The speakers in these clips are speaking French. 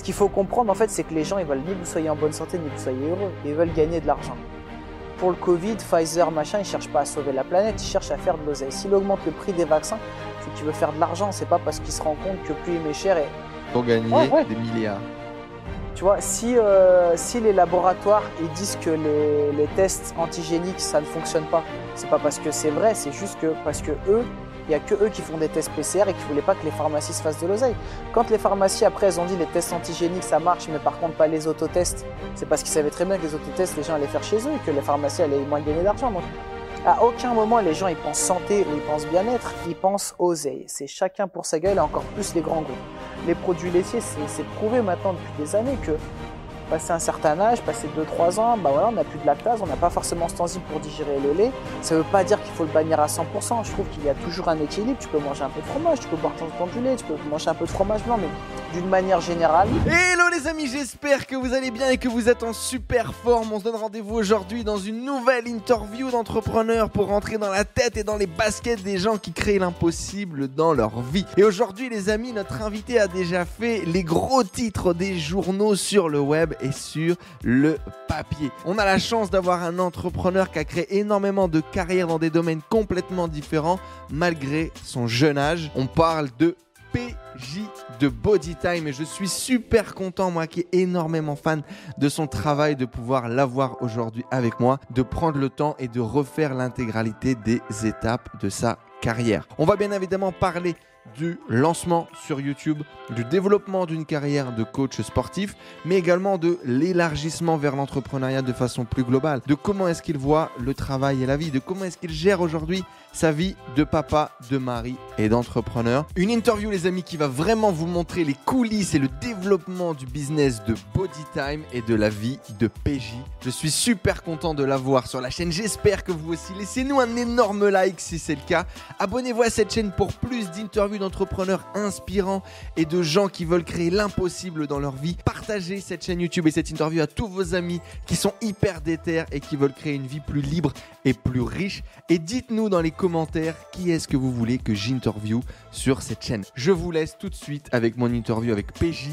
Ce qu'il faut comprendre, en fait, c'est que les gens, ils veulent ni que vous soyez en bonne santé, ni que vous soyez heureux. Ils veulent gagner de l'argent. Pour le Covid, Pfizer, machin, ils cherchent pas à sauver la planète, ils cherchent à faire de l'oseille. S'il augmente le prix des vaccins, c'est qu'il veut faire de l'argent. C'est pas parce qu'il se rend compte que plus il met cher et Pour gagner Ouais, ouais. des milliards. tu vois, si, euh, si les laboratoires ils disent que les, les tests antigéniques ça ne fonctionne pas, c'est pas parce que c'est vrai, c'est juste que parce que eux, il y a que eux qui font des tests PCR et qui voulaient pas que les pharmacies se fassent de l'oseille. Quand les pharmacies après elles ont dit les tests antigéniques ça marche, mais par contre pas les autotests, c'est parce qu'ils savaient très bien que les autotests les gens allaient faire chez eux et que les pharmacies allaient moins gagner d'argent. À aucun moment les gens ils pensent santé ou ils pensent bien-être, ils pensent oseille. C'est chacun pour sa gueule et encore plus les grands groupes les produits laitiers, c'est prouvé maintenant depuis des années que passé un certain âge, passé 2-3 ans, bah voilà, on n'a plus de lactase, on n'a pas forcément cette enzyme pour digérer le lait. Ça ne veut pas dire qu'il faut le bannir à 100%. Je trouve qu'il y a toujours un équilibre. Tu peux manger un peu de fromage, tu peux boire de temps temps du lait, tu peux manger un peu de fromage blanc, mais d'une manière générale, Hello les amis, j'espère que vous allez bien et que vous êtes en super forme. On se donne rendez-vous aujourd'hui dans une nouvelle interview d'entrepreneurs pour rentrer dans la tête et dans les baskets des gens qui créent l'impossible dans leur vie. Et aujourd'hui les amis, notre invité a déjà fait les gros titres des journaux sur le web et sur le papier. On a la chance d'avoir un entrepreneur qui a créé énormément de carrières dans des domaines complètement différents malgré son jeune âge. On parle de PJ de Bodytime et je suis super content moi qui est énormément fan de son travail de pouvoir l'avoir aujourd'hui avec moi, de prendre le temps et de refaire l'intégralité des étapes de sa carrière. On va bien évidemment parler du lancement sur YouTube, du développement d'une carrière de coach sportif, mais également de l'élargissement vers l'entrepreneuriat de façon plus globale, de comment est-ce qu'il voit le travail et la vie, de comment est-ce qu'il gère aujourd'hui sa vie de papa, de mari et d'entrepreneur. Une interview les amis qui va vraiment vous montrer les coulisses et le développement du business de Bodytime et de la vie de PJ. Je suis super content de l'avoir sur la chaîne, j'espère que vous aussi. Laissez-nous un énorme like si c'est le cas. Abonnez-vous à cette chaîne pour plus d'interviews d'entrepreneurs inspirants et de gens qui veulent créer l'impossible dans leur vie. Partagez cette chaîne YouTube et cette interview à tous vos amis qui sont hyper déter et qui veulent créer une vie plus libre et plus riche. Et dites-nous dans les commentaires qui est-ce que vous voulez que j'interview sur cette chaîne? Je vous laisse tout de suite avec mon interview avec PJ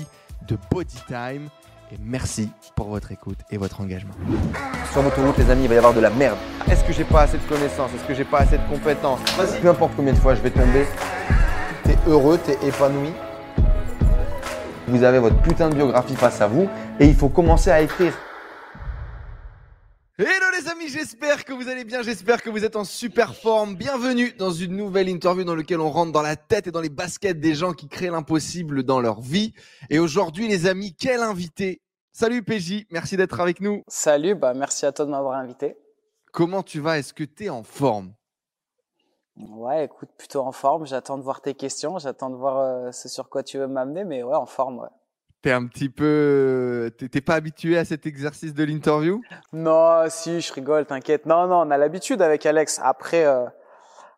de Bodytime. Et merci pour votre écoute et votre engagement. Sur l'autoroute, les amis, il va y avoir de la merde. Est-ce que j'ai pas assez de connaissances? Est-ce que j'ai pas assez de compétences? Peu importe combien de fois je vais tomber, t'es heureux, t'es épanoui. Vous avez votre putain de biographie face à vous et il faut commencer à écrire. Hello les amis, j'espère que vous allez bien, j'espère que vous êtes en super forme. Bienvenue dans une nouvelle interview dans laquelle on rentre dans la tête et dans les baskets des gens qui créent l'impossible dans leur vie. Et aujourd'hui les amis, quel invité? Salut PJ, merci d'être avec nous. salut, bah merci à toi de m'avoir invité. Comment tu vas? Est-ce que tu es en forme? Ouais, écoute, plutôt en forme. J'attends de voir tes questions, j'attends de voir euh, ce sur quoi tu veux m'amener, mais ouais, en forme, ouais. T'es un petit peu... T'es t'es pas habitué à cet exercice de l'interview? Non, si, je rigole, t'inquiète. Non, non, on a l'habitude avec Alex. Après, euh,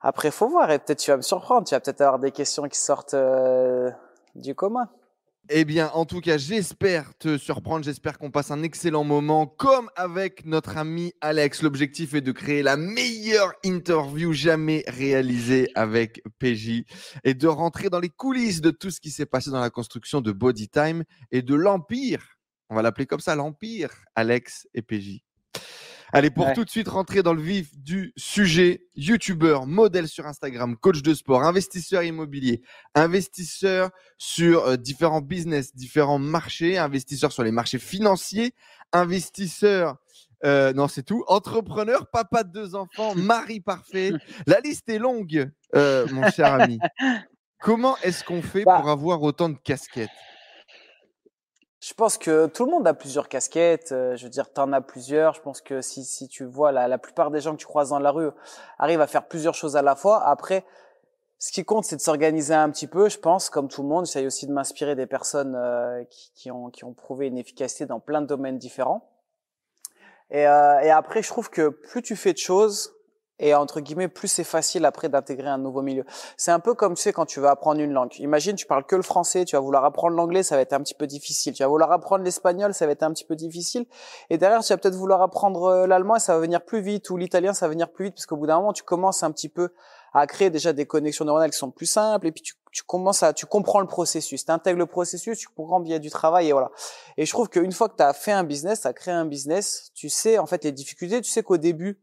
après, faut voir. Et peut-être tu vas me surprendre. Tu vas peut-être avoir des questions qui sortent euh, du commun. Eh bien, en tout cas, j'espère te surprendre. J'espère qu'on passe un excellent moment, comme avec notre ami Alex. L'objectif est de créer la meilleure interview jamais réalisée avec PJ et de rentrer dans les coulisses de tout ce qui s'est passé dans la construction de Bodytime et de l'Empire. On va l'appeler comme ça, l'Empire, Alex et PJ. Allez, pour Ouais. tout de suite rentrer dans le vif du sujet, youtubeur, modèle sur Instagram, coach de sport, investisseur immobilier, investisseur sur euh, différents business, différents marchés, investisseur sur les marchés financiers, investisseur, euh, non c'est tout, entrepreneur, papa de deux enfants, mari parfait. La liste est longue, euh, mon cher ami. Comment est-ce qu'on fait Bah. pour avoir autant de casquettes? Je pense que tout le monde a plusieurs casquettes. euh, je veux dire, t'en as plusieurs. Je pense que si, si tu vois, la, la plupart des gens que tu croises dans la rue arrivent à faire plusieurs choses à la fois. Après, ce qui compte, c'est de s'organiser un petit peu. Je pense, comme tout le monde, j'essaye aussi de m'inspirer des personnes euh, qui, qui, ont, qui ont prouvé une efficacité dans plein de domaines différents. Et, euh, et après, je trouve que plus tu fais de choses, et entre guillemets, plus c'est facile après d'intégrer un nouveau milieu. C'est un peu comme tu sais quand tu vas apprendre une langue. Imagine, tu parles que le français, tu vas vouloir apprendre l'anglais, ça va être un petit peu difficile. Tu vas vouloir apprendre l'espagnol, ça va être un petit peu difficile. Et derrière, tu vas peut-être vouloir apprendre euh, l'allemand et ça va venir plus vite, ou l'italien, ça va venir plus vite, parce qu'au bout d'un moment, tu commences un petit peu à créer déjà des connexions neuronales qui sont plus simples et puis tu, tu commences à tu comprends le processus, tu intègres le processus, tu comprends bien du travail et voilà. Et je trouve qu'une fois que tu as fait un business, tu as créé un business, tu sais en fait les difficultés, tu sais qu'au début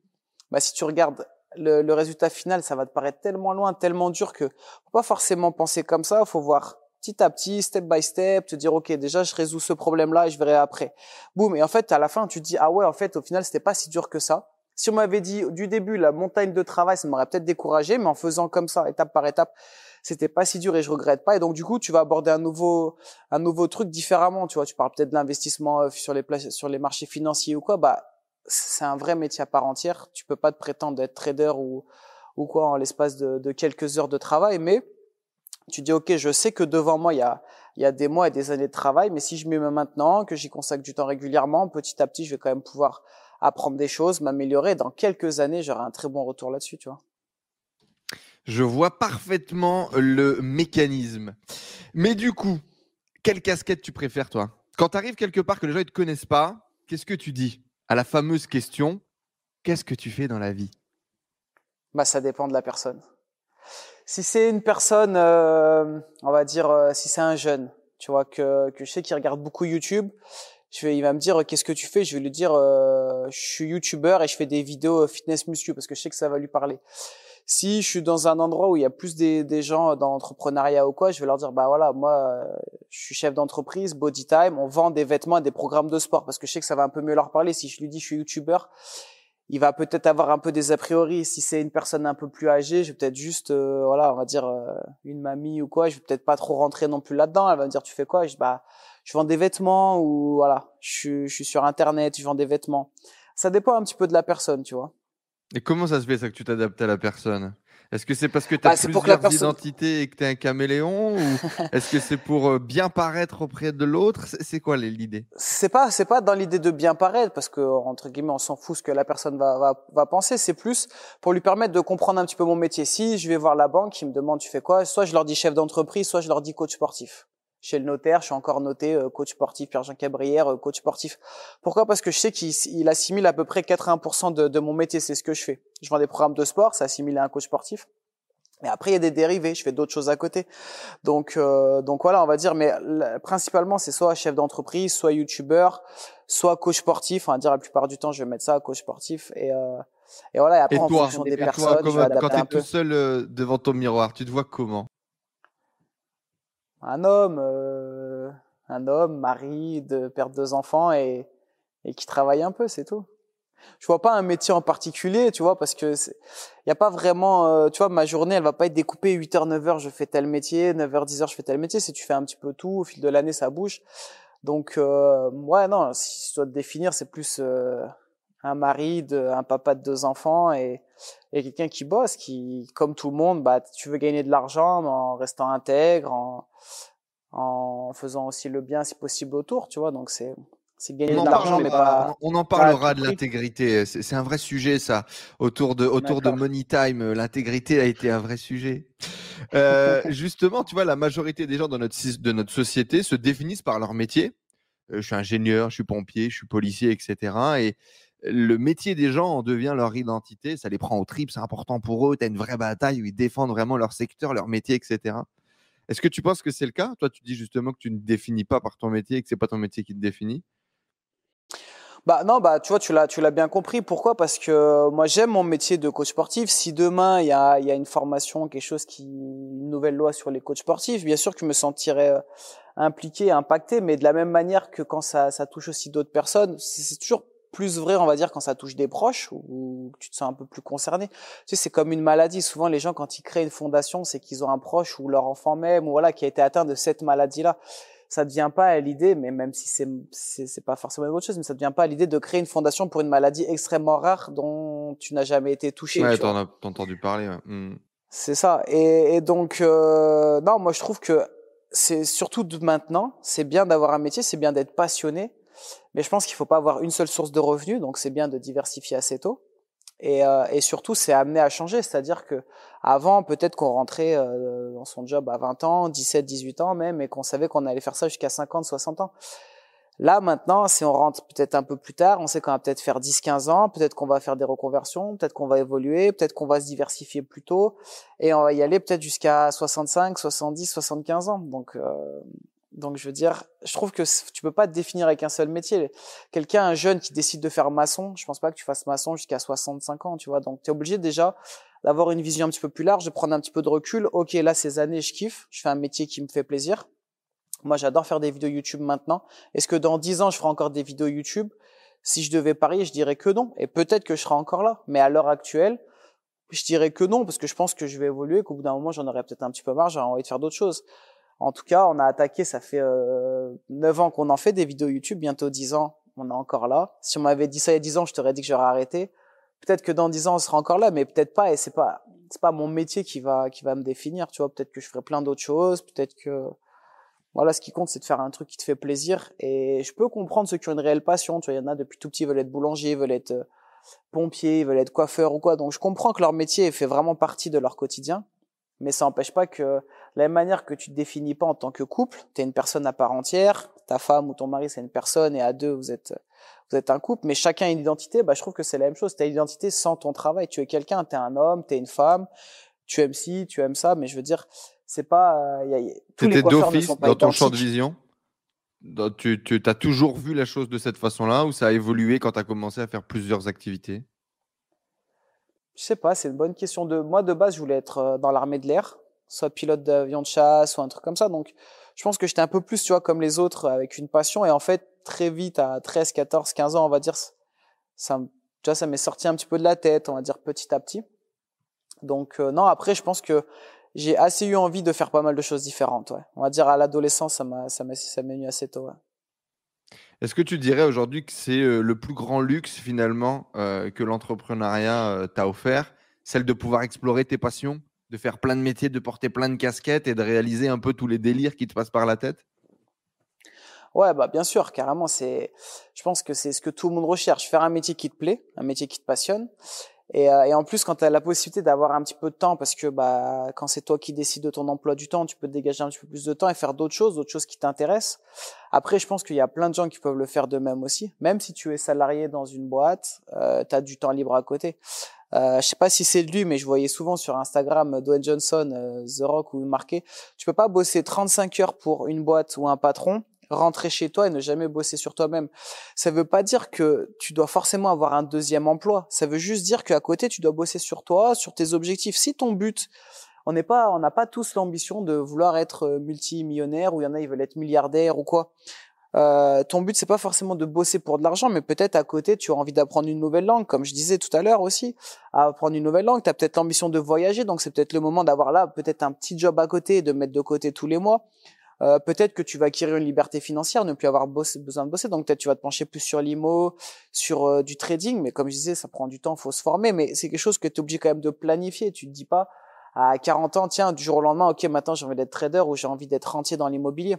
bah si tu regardes le, le, résultat final, ça va te paraître tellement loin, tellement dur que faut pas forcément penser comme ça, faut voir petit à petit, step by step, te dire ok déjà je résous ce problème là et je verrai après. Boum et en fait à la fin tu te dis ah ouais en fait au final c'était pas si dur que ça. Si on m'avait dit du début la montagne de travail, ça m'aurait peut-être découragé, mais en faisant comme ça, étape par étape, c'était pas si dur et je regrette pas. Et donc du coup, tu vas aborder un nouveau un nouveau truc différemment. Tu vois, tu parles peut-être de l'investissement euh, sur les places, sur les marchés financiers ou quoi. Bah, c'est un vrai métier à part entière. Tu peux pas te prétendre être trader ou ou quoi en l'espace de, quelques heures de travail, mais tu dis ok, je sais que devant moi il y a des mois et des années de travail, mais si je m'y mets maintenant, que j'y consacre du temps régulièrement, petit à petit, je vais quand même pouvoir apprendre des choses, m'améliorer. Dans quelques années, j'aurai un très bon retour là-dessus, tu. Je vois parfaitement le mécanisme. Mais du coup, quelle casquette tu préfères, toi? Quand tu arrives quelque part que les gens ne te connaissent pas, qu'est-ce que tu dis? À la fameuse question qu'est-ce que tu fais dans la vie? Bah, Ça dépend de la personne. Si c'est une personne, euh, on va dire, euh, si c'est un jeune, tu vois, que, que je sais qu'il regarde beaucoup YouTube, je vais, il va me dire qu'est-ce que tu fais, je vais lui dire euh, je suis youtubeur et je fais des vidéos euh, fitness muscu parce que je sais que ça va lui parler. Si je suis dans un endroit où il y a plus des, des gens dans l'entrepreneuriat ou quoi, je vais leur dire bah voilà, moi euh, je suis chef d'entreprise, Body Time, on vend des vêtements et des programmes de sport parce que je sais que ça va un peu mieux leur parler si je lui dis je suis youtubeur il va peut-être avoir un peu des a priori. Si c'est une personne un peu plus âgée, je vais peut-être juste, voilà, on va dire une mamie ou quoi. Je vais peut-être pas trop rentrer non plus là-dedans. Elle va me dire, tu fais quoi? Je bah, je vends des vêtements ou voilà, je, je suis sur internet, je vends des vêtements. Ça dépend un petit peu de la personne, tu vois. Et comment ça se fait ça que tu t'adaptes à la personne? Est-ce que c'est parce que tu as bah, plusieurs personne... identités et que tu es un caméléon ou est-ce que c'est pour euh, bien paraître auprès de l'autre? C'est quoi l'idée? C'est pas c'est pas dans l'idée de bien paraître parce que entre guillemets on s'en fout ce que la personne va va, va penser, c'est plus pour lui permettre de comprendre un petit peu mon métier. Si je vais voir la banque, ils me demandent tu fais quoi? Soit je leur dis chef d'entreprise, soit je leur dis coach sportif chez le notaire, je suis encore noté euh, coach sportif, Pierre-Jean Cabrière, euh, coach sportif. Pourquoi? Parce que je sais qu'il assimile à peu près 80% de, de, mon métier, c'est ce que je fais. Je vends des programmes de sport, ça assimile à un coach sportif. Mais après, il y a des dérivés, je fais d'autres choses à côté. Donc, euh, donc voilà, on va dire, mais principalement, c'est soit chef d'entreprise, soit youtubeur, soit coach sportif. On va dire, la plupart du temps, je vais mettre ça, coach sportif. Et, euh, et voilà, et après, en fonction des personnes, toi, je vais quand tu es tout seul devant ton miroir, tu te vois comment? Un homme, euh, un homme, mari, de perdre deux enfants et, et qui travaille un peu, c'est tout. Je vois pas un métier en particulier, tu vois, parce que il y a pas vraiment, euh, tu vois, ma journée, elle va pas être découpée 8h, 9h, je fais tel métier, 9h, 10h, je fais tel métier. Si tu fais un petit peu tout, au fil de l'année, ça bouge. Donc, euh, ouais, non, si je dois te définir, c'est plus euh, un mari, de, un papa de deux enfants et, et quelqu'un qui bosse, qui, comme tout le monde, bah, tu veux gagner de l'argent en restant intègre, en, en faisant aussi le bien si possible autour, tu vois. Donc c'est de l'argent, mais pas. On en parlera de l'intégrité. C'est un vrai sujet, ça. Autour de autour de Money Time, l'intégrité a été un vrai sujet. Euh, justement, tu vois, la majorité des gens dans notre de notre société se définissent par leur métier. Euh, je suis ingénieur, je suis pompier, je suis policier, etc. Et le métier des gens en devient leur identité, ça les prend au trip, c'est important pour eux, tu as une vraie bataille où ils défendent vraiment leur secteur, leur métier, etc. Est-ce que tu penses que c'est le cas? Toi, tu dis justement que tu ne définis pas par ton métier et que c'est pas ton métier qui te définit? Bah non, bah tu vois, tu l'as, tu l'as bien compris. Pourquoi? Parce que moi j'aime mon métier de coach sportif. Si demain il y a, y a une formation, quelque chose qui, une nouvelle loi sur les coachs sportifs, bien sûr que je me sentirais euh, impliqué, impacté, mais de la même manière que quand ça, ça touche aussi d'autres personnes, c'est toujours plus vrai, on va dire, quand ça touche des proches ou tu te sens un peu plus concerné. Tu sais, c'est comme une maladie. Souvent, les gens, quand ils créent une fondation, c'est qu'ils ont un proche ou leur enfant même, ou voilà, qui a été atteint de cette maladie-là. Ça ne devient pas à l'idée, mais même si c'est c'est pas forcément autre chose, mais ça ne devient pas à l'idée de créer une fondation pour une maladie extrêmement rare dont tu n'as jamais été touché. Ouais, t'en as entendu parler. Hmm. C'est ça. Et, et donc, euh, non, moi je trouve que c'est surtout de maintenant, c'est bien d'avoir un métier, c'est bien d'être passionné mais je pense qu'il ne faut pas avoir une seule source de revenus, donc c'est bien de diversifier assez tôt. Et, euh, et surtout, c'est amené à changer, c'est-à-dire que avant, peut-être qu'on rentrait euh, dans son job à 20 ans, 17, 18 ans même, et qu'on savait qu'on allait faire ça jusqu'à 50, 60 ans. Là, maintenant, si on rentre peut-être un peu plus tard, on sait qu'on va peut-être faire 10-15 ans, peut-être qu'on va faire des reconversions, peut-être qu'on va évoluer, peut-être qu'on va se diversifier plus tôt, et on va y aller peut-être jusqu'à 65, 70, 75 ans. Donc, euh, donc je veux dire, je trouve que tu peux pas te définir avec un seul métier. Quelqu'un, un jeune qui décide de faire maçon, je pense pas que tu fasses maçon jusqu'à 65 ans, tu vois. Donc tu es obligé déjà d'avoir une vision un petit peu plus large, de prendre un petit peu de recul. Ok, là ces années, je kiffe, je fais un métier qui me fait plaisir. Moi, j'adore faire des vidéos YouTube maintenant. Est-ce que dans 10 ans, je ferai encore des vidéos YouTube? Si je devais parier, je dirais que non. Et peut-être que je serai encore là. Mais à l'heure actuelle, je dirais que non, parce que je pense que je vais évoluer, qu'au bout d'un moment, j'en aurai peut-être un petit peu marre, j'aurais envie de faire d'autres choses. En tout cas, on a attaqué, ça fait euh, 9 ans qu'on en fait des vidéos YouTube, bientôt 10 ans, on est encore là. Si on m'avait dit ça il y a 10 ans, je t'aurais dit que j'aurais arrêté. Peut-être que dans 10 ans, on sera encore là, mais peut-être pas, et c'est pas, c'est pas mon métier qui va, qui va me définir, tu vois. Peut-être que je ferai plein d'autres choses, peut-être que, voilà, ce qui compte, c'est de faire un truc qui te fait plaisir. Et je peux comprendre ceux qui ont une réelle passion. Tu vois, il y en a depuis tout petit, ils veulent être boulanger, ils veulent être euh, pompiers, ils veulent être coiffeurs ou quoi. Donc, je comprends que leur métier fait vraiment partie de leur quotidien. Mais ça n'empêche pas que la même manière que tu te définis pas en tant que couple, tu es une personne à part entière, ta femme ou ton mari c'est une personne et à deux vous êtes vous êtes un couple, mais chacun a une identité, bah je trouve que c'est la même chose, tu as une identité sans ton travail, tu es quelqu'un, tu es un homme, tu es une femme, tu aimes ci, tu aimes ça, mais je veux dire, c'est pas euh, y a, tous les d'office dans ton champ de vision? Tu, tu as toujours vu la chose de cette façon-là ou ça a évolué quand tu as commencé à faire plusieurs activités? Je sais pas, c'est une bonne question. De moi, de base, je voulais être euh, dans l'armée de l'air, soit pilote d'avion de chasse ou un truc comme ça. Donc, je pense que j'étais un peu plus, tu vois, comme les autres, avec une passion. Et en fait, très vite, à 13, 14, 15 ans, on va dire, ça, tu vois, ça m'est sorti un petit peu de la tête, on va dire petit à petit. Donc, euh, non, après, je pense que j'ai assez eu envie de faire pas mal de choses différentes. Ouais. On va dire à l'adolescence, ça m'a, ça ça m'est venu assez tôt. Ouais. Est-ce que tu dirais aujourd'hui que c'est le plus grand luxe finalement que l'entrepreneuriat t'a offert, celle de pouvoir explorer tes passions, de faire plein de métiers, de porter plein de casquettes et de réaliser un peu tous les délires qui te passent par la tête? Ouais, bah bien sûr, carrément. C'est, je pense que c'est ce que tout le monde recherche, faire un métier qui te plaît, un métier qui te passionne, et, euh, et, en plus, quand tu as la possibilité d'avoir un petit peu de temps, parce que bah, quand c'est toi qui décides de ton emploi du temps, tu peux te dégager un petit peu plus de temps et faire d'autres choses, d'autres choses qui t'intéressent. Après, je pense qu'il y a plein de gens qui peuvent le faire de même aussi. Même si tu es salarié dans une boîte, euh, tu as du temps libre à côté. Euh, je sais pas si c'est lui, mais je voyais souvent sur Instagram Dwayne Johnson, euh, The Rock ou marqué. Tu peux pas bosser 35 heures pour une boîte ou un patron rentrer chez toi et ne jamais bosser sur toi-même. Ça veut pas dire que tu dois forcément avoir un deuxième emploi. Ça veut juste dire qu'à côté, tu dois bosser sur toi, sur tes objectifs. Si ton but, on n'est pas, on n'a pas tous l'ambition de vouloir être euh, multimillionnaire ou il y en a, ils veulent être milliardaires ou quoi. Euh, ton but c'est pas forcément de bosser pour de l'argent, mais peut-être à côté tu as envie d'apprendre une nouvelle langue, comme je disais tout à l'heure aussi, apprendre une nouvelle langue. Tu as peut-être l'ambition de voyager, donc c'est peut-être le moment d'avoir là peut-être un petit job à côté de mettre de côté tous les mois. Euh, peut-être que tu vas acquérir une liberté financière, ne plus avoir besoin de bosser. Donc peut-être tu vas te pencher plus sur l'IMO, sur euh, du trading. Mais comme je disais, ça prend du temps, faut se former. Mais c'est quelque chose que tu es obligé quand même de planifier. Tu te dis pas à 40 ans, tiens, du jour au lendemain, ok, maintenant j'ai envie d'être trader ou j'ai envie d'être rentier dans l'immobilier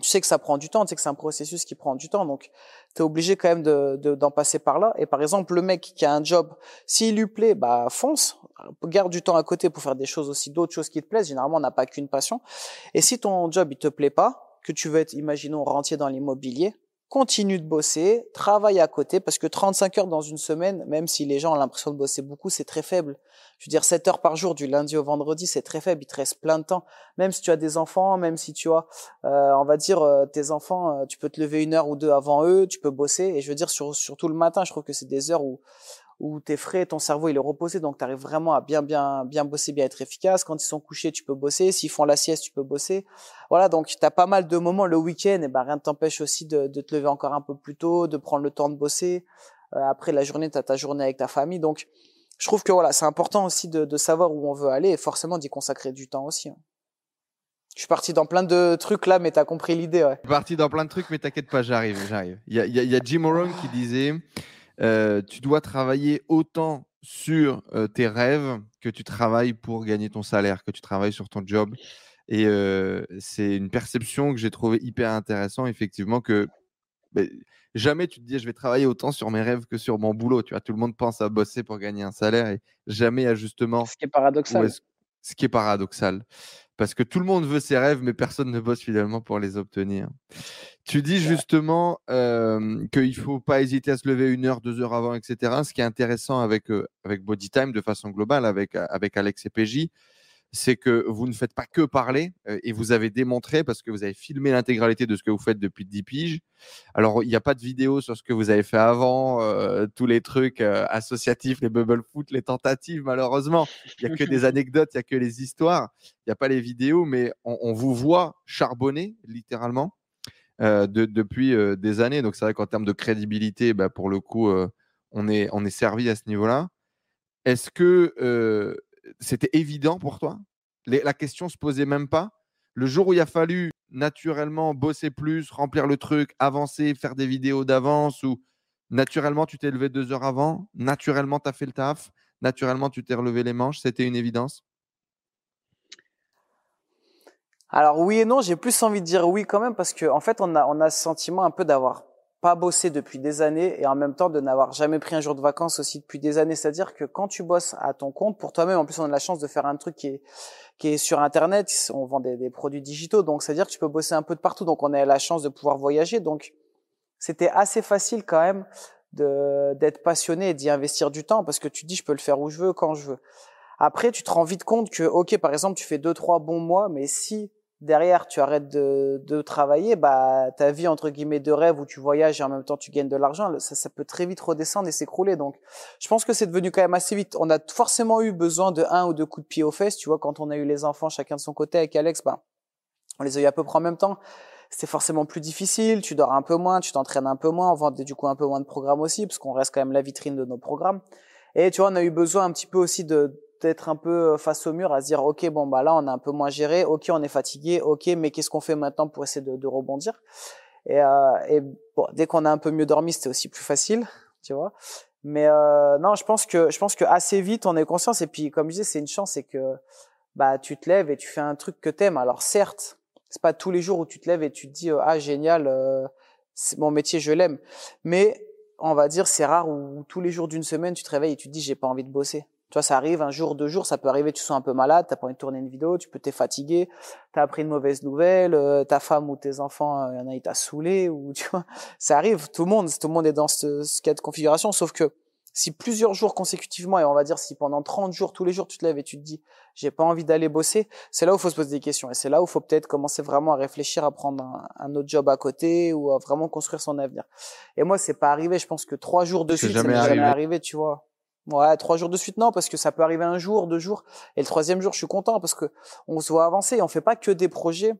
tu sais que ça prend du temps, tu sais que c'est un processus qui prend du temps, donc tu es obligé quand même d'en de, d'en passer par là. Et par exemple, le mec qui a un job, s'il lui plaît, bah fonce, garde du temps à côté pour faire des choses aussi, d'autres choses qui te plaisent. Généralement, on n'a pas qu'une passion. Et si ton job il te plaît pas, que tu veux être, imaginons, rentier dans l'immobilier, continue de bosser, travaille à côté, parce que 35 heures dans une semaine, même si les gens ont l'impression de bosser beaucoup, c'est très faible. Je veux dire, 7 heures par jour du lundi au vendredi, c'est très faible, il te reste plein de temps. Même si tu as des enfants, même si tu as, euh, on va dire, euh, tes enfants, euh, tu peux te lever une heure ou deux avant eux, tu peux bosser. Et je veux dire, sur, surtout le matin, je trouve que c'est des heures où où t'es frais, ton cerveau il est reposé, donc tu arrives vraiment à bien bien bien bosser, bien être efficace. Quand ils sont couchés, tu peux bosser. S'ils font la sieste, tu peux bosser. Voilà, donc tu as pas mal de moments le week-end, et ben rien ne t'empêche aussi de, de, te lever encore un peu plus tôt, de prendre le temps de bosser. Euh, après la journée, tu as ta journée avec ta famille, donc je trouve que voilà, c'est important aussi de, de, savoir où on veut aller et forcément d'y consacrer du temps aussi. Hein. Je suis parti dans plein de trucs là, mais t'as compris l'idée. Ouais. Je suis parti dans plein de trucs, mais t'inquiète pas, j'arrive, j'arrive. Il y a, y a Jim Rohn qui disait euh, tu dois travailler autant sur euh, tes rêves que tu travailles pour gagner ton salaire, que tu travailles sur ton job. Et euh, c'est une perception que j'ai trouvé hyper intéressant, effectivement, que jamais tu te dis je vais travailler autant sur mes rêves que sur mon boulot. Tu vois, tout le monde pense à bosser pour gagner un salaire et jamais à justement. Ce qui est paradoxal. ce qui est paradoxal. Parce que tout le monde veut ses rêves, mais personne ne bosse finalement pour les obtenir. Tu dis justement qu'il ne faut pas hésiter à se lever une heure, deux heures avant, etc. Ce qui est intéressant avec, avec Bodytime de façon globale, avec, avec Alex et PJ, c'est que vous ne faites pas que parler et vous avez démontré parce que vous avez filmé l'intégralité de ce que vous faites depuis 10 piges. Alors, il n'y a pas de vidéo sur ce que vous avez fait avant, tous les trucs associatifs, les bubble foot, les tentatives, malheureusement. Il n'y a que des anecdotes, il n'y a que les histoires, il n'y a pas les vidéos, mais on, vous voit charbonner, littéralement, depuis des années. Donc, c'est vrai qu'en termes de crédibilité, bah, pour le coup, on, est, on est servi à ce niveau-là. Est-ce que c'était évident pour toi? La question se posait même pas? Le jour où il a fallu naturellement bosser plus, remplir le truc, avancer, faire des vidéos d'avance, ou naturellement tu t'es levé deux heures avant, naturellement tu as fait le taf, naturellement tu t'es relevé les manches, c'était une évidence? Alors oui et non, j'ai plus envie de dire oui quand même parce qu'en en fait on a on a ce sentiment un peu d'avoir pas bossé depuis des années et en même temps de n'avoir jamais pris un jour de vacances aussi depuis des années. C'est-à-dire que quand tu bosses à ton compte, pour toi-même, en plus on a la chance de faire un truc qui est, qui est sur Internet, on vend des, des produits digitaux, donc c'est-à-dire que tu peux bosser un peu de partout, donc on a la chance de pouvoir voyager. Donc c'était assez facile quand même de d'être passionné et d'y investir du temps parce que tu dis je peux le faire où je veux, quand je veux. Après, tu te rends vite compte que, ok, par exemple, tu fais deux, trois bons mois, mais si derrière tu arrêtes de, de, travailler, bah ta vie entre guillemets de rêve où tu voyages et en même temps tu gagnes de l'argent, ça, ça peut très vite redescendre et s'écrouler. Donc, je pense que c'est devenu quand même assez vite. On a forcément eu besoin de un ou deux coups de pied aux fesses. Tu vois, quand on a eu les enfants chacun de son côté avec Alex, bah on les a eu à peu près en même temps. C'était forcément plus difficile. Tu dors un peu moins, tu t'entraînes un peu moins, on vend du coup un peu moins de programmes aussi parce qu'on reste quand même la vitrine de nos programmes. Et tu vois, on a eu besoin un petit peu aussi de être un peu euh, face au mur à se dire ok bon bah là on a un peu moins géré. Ok on est fatigué. Ok mais qu'est-ce qu'on fait maintenant pour essayer de, rebondir? Et, euh, et bon dès qu'on a un peu mieux dormi c'était aussi plus facile tu vois. Mais euh, non je pense que je pense que assez vite on est conscience et puis comme je disais c'est une chance c'est que bah tu te lèves et tu fais un truc que t'aimes. Alors certes c'est pas tous les jours où tu te lèves et tu te dis ah génial euh, mon métier je l'aime mais on va dire c'est rare où tous les jours d'une semaine tu te réveilles et tu te dis j'ai pas envie de bosser tu vois, ça arrive un jour, deux jours, ça peut arriver, tu sois un peu malade, t'as pas envie de tourner une vidéo, tu peux t'être fatigué, t'as appris une mauvaise nouvelle, euh, ta femme ou tes enfants, il y en a, il t'a saoulé, ou tu vois, ça arrive, tout le monde, tout le monde est dans ce, ce cas de configuration, sauf que si plusieurs jours consécutivement, et on va dire si pendant 30 jours, tous les jours, tu te lèves et tu te dis, j'ai pas envie d'aller bosser, c'est là où il faut se poser des questions, et c'est là où il faut peut-être commencer vraiment à réfléchir à prendre un, un, autre job à côté, ou à vraiment construire son avenir. Et moi, c'est pas arrivé, je pense que trois jours de suite, ça m'est jamais arrivé, tu vois. Ouais, trois jours de suite, non, parce que ça peut arriver un jour, deux jours. Et le troisième jour, je suis content parce que on se voit avancer. On fait pas que des projets.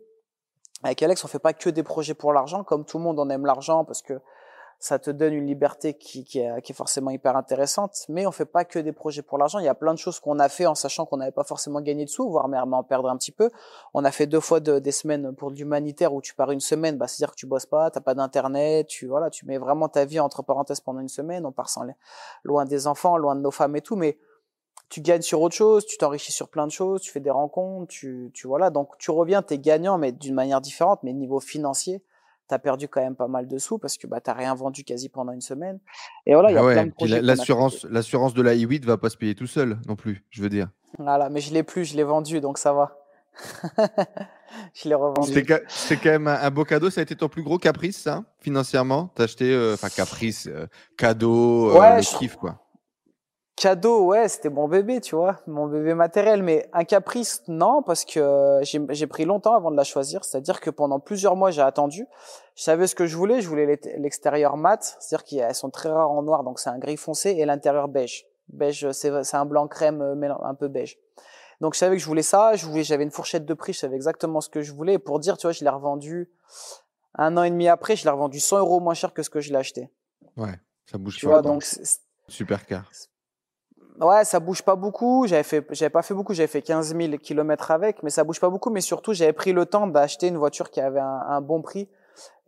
Avec Alex, on fait pas que des projets pour l'argent, comme tout le monde, on aime l'argent parce que ça te donne une liberté qui, qui, est, qui, est, forcément hyper intéressante. Mais on fait pas que des projets pour l'argent. Il y a plein de choses qu'on a fait en sachant qu'on n'avait pas forcément gagné de sous, voire même en perdre un petit peu. On a fait deux fois de, des semaines pour l'humanitaire où tu pars une semaine, bah, c'est-à-dire que tu bosses pas, t'as pas d'internet, tu voilà, tu mets vraiment ta vie entre parenthèses pendant une semaine. On part sans loin des enfants, loin de nos femmes et tout, mais tu gagnes sur autre chose, tu t'enrichis sur plein de choses, tu fais des rencontres, tu, tu voilà, donc tu reviens, t'es gagnant, mais d'une manière différente, mais niveau financier, tu as perdu quand même pas mal de sous parce que bah, tu rien vendu quasi pendant une semaine. Et voilà, il y a ah plein de projets. L'assurance, l'assurance de la i8 va pas se payer tout seul non plus, je veux dire. Voilà, mais je l'ai plus, je l'ai vendu, donc ça va. je l'ai revendu. C'est quand même un, beau cadeau. Ça a été ton plus gros caprice, ça, financièrement? T'as acheté, euh, enfin, caprice, euh, cadeau, euh, le kiff, quoi. Cadeau, ouais, c'était mon bébé, tu vois, mon bébé matériel. Mais un caprice, non, parce que j'ai pris longtemps avant de la choisir. C'est-à-dire que pendant plusieurs mois, j'ai attendu. Je savais ce que je voulais. Je voulais l'extérieur mat, c'est-à-dire qu'elles sont très rares en noir, donc c'est un gris foncé, et l'intérieur beige. Beige, c'est un blanc crème, euh, un peu beige. Donc je savais que je voulais ça. Je voulais, j'avais une fourchette de prix. Je savais exactement ce que je voulais. Et pour dire, tu vois, je l'ai revendu un an et demi après. Je l'ai revendu 100 euros moins cher que ce que je l'ai acheté. Ouais, ça bouge tu Vois, donc super car. Ouais, ça bouge pas beaucoup. J'avais fait, j'avais pas fait beaucoup. J'avais fait 15 000 kilomètres avec, mais ça bouge pas beaucoup. Mais surtout, j'avais pris le temps d'acheter une voiture qui avait un, bon prix.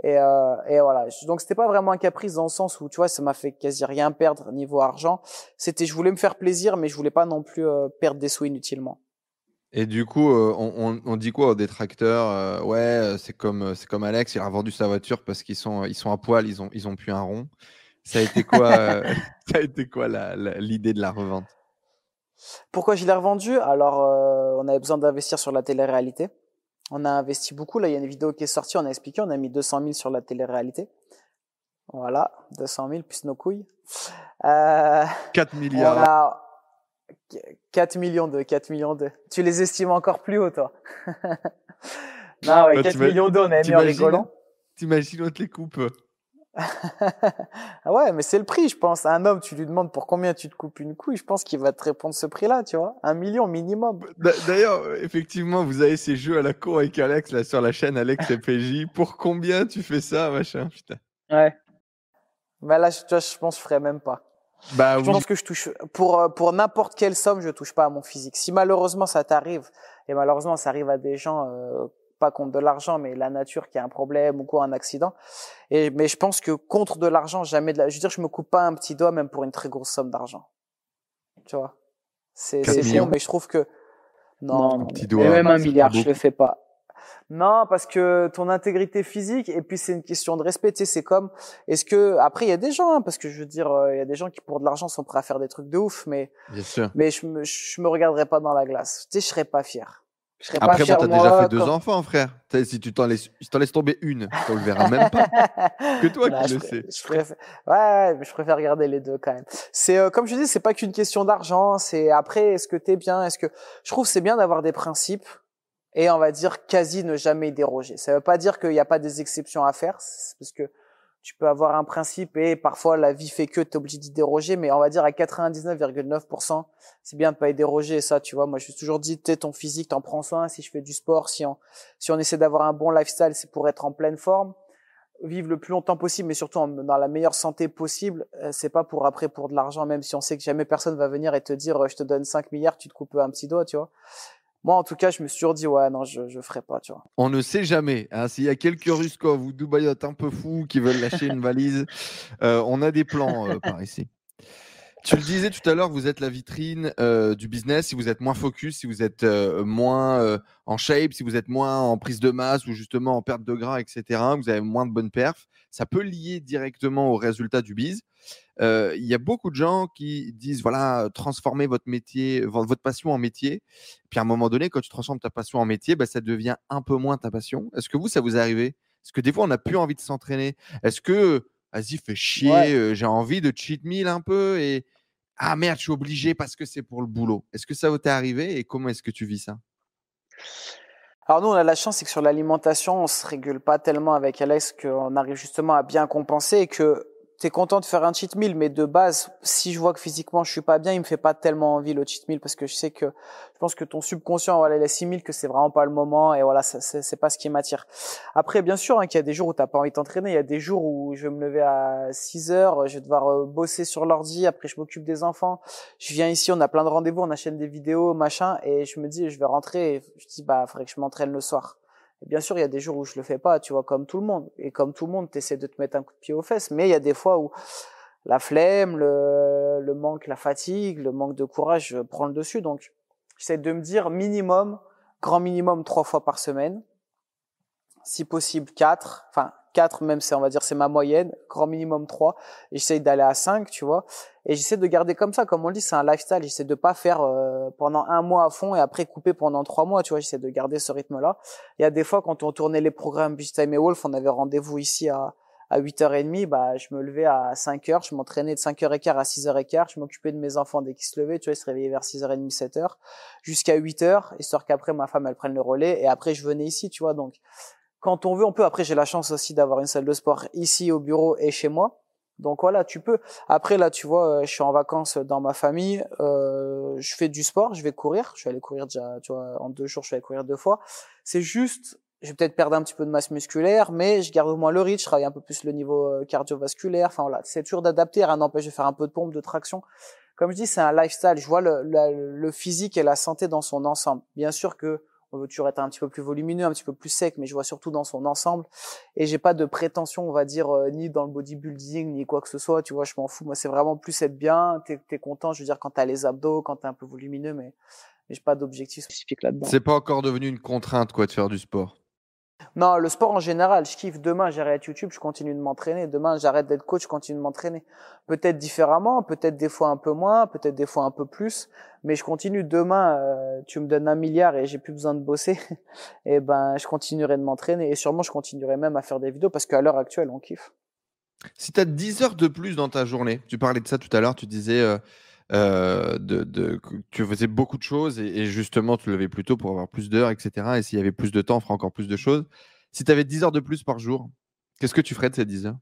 Et, euh, et voilà. Donc c'était pas vraiment un caprice dans le sens où tu vois, ça m'a fait quasi rien perdre niveau argent. C'était, je voulais me faire plaisir, mais je voulais pas non plus euh, perdre des sous inutilement. Et du coup, euh, on, dit quoi aux détracteurs Ouais, c'est comme, c'est comme Alex, il a vendu sa voiture parce qu'ils sont, ils sont à poil, ils ont, ils ont plus un rond. Ça a été quoi, euh, ça a été quoi l'idée de la revente? Pourquoi je l'ai revendu Alors, euh, on avait besoin d'investir sur la télé-réalité. On a investi beaucoup. Là, il y a une vidéo qui est sortie, on a expliqué, on a mis 200 000 sur la télé-réalité. Voilà, 200 000 plus nos couilles. Euh, 4 milliards. On a 4 millions de 4 millions de. Tu les estimes encore plus haut, toi Non, ouais, 4 bah, millions d'euros, on a mis en rigolant. T'imagines, on te les coupe. Ah ouais, mais c'est le prix, je pense. Un homme, tu lui demandes pour combien tu te coupes une couille, je pense qu'il va te répondre ce prix-là, tu vois. Un million minimum. D'ailleurs, effectivement, vous avez ces jeux à la cour avec Alex, là, sur la chaîne Alex et PJ. Pour combien tu fais ça, machin, putain Ouais. Bah là, je, je pense que je ferais même pas. Bah je pense que je touche pour euh, pour n'importe quelle somme, je touche pas à mon physique. Si malheureusement ça t'arrive et malheureusement ça arrive à des gens euh, pas contre de l'argent, mais la nature qui a un problème ou quoi, un accident. Et mais je pense que contre de l'argent, jamais de la. Je veux dire, je me coupe pas un petit doigt même pour une très grosse somme d'argent. Tu vois, c'est c'est bon, mais je trouve que non, un petit doigt, même un milliard, je le fais pas. Non, parce que ton intégrité physique, et puis c'est une question de respect. Tu sais, c'est comme, est-ce que après il y a des gens, hein, parce que je veux dire, euh, il y a des gens qui pour de l'argent sont prêts à faire des trucs de ouf, mais Bien sûr. mais je me je me regarderai pas dans la glace. Tu sais, je serais pas fier. Après, bon, t'as déjà fait deux enfants, frère. Si tu t'en laisses, si laisses tomber une, tu le verras même pas. que toi qui le sais. Je préfère, ouais, mais je préfère regarder les deux quand même. C'est euh, comme je dis, c'est pas qu'une question d'argent. C'est après, est-ce que t'es bien, est-ce que je trouve c'est bien d'avoir des principes et on va dire quasi ne jamais déroger. Ça veut pas dire qu'il n'y a pas des exceptions à faire, parce que tu peux avoir un principe et parfois la vie fait que tu es obligé d'y déroger, mais on va dire à 99,9%, c'est bien de pas y déroger. ça, tu vois, moi je suis toujours dit, t'es ton physique, t'en prends soin. Si je fais du sport, si on, si on essaie d'avoir un bon lifestyle, c'est pour être en pleine forme, vivre le plus longtemps possible, mais surtout dans la meilleure santé possible. Euh, c'est pas pour après pour de l'argent, même si on sait que jamais personne va venir et te dire, je te donne 5 milliards, tu te coupes un petit doigt, tu vois. Moi, en tout cas, je me suis toujours dit, ouais, non, je, je ferai pas, tu vois. On ne sait jamais. Hein, S'il y a quelques Ruskov ou Dubaïotes un peu fous qui veulent lâcher une valise, euh, on a des plans euh, par ici. Tu le disais tout à l'heure, vous êtes la vitrine euh, du business. Si vous êtes moins focus, si vous êtes moins en shape, si vous êtes moins en prise de masse ou justement en perte de gras, etc., vous avez moins de bonnes perfs, ça peut lier directement au résultat du biz. Il y a beaucoup de gens qui disent voilà, transformez votre métier, votre passion en métier. Puis à un moment donné, quand tu transformes ta passion en métier, bah, ça devient un peu moins ta passion. Est-ce que vous, ça vous est arrivé? Est-ce que des fois, on n'a plus envie de s'entraîner? Est-ce que, vas-y, fais chier, j'ai envie de cheat meal un peu et ah merde, je suis obligé parce que c'est pour le boulot. Est-ce que ça vous est arrivé et comment est-ce que tu vis ça? Alors nous, on a la chance, c'est que sur l'alimentation, on se régule pas tellement avec Alex qu'on arrive justement à bien compenser et que t'es content de faire un cheat meal, mais de base, si je vois que physiquement je suis pas bien, il me fait pas tellement envie le cheat meal parce que je sais que je pense que ton subconscient voilà il assimile que c'est vraiment pas le moment et voilà c'est pas ce qui m'attire. Après bien sûr hein, qu'il y a des jours où t'as pas envie de t'entraîner, il y a des jours où je vais me lever à 6 heures, je vais devoir euh, bosser sur l'ordi, après je m'occupe des enfants, je viens ici, on a plein de rendez-vous, on achète des vidéos machin et je me dis je vais rentrer, et je dis bah faudrait que je m'entraîne le soir bien sûr, il y a des jours où je le fais pas, tu vois, comme tout le monde. Et comme tout le monde, tu essaies de te mettre un coup de pied aux fesses. Mais il y a des fois où la flemme, le, manque, la fatigue, le manque de courage prend le dessus. Donc, j'essaie de me dire minimum, grand minimum trois fois par semaine. Si possible quatre. Enfin, 4 même c'est on va dire c'est ma moyenne, grand minimum 3 et j'essaie d'aller à 5, tu vois. Et j'essaie de garder comme ça comme on dit, c'est un lifestyle, j'essaie de pas faire euh, pendant un mois à fond et après couper pendant trois mois, tu vois, j'essaie de garder ce rythme-là. Il y a des fois quand on tournait les programmes Beach Time et Wolf, on avait rendez-vous ici à à 8h30, bah, je me levais à 5h, je m'entraînais de 5h15 à 6h15, je m'occupais de mes enfants dès qu'ils se levaient, tu vois, ils se réveillaient vers 6h30, 7h, jusqu'à 8h, histoire qu'après ma femme, elle prenne le relais, et après je venais ici, tu vois, donc quand on veut, on peut. Après, j'ai la chance aussi d'avoir une salle de sport ici au bureau et chez moi. Donc voilà, tu peux. Après là, tu vois, euh, je suis en vacances dans ma famille, euh, je fais du sport, je vais courir. Je suis allé courir déjà, tu vois, en deux jours, je suis allé courir deux fois. C'est juste, je vais peut-être perdre un petit peu de masse musculaire, mais je garde au moins le rythme, je travaille un peu plus le niveau euh, cardiovasculaire. Enfin voilà, c'est toujours d'adapter, rien n'empêche de faire un peu de pompe, de traction. Comme je dis, c'est un lifestyle. Je vois le, le, le physique et la santé dans son ensemble. Bien sûr que on veut toujours être un petit peu plus volumineux, un petit peu plus sec, mais je vois surtout dans son ensemble. Et j'ai pas de prétention, on va dire, euh, ni dans le bodybuilding, ni quoi que ce soit. Tu vois, je m'en fous. Moi, c'est vraiment plus être bien. T'es es content, je veux dire, quand t'as les abdos, quand t'es un peu volumineux, mais, mais j'ai pas d'objectif spécifique là-dedans. C'est pas encore devenu une contrainte, quoi, de faire du sport. Non, le sport en général, je kiffe. Demain, j'arrête YouTube, je continue de m'entraîner. Demain, j'arrête d'être coach, je continue de m'entraîner. Peut-être différemment, peut-être des fois un peu moins, peut-être des fois un peu plus, mais je continue. Demain, euh, tu me donnes un milliard et j'ai plus besoin de bosser, et ben, je continuerai de m'entraîner et sûrement je continuerai même à faire des vidéos parce qu'à l'heure actuelle, on kiffe. Si tu as 10 heures de plus dans ta journée, tu parlais de ça tout à l'heure, tu disais euh, euh, tu faisais beaucoup de choses et, justement tu levais plus tôt pour avoir plus d'heures, etc. Et s'il y avait plus de temps, on ferait encore plus de choses. Si tu avais 10 heures de plus par jour, qu'est-ce que tu ferais de ces 10 heures?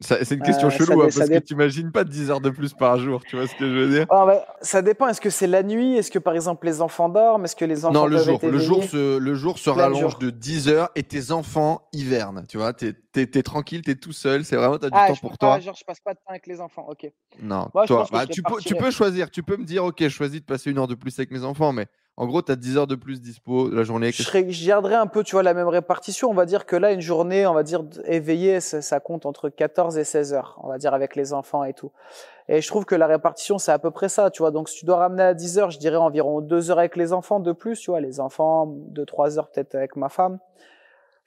C'est une question euh, chelou, hein, parce que tu n'imagines pas 10 heures de plus par jour, tu vois ce que je veux dire? Ah, Ça dépend, est-ce que c'est la nuit Est-ce que par exemple les enfants dorment Est-ce que les enfants Non, le jour, le jour, se, le jour se rallonge de 10 heures et tes enfants hivernent, tu vois, tu es, tranquille, tu es tout seul, c'est vraiment, tu as du ah, temps pour toi. genre je passe pas de temps avec les enfants, ok. Non, toi, bah, tu, peux, tu peux choisir, tu peux me dire, ok, je choisis de passer une heure de plus avec mes enfants, mais en gros, tu as 10 heures de plus dispo la journée. Je, je garderais un peu, tu vois, la même répartition. On va dire que là, une journée, on va dire éveillée, ça, compte entre 14 et 16 heures, on va dire avec les enfants et tout. Et je trouve que la répartition, c'est à peu près ça, tu vois. Donc, si tu dois ramener à 10 heures, je dirais environ 2 heures avec les enfants de plus, tu vois, les enfants, 2-3 heures peut-être avec ma femme.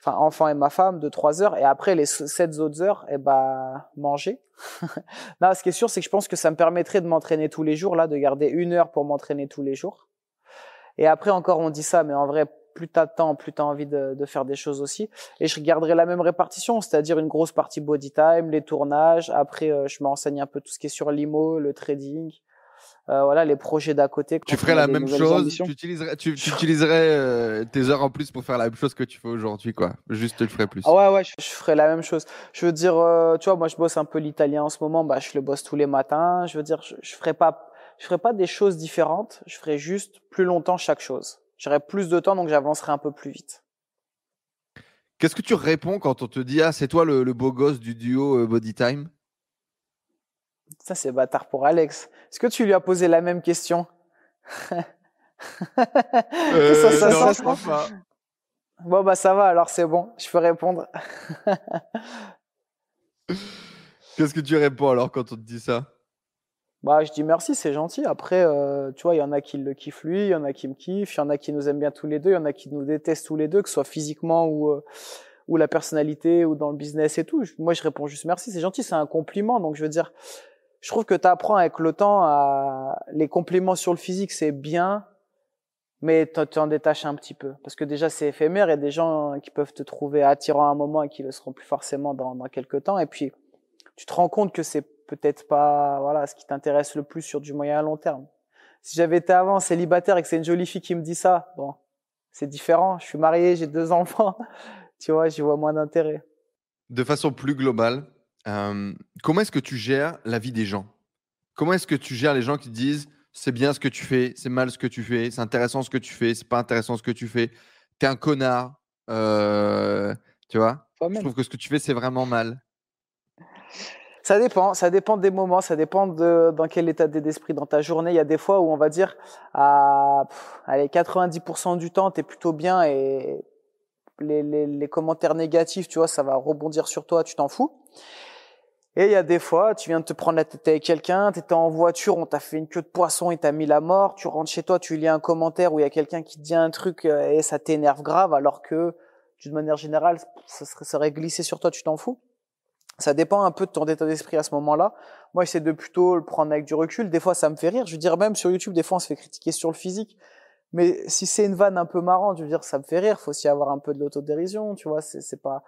Enfin, enfant et ma femme, 2-3 heures. Et après, les 7 autres heures, eh ben, manger. non, ce qui est sûr, c'est que je pense que ça me permettrait de m'entraîner tous les jours, là, de garder une heure pour m'entraîner tous les jours. Et après encore, on dit ça, mais en vrai, plus t'as de temps, plus t'as envie de, de, faire des choses aussi. Et je garderai la même répartition, c'est-à-dire une grosse partie body time, les tournages. Après, euh, je m'enseigne un peu tout ce qui est sur l'IMO, le trading. Euh, voilà, les projets d'à côté. Tu ferais la même chose, tu utiliserais, tu, tu utiliserais euh, tes heures en plus pour faire la même chose que tu fais aujourd'hui, quoi. Juste, tu le ferais plus. Ah ouais, ouais, je, ferais la même chose. Je veux dire, euh, tu vois, moi, je bosse un peu l'italien en ce moment, bah, je le bosse tous les matins. Je veux dire, je, je ferais pas je ferai pas des choses différentes, je ferai juste plus longtemps chaque chose. J'aurai plus de temps, donc j'avancerai un peu plus vite. Qu'est-ce que tu réponds quand on te dit ah c'est toi le, beau gosse du duo euh, Body Time? Ça c'est bâtard pour Alex. Est-ce que tu lui as posé la même question? Euh, ça, non, ça, pas. Bon bah ça va alors c'est bon, je peux répondre. Qu'est-ce que tu réponds alors quand on te dit ça? Bah, je dis merci, c'est gentil. Après, euh, tu vois, il y en a qui le kiffent lui, il y en a qui me kiffent, il y en a qui nous aiment bien tous les deux, il y en a qui nous détestent tous les deux, que ce soit physiquement ou, euh, ou la personnalité ou dans le business et tout. Moi, je réponds juste merci, c'est gentil, c'est un compliment. Donc, je veux dire, je trouve que tu apprends avec le temps à les compliments sur le physique, c'est bien, mais tu en détaches un petit peu. Parce que déjà, c'est éphémère, a des gens qui peuvent te trouver attirant à un moment et qui le seront plus forcément dans, dans quelques temps. Et puis, tu te rends compte que c'est peut-être pas voilà ce qui t'intéresse le plus sur du moyen à long terme. Si j'avais été avant célibataire et que c'est une jolie fille qui me dit ça, bon, c'est différent. Je suis marié, j'ai deux enfants, tu vois, j'y vois moins d'intérêt. De façon plus globale, euh, comment est-ce que tu gères la vie des gens? Comment est-ce que tu gères les gens qui disent c'est bien ce que tu fais, c'est mal ce que tu fais, c'est intéressant ce que tu fais, c'est pas intéressant ce que tu fais, t'es un connard, euh, tu vois? Je trouve que ce que tu fais c'est vraiment mal. Ça dépend, ça dépend des moments, ça dépend de dans quel état d'esprit dans ta journée. Il y a des fois où on va dire à allez 90% du temps t'es plutôt bien et les, les, les, commentaires négatifs, tu vois, ça va rebondir sur toi, tu t'en fous. Et il y a des fois, tu viens de te prendre la tête avec quelqu'un, t'étais en voiture, on t'a fait une queue de poisson et t'as mis la mort, tu rentres chez toi, tu lis un commentaire où il y a quelqu'un qui te dit un truc euh, et ça t'énerve grave alors que d'une manière générale, ça serait, ça serait glissé sur toi, tu t'en fous. Ça dépend un peu de ton état d'esprit à ce moment-là. Moi, j'essaie de plutôt le prendre avec du recul. Des fois, ça me fait rire. Je veux dire, même sur YouTube, des fois, on se fait critiquer sur le physique. Mais si c'est une vanne un peu marrante, je veux dire, ça me fait rire. Faut aussi avoir un peu de l'autodérision, tu vois. C'est pas,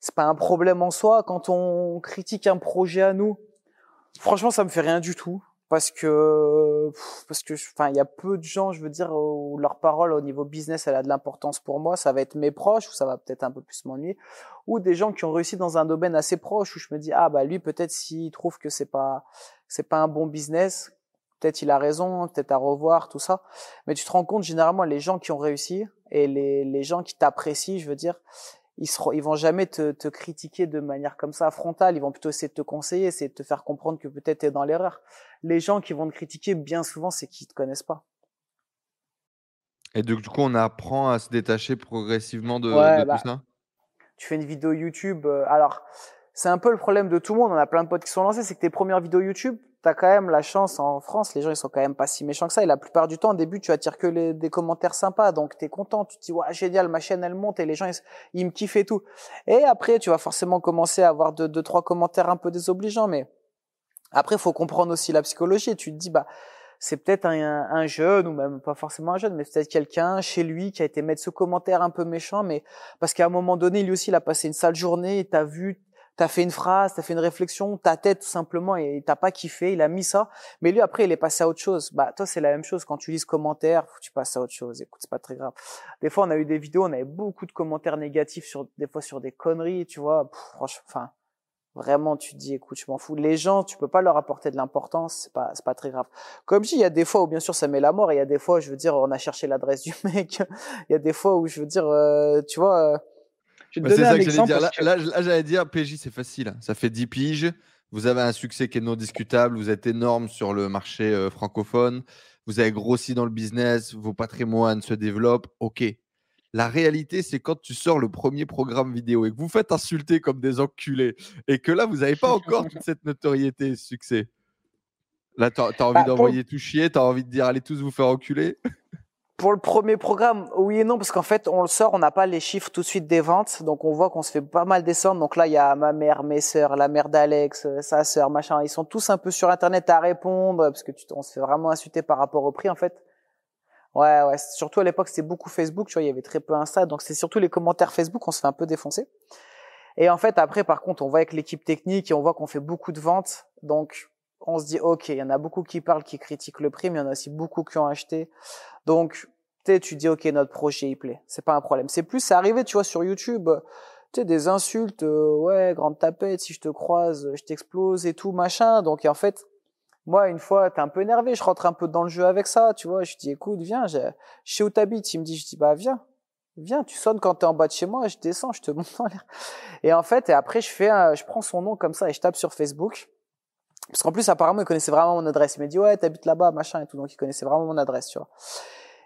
c'est pas un problème en soi. Quand on critique un projet à nous, franchement, ça me fait rien du tout parce que parce que enfin il y a peu de gens je veux dire où leur parole au niveau business elle a de l'importance pour moi. Ça va être mes proches ou ça va peut-être un peu plus m'ennuyer. Ou des gens qui ont réussi dans un domaine assez proche où je me dis ah bah lui peut-être s'il trouve que c'est pas c'est pas un bon business peut-être il a raison peut-être à revoir tout ça. Mais tu te rends compte généralement les gens qui ont réussi et les les gens qui t'apprécient je veux dire ils seront, ils vont jamais te, te critiquer de manière comme ça frontale. Ils vont plutôt essayer de te conseiller, essayer de te faire comprendre que peut-être tu es dans l'erreur. Les gens qui vont te critiquer, bien souvent, c'est qu'ils te connaissent pas. Et du coup, on apprend à se détacher progressivement de, de bah, tout ça? Tu fais une vidéo YouTube. Euh, alors, c'est un peu le problème de tout le monde. On a plein de potes qui sont lancés. C'est que tes premières vidéos YouTube, as quand même la chance en France, les gens ils sont quand même pas si méchants que ça. Et la plupart du temps, au début, tu attires que les, des commentaires sympas, donc tu es content. Tu te dis ouais génial, ma chaîne elle monte et les gens ils, me kiffent et tout. Et après, tu vas forcément commencer à avoir deux, trois commentaires un peu désobligeants, mais après, faut comprendre aussi la psychologie. tu te dis bah c'est peut-être un, un, jeune ou même pas forcément un jeune, mais peut-être quelqu'un chez lui qui a été mettre ce commentaire un peu méchant, mais parce qu'à un moment donné, lui aussi, il a passé une sale journée, et t'as vu, t'as fait une phrase, t'as fait une réflexion, ta tête simplement, et t'as pas kiffé, il a mis ça, mais lui après, il est passé à autre chose. Bah toi, c'est la même chose quand tu lis ce commentaire, tu passes à autre chose. Écoute, c'est pas très grave. Des fois, on a eu des vidéos, on avait beaucoup de commentaires négatifs sur, des fois sur des conneries, tu vois. franchement, enfin Vraiment, tu dis, écoute, je m'en fous. Les gens, tu peux pas leur apporter de l'importance, c'est pas, c'est pas très grave. Comme je dis, il y a des fois où bien sûr ça met la mort, il y a des fois, je veux dire, on a cherché l'adresse du mec. Il y a des fois où je veux dire, euh, tu vois. Je vais te donner un exemple. Dire. Là, là, j'allais dire, PJ, c'est facile. Ça fait 10 piges. Vous avez un succès qui est non discutable. Vous êtes énorme sur le marché euh, francophone. Vous avez grossi dans le business. Vos patrimoines se développent. OK. La réalité, c'est quand tu sors le premier programme vidéo et que vous faites insulter comme des enculés et que là, vous n'avez pas encore toute cette notoriété et ce succès. Là, tu as, envie bah, d'envoyer tout chier, tu as envie de dire allez tous vous faire enculer. Pour le premier programme, oui et non, parce qu'en fait, on le sort, on n'a pas les chiffres tout de suite des ventes, donc on voit qu'on se fait pas mal descendre. Donc là, il y a ma mère, mes sœurs, la mère d'Alex, euh, sa sœur, machin. Ils sont tous un peu sur Internet à répondre, parce que tu, on se fait vraiment insulter par rapport au prix, en fait. Ouais, ouais. Surtout à l'époque, c'était beaucoup Facebook. Tu vois, il y avait très peu Insta. Donc, c'est surtout les commentaires Facebook. On se fait un peu défoncer. Et en fait, après, par contre, on voit avec l'équipe technique et on voit qu'on fait beaucoup de ventes. Donc, on se dit, OK, il y en a beaucoup qui parlent, qui critiquent le prix, mais il y en a aussi beaucoup qui ont acheté. Donc, tu dis, OK, notre projet, il plaît. C'est pas un problème. C'est plus, c'est arrivé, tu vois, sur YouTube, tu sais, des insultes, euh, ouais, grande tapette, si je te croise, je t'explose et tout, machin. Donc, en fait, moi, une fois, t'es un peu énervé, je rentre un peu dans le jeu avec ça, tu vois. Je dis, écoute, viens, je sais où t'habites. Il me dit, je dis, bah, viens, viens, tu sonnes quand t'es en bas de chez moi, je descends, je te monte en l'air. Et en fait, et après, je fais, je prends son nom comme ça et je tape sur Facebook. Parce qu'en plus, apparemment, il connaissait vraiment mon adresse. Il m'a dit, ouais, t'habites là-bas, machin et tout. Donc, il connaissait vraiment mon adresse, tu vois.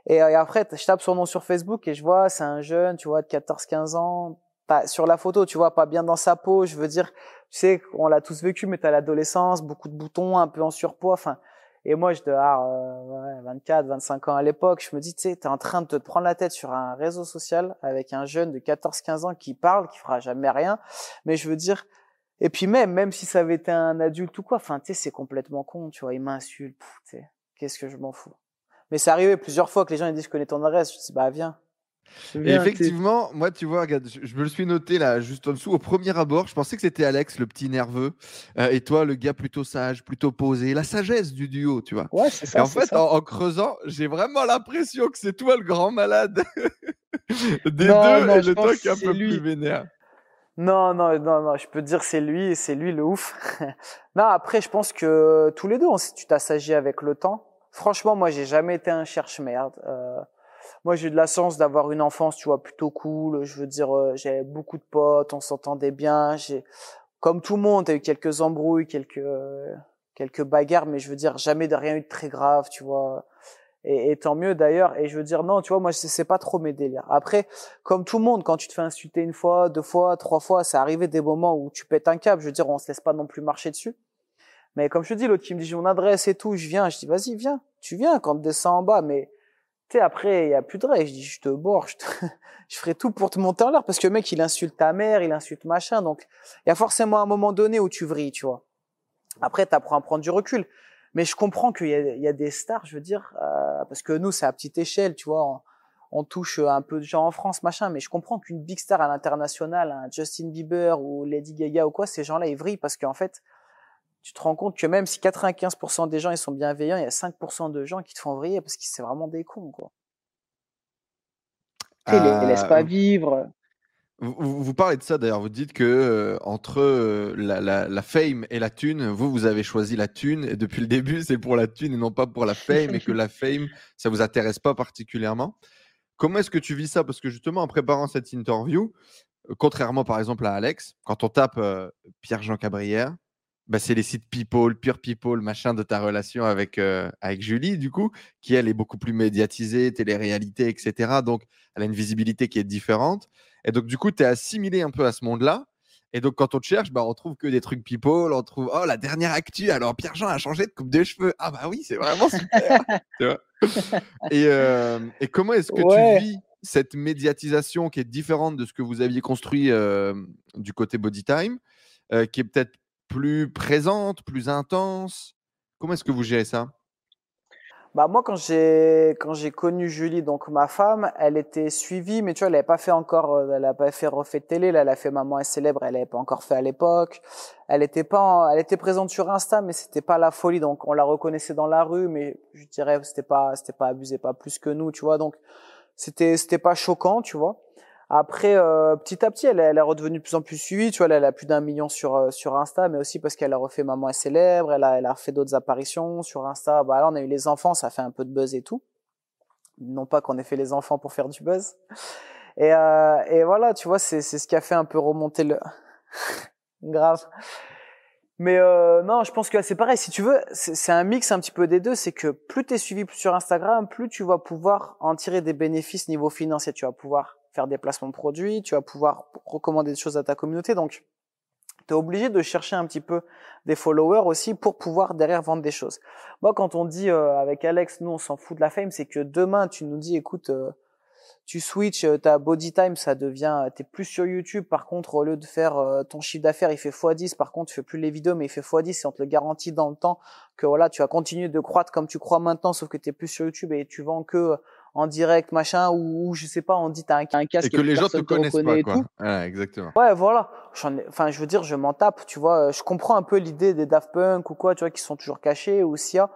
Et, et après, je tape son nom sur Facebook et je vois, c'est un jeune, tu vois, de 14, 15 ans, pas sur la photo, tu vois, pas bien dans sa peau. Je veux dire, tu sais, on l'a tous vécu, mais t'as l'adolescence, beaucoup de boutons, un peu en surpoids. Enfin, et moi, je ah, euh, 24, 25 ans à l'époque. Je me dis, tu sais, t'es en train de te prendre la tête sur un réseau social avec un jeune de 14, 15 ans qui parle, qui fera jamais rien. Mais je veux dire, et puis même, même si ça avait été un adulte ou quoi, enfin, tu sais, c'est complètement con, tu vois, il m'insulte, qu'est-ce que je m'en fous? Mais c'est arrivé plusieurs fois que les gens ils disent, je connais ton adresse. Je dis, bah, viens. Et effectivement, moi, tu vois, regarde, je, me le suis noté là, juste en dessous, au premier abord, je pensais que c'était Alex, le petit nerveux, euh, et toi, le gars plutôt sage, plutôt posé, la sagesse du duo, tu vois. Ouais, c'est ça. Et en fait, en, creusant, j'ai vraiment l'impression que c'est toi le grand malade des deux, et le toi qui est un peu plus vénère. Non, non, non, non, je peux te dire c'est lui, c'est lui le ouf. non, après, je pense que tous les deux, on, tu t'assagis avec le temps. Franchement, moi, j'ai jamais été un cherche-merde. Euh, moi, j'ai eu de la chance d'avoir une enfance, tu vois, plutôt cool. Je veux dire, euh, j'avais beaucoup de potes, on s'entendait bien. J'ai, comme tout le monde, eu quelques embrouilles, quelques quelques bagarres, mais je veux dire, jamais de rien eu de très grave, tu vois. Et, et tant mieux d'ailleurs. Et je veux dire, non, tu vois, moi, c'est pas trop mes délires. Après, comme tout le monde, quand tu te fais insulter une fois, deux fois, trois fois, ça arrivé des moments où tu pètes un câble. Je veux dire, on se laisse pas non plus marcher dessus. Mais comme je te dis, l'autre qui me dit mon adresse et tout, je viens, je dis vas-y, viens, tu viens quand tu descends en bas, mais tu sais, après, il y a plus de règles. Je dis, je te borde, je, je ferai tout pour te monter en l'air parce que le mec, il insulte ta mère, il insulte machin. Donc, il y a forcément un moment donné où tu vrilles, tu vois. Après, t'apprends à prendre du recul. Mais je comprends qu'il y, y, a des stars, je veux dire, euh, parce que nous, c'est à petite échelle, tu vois. On, touche un peu de gens en France, machin. Mais je comprends qu'une big star à l'international, un Justin Bieber ou Lady Gaga ou quoi, ces gens-là, ils vrillent parce qu'en fait, tu te rends compte que même si 95% des gens ils sont bienveillants, il y a 5% de gens qui te font vriller parce que c'est vraiment des cons, quoi. Tu les, laissent pas vivre. Vous, parlez de ça d'ailleurs, vous dites que euh, entre euh, la, fame et la thune, vous, vous avez choisi la thune et depuis le début, c'est pour la thune et non pas pour la fame et que la fame, ça vous intéresse pas particulièrement. Comment est-ce que tu vis ça? Parce que justement, en préparant cette interview, euh, contrairement par exemple à Alex, quand on tape Pierre-Jean Cabrière, bah, c'est les sites People, Pure People, machin de ta relation avec, euh, avec Julie, du coup, qui elle est beaucoup plus médiatisée, télé-réalité, etc. Donc, elle a une visibilité qui est différente. Et donc, du coup, tu es assimilé un peu à ce monde-là. Et donc, quand on te cherche, bah, on trouve que des trucs people, on trouve, oh, la dernière actu, alors Pierre-Jean a changé de coupe de cheveux. Ah, bah oui, c'est vraiment super. et, euh, et, comment est-ce que tu vis cette médiatisation qui est différente de ce que vous aviez construit euh, du côté Body Time, qui est peut-être plus présente, plus intense? Comment est-ce que vous gérez ça? Bah moi quand j'ai quand j'ai connu Julie donc ma femme elle était suivie mais tu vois elle avait pas fait encore euh, elle a pas fait refait de télé là elle a fait maman est célèbre elle avait pas encore fait à l'époque. Elle était pas elle était présente sur Insta mais c'était pas la folie donc on la reconnaissait dans la rue mais je dirais c'était pas c'était pas abusé pas plus que nous tu vois donc c'était c'était pas choquant tu vois après, euh, petit à petit, elle, elle est redevenue de plus en plus suivie. Tu vois, elle, a plus d'un million sur euh, sur Insta, mais aussi parce qu'elle a refait Maman est célèbre. Elle a elle a fait d'autres apparitions sur Insta. Bah là, on a eu les enfants, ça fait un peu de buzz et tout. Non pas qu'on ait fait les enfants pour faire du buzz. Et euh, et voilà, tu vois, c'est c'est ce qui a fait un peu remonter le grave. Mais euh, non, je pense que c'est pareil. Si tu veux, c'est un mix un petit peu des deux. C'est que plus tu es suivi sur Instagram, plus tu vas pouvoir en tirer des bénéfices niveau financier. Tu vas pouvoir faire des placements de produits, tu vas pouvoir recommander des choses à ta communauté. Donc, tu es obligé de chercher un petit peu des followers aussi pour pouvoir derrière vendre des choses. Moi, quand on dit euh, avec Alex, nous, on s'en fout de la fame, c'est que demain, tu nous dis, écoute, euh, tu switches euh, ta body time, ça devient, t'es plus sur YouTube. Par contre, au lieu de faire ton chiffre d'affaires, il fait x10. Par contre, tu fais plus les vidéos, mais il fait x10 et on te le garantit dans le temps que voilà, tu vas continuer de croître comme tu crois maintenant, sauf que t'es plus sur YouTube et tu vends que en direct, machin, ou, je sais pas, on dit t'as un, un casque et que les gens te connaissent pas, quoi. Ouais, exactement. Ouais, voilà. Enfin, je veux dire, je m'en tape, tu vois. Je comprends un peu l'idée des Daft Punk ou quoi, tu vois, qui sont toujours cachés ou SIA.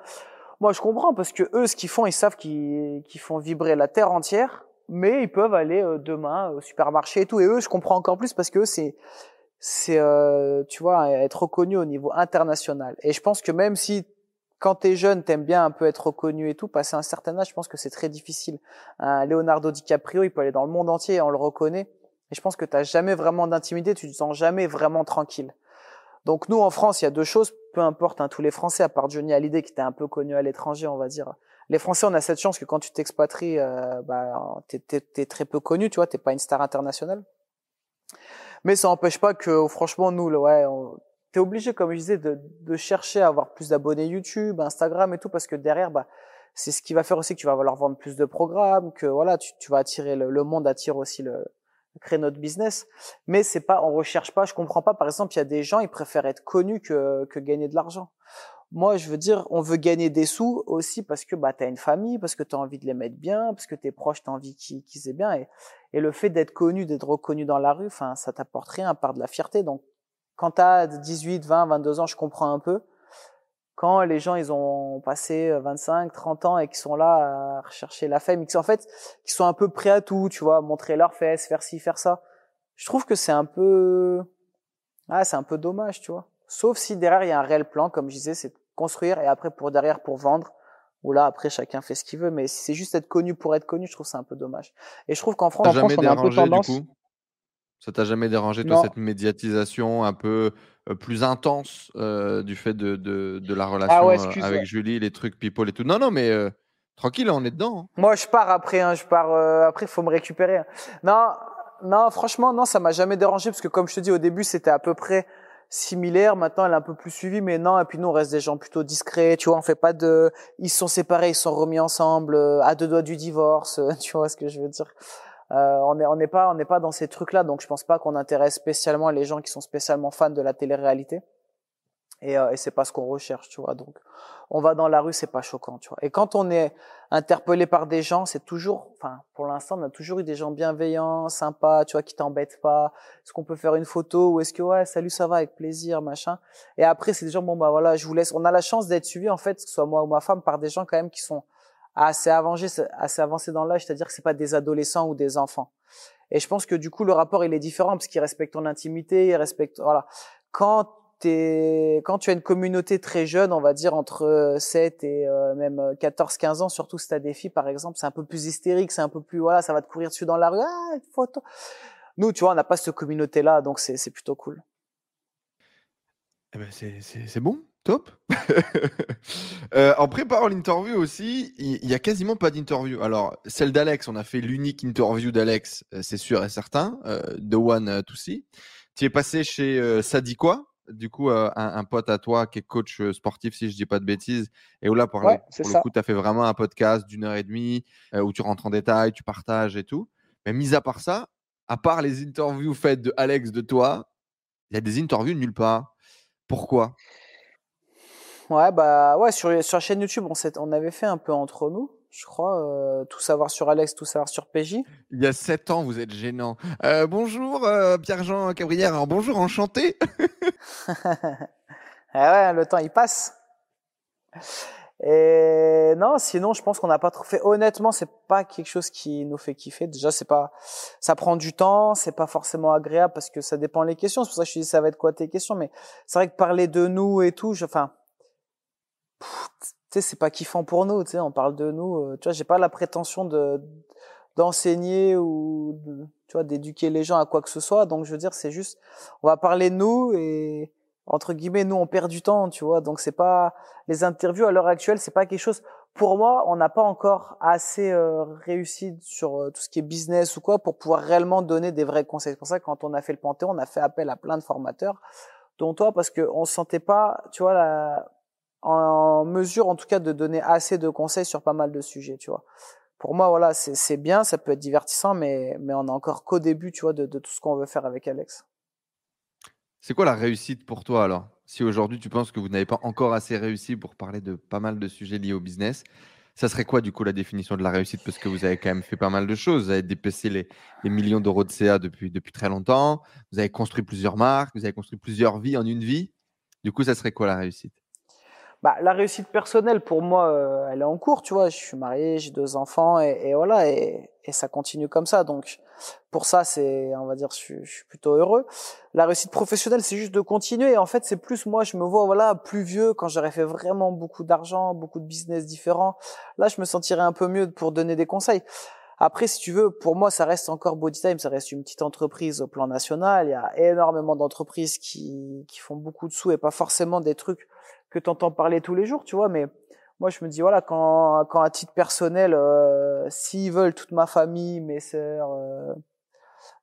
Moi, je comprends parce que eux, ce qu'ils font, ils savent qu'ils font vibrer la terre entière, mais ils peuvent aller euh, demain au supermarché et tout. Et eux, je comprends encore plus parce que c'est c'est euh, tu vois être reconnu au niveau international. Et je pense que même si quand t'es jeune, t'aimes bien un peu être reconnu et tout. Passer un certain âge, je pense que c'est très difficile. Leonardo DiCaprio, il peut aller dans le monde entier et on le reconnaît. Et je pense que t'as jamais vraiment d'intimité, tu te sens jamais vraiment tranquille. Donc nous, en France, il y a deux choses, peu importe, hein, tous les Français, à part Johnny Hallyday qui était un peu connu à l'étranger, on va dire. Les Français, on a cette chance que quand tu t'expatries, euh, bah, t'es, es, très peu connu, tu vois, t'es pas une star internationale. Mais ça n'empêche pas que, franchement, nous, ouais, on, tu es obligé, comme je disais, de, de chercher à avoir plus d'abonnés YouTube, Instagram et tout, parce que derrière, bah, c'est ce qui va faire aussi que tu vas leur vendre plus de programmes, que voilà, tu, vas attirer le, monde attire aussi le, créer notre business. Mais c'est pas, on recherche pas, je comprends pas. Par exemple, il y a des gens, ils préfèrent être connus que gagner de l'argent. Moi, je veux dire, on veut gagner des sous aussi parce que bah, tu as une famille, parce que tu as envie de les mettre bien, parce que tes proches, tu as envie qu'ils qu aient bien. Et, et le fait d'être connu, d'être reconnu dans la rue, enfin, ça t'apporte rien à part de la fierté. Donc, quand tu as 18, 20, 22 ans, je comprends un peu. Quand les gens, ils ont passé 25, 30 ans et qui sont là à rechercher la fame, qui en fait, qui sont un peu prêts à tout, tu vois, montrer leurs fesses, faire ci, faire ça. Je trouve que c'est un peu, ah, c'est un peu dommage, tu vois. Sauf si derrière il y a un réel plan, comme je disais, c'est construire et après pour derrière pour vendre. Ou là après chacun fait ce qu'il veut, mais si c'est juste être connu pour être connu, je trouve c'est un peu dommage. Et je trouve qu'en France, en France on a un peu tendance. Ça t'a jamais dérangé, toi, cette médiatisation un peu plus intense du fait de, de, la ah relation avec Julie, les trucs people et tout? Non, non, mais tranquille, on est dedans. Hein. Moi, je pars après. Hein, je pars après. Faut me récupérer. Hein. Non, non, franchement, non, ça m'a jamais dérangé parce que comme je te dis au début, c'était à peu près similaire. Maintenant, elle est un peu plus suivie, mais non. Et puis nous, on reste des gens plutôt discrets. Tu vois, on fait pas de. Ils sont séparés, ils sont remis ensemble, à deux doigts du divorce. tu vois ce que je veux dire euh, on n'est on n'est pas on n'est pas dans ces trucs là donc je pense pas qu'on intéresse spécialement les gens qui sont spécialement fans de la télé-réalité et, euh, et c'est pas ce qu'on recherche tu vois. Donc on va dans la rue c'est pas choquant tu vois. Et quand on est interpellé par des gens c'est toujours enfin pour l'instant on a toujours eu des gens bienveillants sympas tu vois qui t'embêtent pas. Est-ce qu'on peut faire une photo ou est-ce que ouais salut ça va avec plaisir machin. Et après c'est des gens bon bah voilà je vous laisse. On a la chance d'être suivi en fait que ce soit moi ou ma femme par des gens quand même qui sont assez avancé, assez avancé dans l'âge, c'est-à-dire que c'est pas des adolescents ou des enfants. Et je pense que du coup le rapport il est différent parce qu'il respecte ton intimité, il respecte voilà. Quand quand tu as une communauté très jeune, on va dire entre 7 et euh, même 14 15 ans, surtout si tu as des filles par exemple, c'est un peu plus hystérique, c'est un peu plus voilà, ça va te courir dessus dans la rue, ah, photo. Nous, tu vois, on n'a pas cette communauté là, donc c'est plutôt cool. Eh ben c'est bon. Top. Euh, en préparant l'interview aussi, il y, a quasiment pas d'interview. Alors, celle d'Alex, on a fait l'unique interview d'Alex, euh, c'est sûr et certain, de One to See. Tu es passé chez euh, Sadikwa, du coup, euh, un, pote à toi qui est coach euh, sportif, si je dis pas de bêtises, et où là, pour, le coup, tu as fait vraiment un podcast d'une heure et demie où tu rentres en détail, tu partages et tout. Mais mis à part ça, à part les interviews faites de Alex, de toi, il y a des interviews nulle part. Pourquoi? Ouais, bah ouais, sur, sur la chaîne YouTube, on, on avait fait un peu entre nous je crois. Euh, tout savoir sur Alex, tout savoir sur PJ. Il y a sept ans, vous êtes gênant. Euh, bonjour euh, Pierre-Jean Cabrière. Bonjour, enchanté. ah ouais, le temps il passe. Et non, sinon, je pense qu'on n'a pas trop fait. Honnêtement, c'est pas quelque chose qui nous fait kiffer. Déjà, c'est pas, ça prend du temps, c'est pas forcément agréable parce que ça dépend les questions. C'est pour ça que je dis ça va être quoi tes questions. Mais c'est vrai que parler de nous et tout, je, enfin, sais, c'est pas kiffant pour nous, tu sais, on parle de nous. Euh, tu vois, j'ai pas la prétention de d'enseigner ou tu vois d'éduquer les gens à quoi que ce soit. Donc je veux dire, c'est juste, on va parler de nous et entre guillemets, nous on perd du temps, tu vois. Donc c'est pas les interviews à l'heure actuelle, c'est pas quelque chose. Pour moi, on n'a pas encore assez euh, réussi sur euh, tout ce qui est business ou quoi pour pouvoir réellement donner des vrais conseils. C'est pour ça que quand on a fait le Panthéon, on a fait appel à plein de formateurs, dont toi, parce que on se sentait pas, tu vois, la en mesure en tout cas de donner assez de conseils sur pas mal de sujets, tu vois. Pour moi, voilà, c'est bien, ça peut être divertissant, mais, mais on a encore qu'au début, tu vois, de, tout ce qu'on veut faire avec Alex. C'est quoi la réussite pour toi alors? Si aujourd'hui tu penses que vous n'avez pas encore assez réussi pour parler de pas mal de sujets liés au business, ça serait quoi du coup la définition de la réussite? Parce que vous avez quand même fait pas mal de choses. Vous avez dépassé les, les millions d'euros de CA depuis, depuis très longtemps. Vous avez construit plusieurs marques. Vous avez construit plusieurs vies en une vie. Du coup, ça serait quoi la réussite? Bah, la réussite personnelle pour moi, euh, elle est en cours, tu vois. Je suis marié, j'ai deux enfants et, et voilà, et, et, ça continue comme ça. Donc pour ça, c'est, on va dire, je suis, je suis, plutôt heureux. La réussite professionnelle, c'est juste de continuer. Et en fait, c'est plus moi, je me vois voilà plus vieux quand j'aurais fait vraiment beaucoup d'argent, beaucoup de business différents. Là, je me sentirais un peu mieux pour donner des conseils. Après, si tu veux, pour moi, ça reste encore Bodytime, ça reste une petite entreprise au plan national. Il y a énormément d'entreprises qui, qui font beaucoup de sous et pas forcément des trucs que tu entends parler tous les jours, tu vois. Mais moi, je me dis, voilà, quand, quand à titre personnel, euh, s'ils veulent toute ma famille, mes sœurs, euh,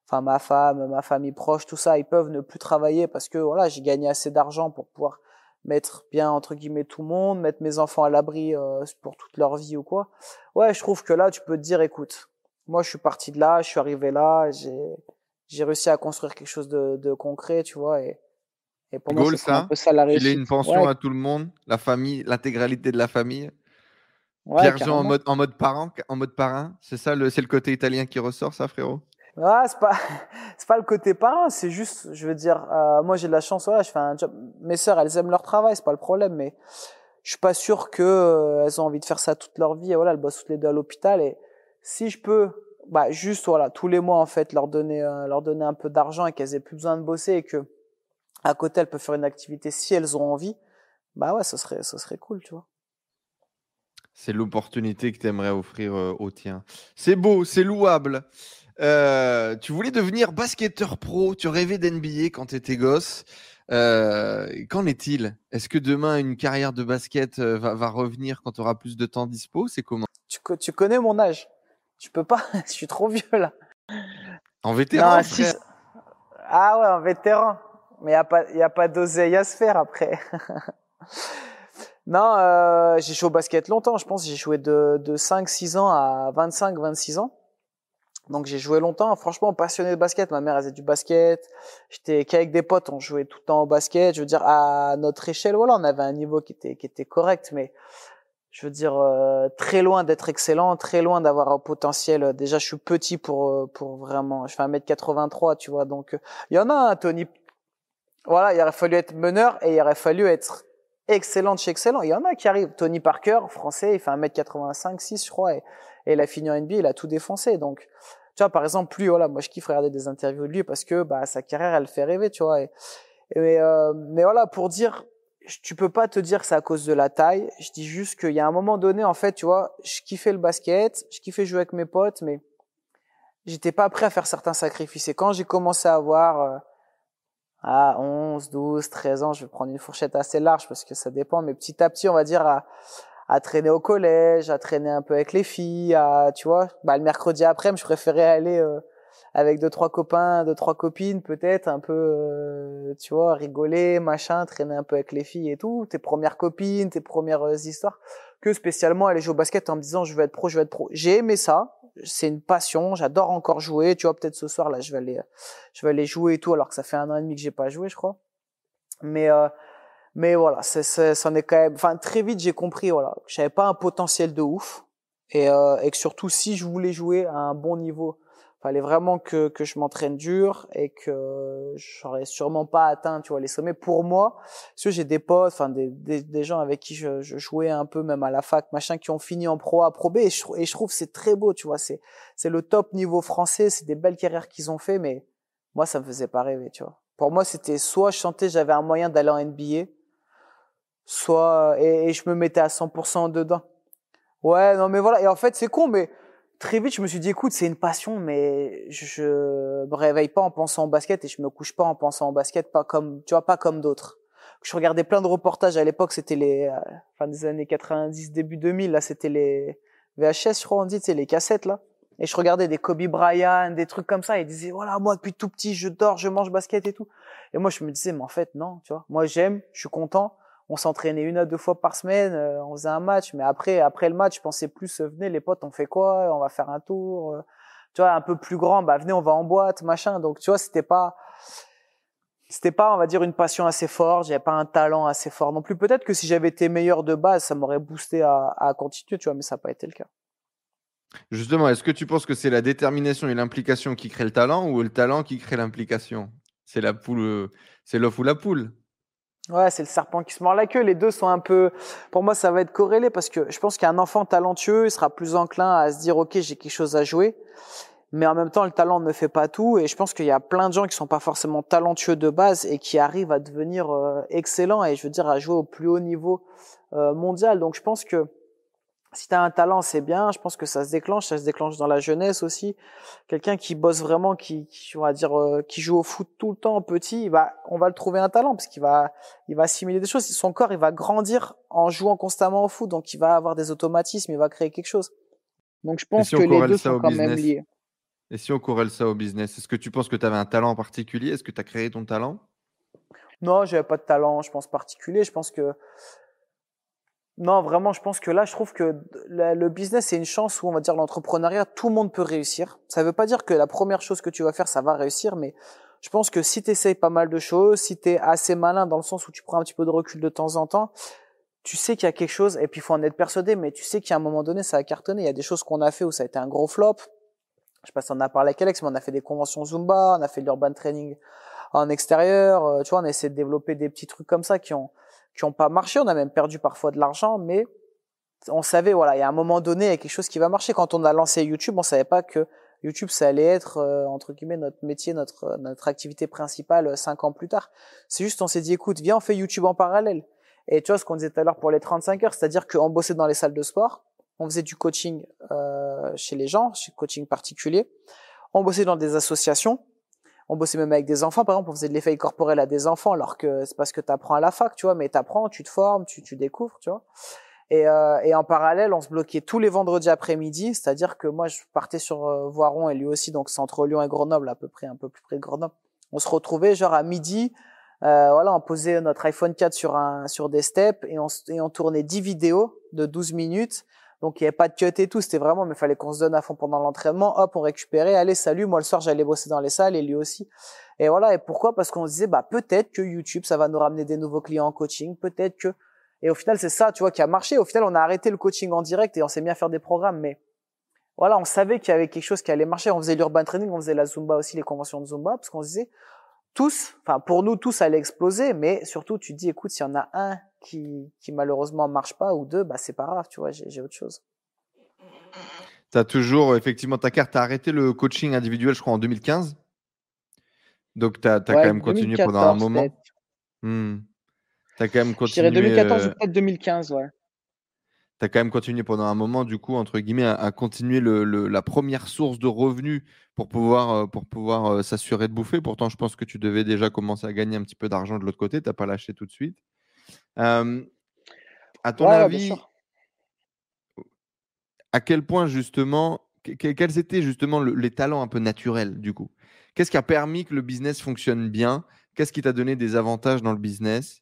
enfin ma femme, ma famille proche, tout ça, ils peuvent ne plus travailler parce que voilà, j'ai gagné assez d'argent pour pouvoir mettre bien entre guillemets tout le monde, mettre mes enfants à l'abri euh, pour toute leur vie ou quoi. Ouais, je trouve que là, tu peux te dire, écoute, moi, je suis parti de là, je suis arrivé là, j'ai j'ai réussi à construire quelque chose de, de concret, tu vois, et et pour moi, un peu ça la réussite. une pension à tout le monde, la famille, l'intégralité de la famille. Pierre-Jean en mode, en mode parent, en mode parrain, c'est ça, le, c'est le côté italien qui ressort, ça, frérot? Ah, c'est pas, c'est pas le côté parrain, c'est juste, je veux dire, euh, moi j'ai de la chance, voilà, je fais un job. Mes sœurs, elles aiment leur travail, c'est pas le problème, mais je suis pas sûr que euh, elles ont envie de faire ça toute leur vie. Et voilà, elles bossent toutes les deux à l'hôpital. Et si je peux, bah juste voilà, tous les mois en fait, leur donner, euh, leur donner un peu d'argent et qu'elles aient plus besoin de bosser et que à côté elles peuvent faire une activité si elles ont envie, bah ouais, ce serait, ce serait cool, tu vois. C'est l'opportunité que tu aimerais offrir euh, au tien. C'est beau, c'est louable. Euh, tu voulais devenir basketteur pro, tu rêvais d'NBA quand tu étais gosse. Euh, qu'en est-il? Est-ce que demain une carrière de basket va, revenir quand tu auras plus de temps dispo? C'est comment? Tu, tu, connais mon âge. Tu peux pas, je suis trop vieux là. En vétéran Ah ouais, en vétéran mais il n'y a pas, y a pas d'oseille à se faire après. non, euh, j'ai joué au basket longtemps, je pense. J'ai joué de, de 5-6 ans à 25-26 ans. Donc j'ai joué longtemps, franchement passionné de basket. Ma mère elle faisait du basket. J'étais qu'avec des potes, on jouait tout le temps au basket. Je veux dire à notre échelle, voilà, on avait un niveau qui était qui était correct, mais je veux dire euh, très loin d'être excellent, très loin d'avoir un potentiel. Déjà je suis petit pour euh, pour vraiment, je fais 1m83, tu vois. Donc il y en a un Tony voilà, il aurait fallu être meneur et il aurait fallu être excellent de chez excellent. Il y en a qui arrivent. Tony Parker, français, il fait 1m85, 6, je crois, et, il a fini en NBA, il a tout défoncé. Donc, tu vois, par exemple, lui, voilà, moi, je kiffe regarder des interviews de lui parce que, bah, sa carrière, elle fait rêver, tu vois. Et euh, mais voilà, pour dire, tu peux pas te dire que c'est à cause de la taille. Je dis juste qu'il y a un moment donné, en fait, tu vois, je kiffais le basket, je kiffais jouer avec mes potes, mais j'étais pas prêt à faire certains sacrifices. Et quand j'ai commencé à avoir euh, à 11, 12, 13 ans, je vais prendre une fourchette assez large parce que ça dépend, mais petit à petit, on va dire à, à traîner au collège, à traîner un peu avec les filles, à tu vois, bah le mercredi après, je préférais aller euh, avec deux trois copains, deux trois copines peut-être, un peu, euh, tu vois, rigoler, machin, traîner un peu avec les filles et tout, tes premières copines, tes premières euh, histoires, que spécialement aller jouer au basket en me disant je vais être pro, je vais être pro. J'ai aimé ça, c'est une passion, j'adore encore jouer, tu vois, peut-être ce soir là je vais aller, je vais aller jouer et tout, alors que ça fait un an et demi que j'ai pas joué, je crois. Mais euh, mais voilà, c'est, c'en est quand même. Enfin, très vite, j'ai compris, voilà, que j'avais pas un potentiel de ouf, et, euh, et que surtout, si je voulais jouer à un bon niveau, fallait vraiment que, que je m'entraîne dur et que j'aurais sûrement pas atteint, tu vois, les sommets. Pour moi, parce que j'ai des potes, enfin des, des, gens avec qui je, je, jouais un peu, même à la fac, machin, qui ont fini en pro A, pro B, et je, et je trouve c'est très beau, tu vois. C'est c'est le top niveau français, c'est des belles carrières qu'ils ont fait, mais moi, ça me faisait pas rêver, tu vois. Pour moi, c'était soit je sentais j'avais un moyen d'aller en NBA, soit et, je me mettais à 100% dedans. Ouais, non mais voilà. Et en fait, c'est con, mais très vite, je me suis dit, écoute, c'est une passion, mais je me réveille pas en pensant au basket et je me couche pas en pensant au basket, pas comme, tu vois, pas comme d'autres. Je regardais plein de reportages à l'époque, c'était les, euh, fin des années 90, début 2000, là, c'était les VHS, je crois, on dit, tu les cassettes, là. Et je regardais des Kobe Bryant, des trucs comme ça, et ils disaient, voilà, moi, depuis tout petit, je dors, je mange basket et tout. Et moi, je me disais, mais en fait, non, tu vois. Moi, j'aime, je suis content on s'entraînait une à deux fois par semaine, euh, on faisait un match, mais après, après le match, je pensais plus, euh, venez les potes, on fait quoi? On va faire un tour. Euh, tu vois, un peu plus grand, bah venez, on va en boîte, machin. Donc tu vois, c'était pas, c'était pas, on va dire, une passion assez forte. J'avais pas un talent assez fort non plus. Peut-être que si j'avais été meilleur de base, ça m'aurait boosté à, à continuer, tu vois, mais ça n'a pas été le cas. Justement, est-ce que tu penses que c'est la détermination et l'implication qui créent le talent ou le talent qui crée l'implication? C'est la poule, c'est l'œuf ou la poule Ouais, c'est le serpent qui se mord la queue. Les deux sont un peu, pour moi, ça va être corrélé parce que je pense qu'un enfant talentueux, il sera plus enclin à se dire, OK, j'ai quelque chose à jouer. Mais en même temps, le talent ne fait pas tout. Et je pense qu'il y a plein de gens qui sont pas forcément talentueux de base et qui arrivent à devenir euh, excellents et je veux dire, à jouer au plus haut niveau euh, mondial. Donc, je pense que si tu as un talent, c'est bien. Je pense que ça se déclenche, ça se déclenche dans la jeunesse aussi. Quelqu'un qui bosse vraiment, qui, qui on va dire, euh, qui joue au foot tout le temps petit, il va, on va le trouver un talent parce qu'il va, il va assimiler des choses. Son corps, il va grandir en jouant constamment au foot, donc il va avoir des automatismes, il va créer quelque chose. Donc je pense que les deux sont quand même liés. Et si on corrèle ça au business, est-ce que tu penses que tu avais un talent en particulier? Est-ce que tu as créé ton talent? Non, j'avais pas de talent, je pense particulier. Je pense que non, vraiment, je pense que là, je trouve que le business, c'est une chance où on va dire l'entrepreneuriat, tout le monde peut réussir. Ça ne veut pas dire que la première chose que tu vas faire, ça va réussir, mais je pense que si tu essayes pas mal de choses, si tu es assez malin dans le sens où tu prends un petit peu de recul de temps en temps, tu sais qu'il y a quelque chose, et puis il faut en être persuadé, mais tu sais qu'à un moment donné, ça a cartonné. Il y a des choses qu'on a fait où ça a été un gros flop. Je sais pas si on a parlé avec Alex, mais on a fait des conventions Zumba, on a fait de l'urban training en extérieur, euh, tu vois, on a essayé de développer des petits trucs comme ça qui ont qui ont pas marché. On a même perdu parfois de l'argent, mais on savait, voilà, il y a un moment donné, il y a quelque chose qui va marcher. Quand on a lancé YouTube, on savait pas que YouTube, ça allait être, euh, entre guillemets, notre métier, notre, notre activité principale euh, cinq ans plus tard. C'est juste, on s'est dit, écoute, viens, on fait YouTube en parallèle. Et tu vois, ce qu'on disait tout à l'heure pour les 35 heures, c'est-à-dire qu'on bossait dans les salles de sport, on faisait du coaching euh, chez les gens, chez coaching particulier, on bossait dans des associations, on bossait même avec des enfants, par exemple, on faisait de l'effet corporel à des enfants, alors que c'est parce que tu apprends à la fac, tu vois, mais tu apprends, tu te formes, tu, tu découvres, tu vois. Et, euh, et, en parallèle, on se bloquait tous les vendredis après-midi, c'est-à-dire que moi, je partais sur euh, Voiron et lui aussi, donc c'est entre Lyon et Grenoble, à peu près, un peu plus près de Grenoble. On se retrouvait genre à midi, euh, voilà, on posait notre iPhone 4 sur un sur des steps et on, et on tournait 10 vidéos de 12 minutes donc il n'y avait pas de cut et tout, c'était vraiment, mais il fallait qu'on se donne à fond pendant l'entraînement. Hop, on récupérait, allez, salut, moi le soir j'allais bosser dans les salles et lui aussi. Et voilà, et pourquoi? Parce qu'on se disait, bah peut-être que YouTube, ça va nous ramener des nouveaux clients en coaching, peut-être que... Et au final, c'est ça, tu vois, qui a marché. Au final, on a arrêté le coaching en direct et on s'est mis à faire des programmes, mais voilà, on savait qu'il y avait quelque chose qui allait marcher. On faisait l'urban training, on faisait la Zumba aussi, les conventions de Zumba, parce qu'on se disait, tous, enfin pour nous tous, ça allait exploser, mais surtout tu dis, écoute, s'il y en a un qui, qui malheureusement marche pas ou deux, bah c'est pas grave, tu vois, j'ai autre chose. Tu as toujours, effectivement, ta carte, tu as arrêté le coaching individuel, je crois, en 2015. Donc, tu as, quand même continué pendant un moment. Hmm. Tu as quand même continué. Je dirais 2014 ou peut-être 2015, ouais. Tu as quand même continué pendant un moment, du coup, entre guillemets, à, continuer le, la première source de revenus pour pouvoir, euh, pour pouvoir euh, s'assurer de bouffer. Pourtant, je pense que tu devais déjà commencer à gagner un petit peu d'argent de l'autre côté. Tu n'as pas lâché tout de suite. Euh, à ton avis, à quel point justement, quels étaient justement les talents un peu naturels du coup? Qu'est-ce qui a permis que le business fonctionne bien? Qu'est-ce qui t'a donné des avantages dans le business?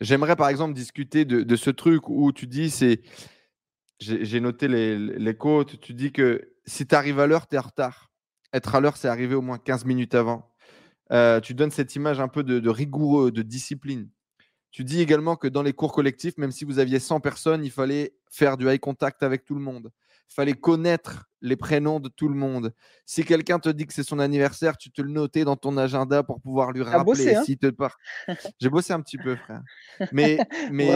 J'aimerais par exemple discuter de, ce truc où tu dis, c'est, j'ai noté les, les côtes, tu dis que si tu arrives à l'heure, tu es en retard. Être à l'heure, c'est arriver au moins 15 minutes avant. Euh, tu donnes cette image un peu de, rigoureux, de discipline. Tu dis également que dans les cours collectifs, même si vous aviez 100 personnes, il fallait faire du eye contact avec tout le monde. Il fallait connaître les prénoms de tout le monde. Si quelqu'un te dit que c'est son anniversaire, tu te le notais dans ton agenda pour pouvoir lui rappeler. Bossé, hein te J'ai bossé un petit peu, frère. Mais, mais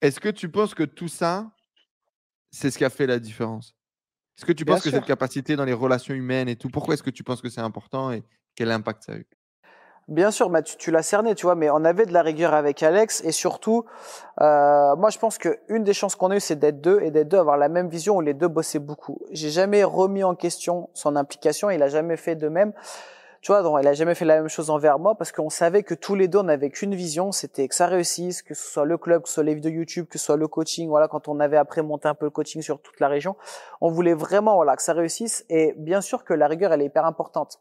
est-ce que tu penses que tout ça, c'est ce qui a fait la différence? Est-ce que tu penses que cette capacité dans les relations humaines et tout, pourquoi est-ce que tu penses que c'est important et quel impact ça a eu? Bien sûr, tu, tu l'as cerné, tu vois, mais on avait de la rigueur avec Alex et surtout, euh, moi je pense qu'une des chances qu'on a eu, c'est d'être deux et d'être deux, avoir la même vision où les deux bossaient beaucoup. J'ai jamais remis en question son implication, il a jamais fait de même. Tu vois, donc, il a jamais fait la même chose envers moi parce qu'on savait que tous les deux, on qu'une vision, c'était que ça réussisse, que ce soit le club, que ce soit les vidéos YouTube, que ce soit le coaching. Voilà, quand on avait après monté un peu le coaching sur toute la région, on voulait vraiment voilà que ça réussisse. Et bien sûr que la rigueur, elle est hyper importante.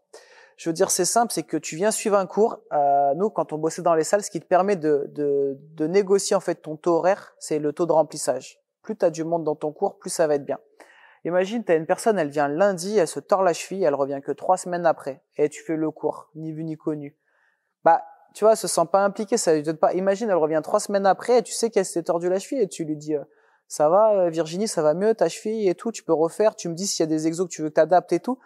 Je veux dire, c'est simple, c'est que tu viens suivre un cours. Euh, nous, quand on bossait dans les salles, ce qui te permet de, de, de négocier en fait ton taux horaire, c'est le taux de remplissage. Plus tu as du monde dans ton cours, plus ça va être bien. Imagine, tu as une personne, elle vient lundi, elle se tord la cheville, elle revient que trois semaines après, et tu fais le cours, ni vu ni connu. Bah, tu vois, elle se sent pas impliquée, ça lui donne pas. Imagine, elle revient trois semaines après, et tu sais qu'elle s'est tordue la cheville, et tu lui dis, euh, ça va, euh, Virginie, ça va mieux, ta cheville et tout, tu peux refaire, tu me dis s'il y a des exos que tu veux que t'adaptes et tout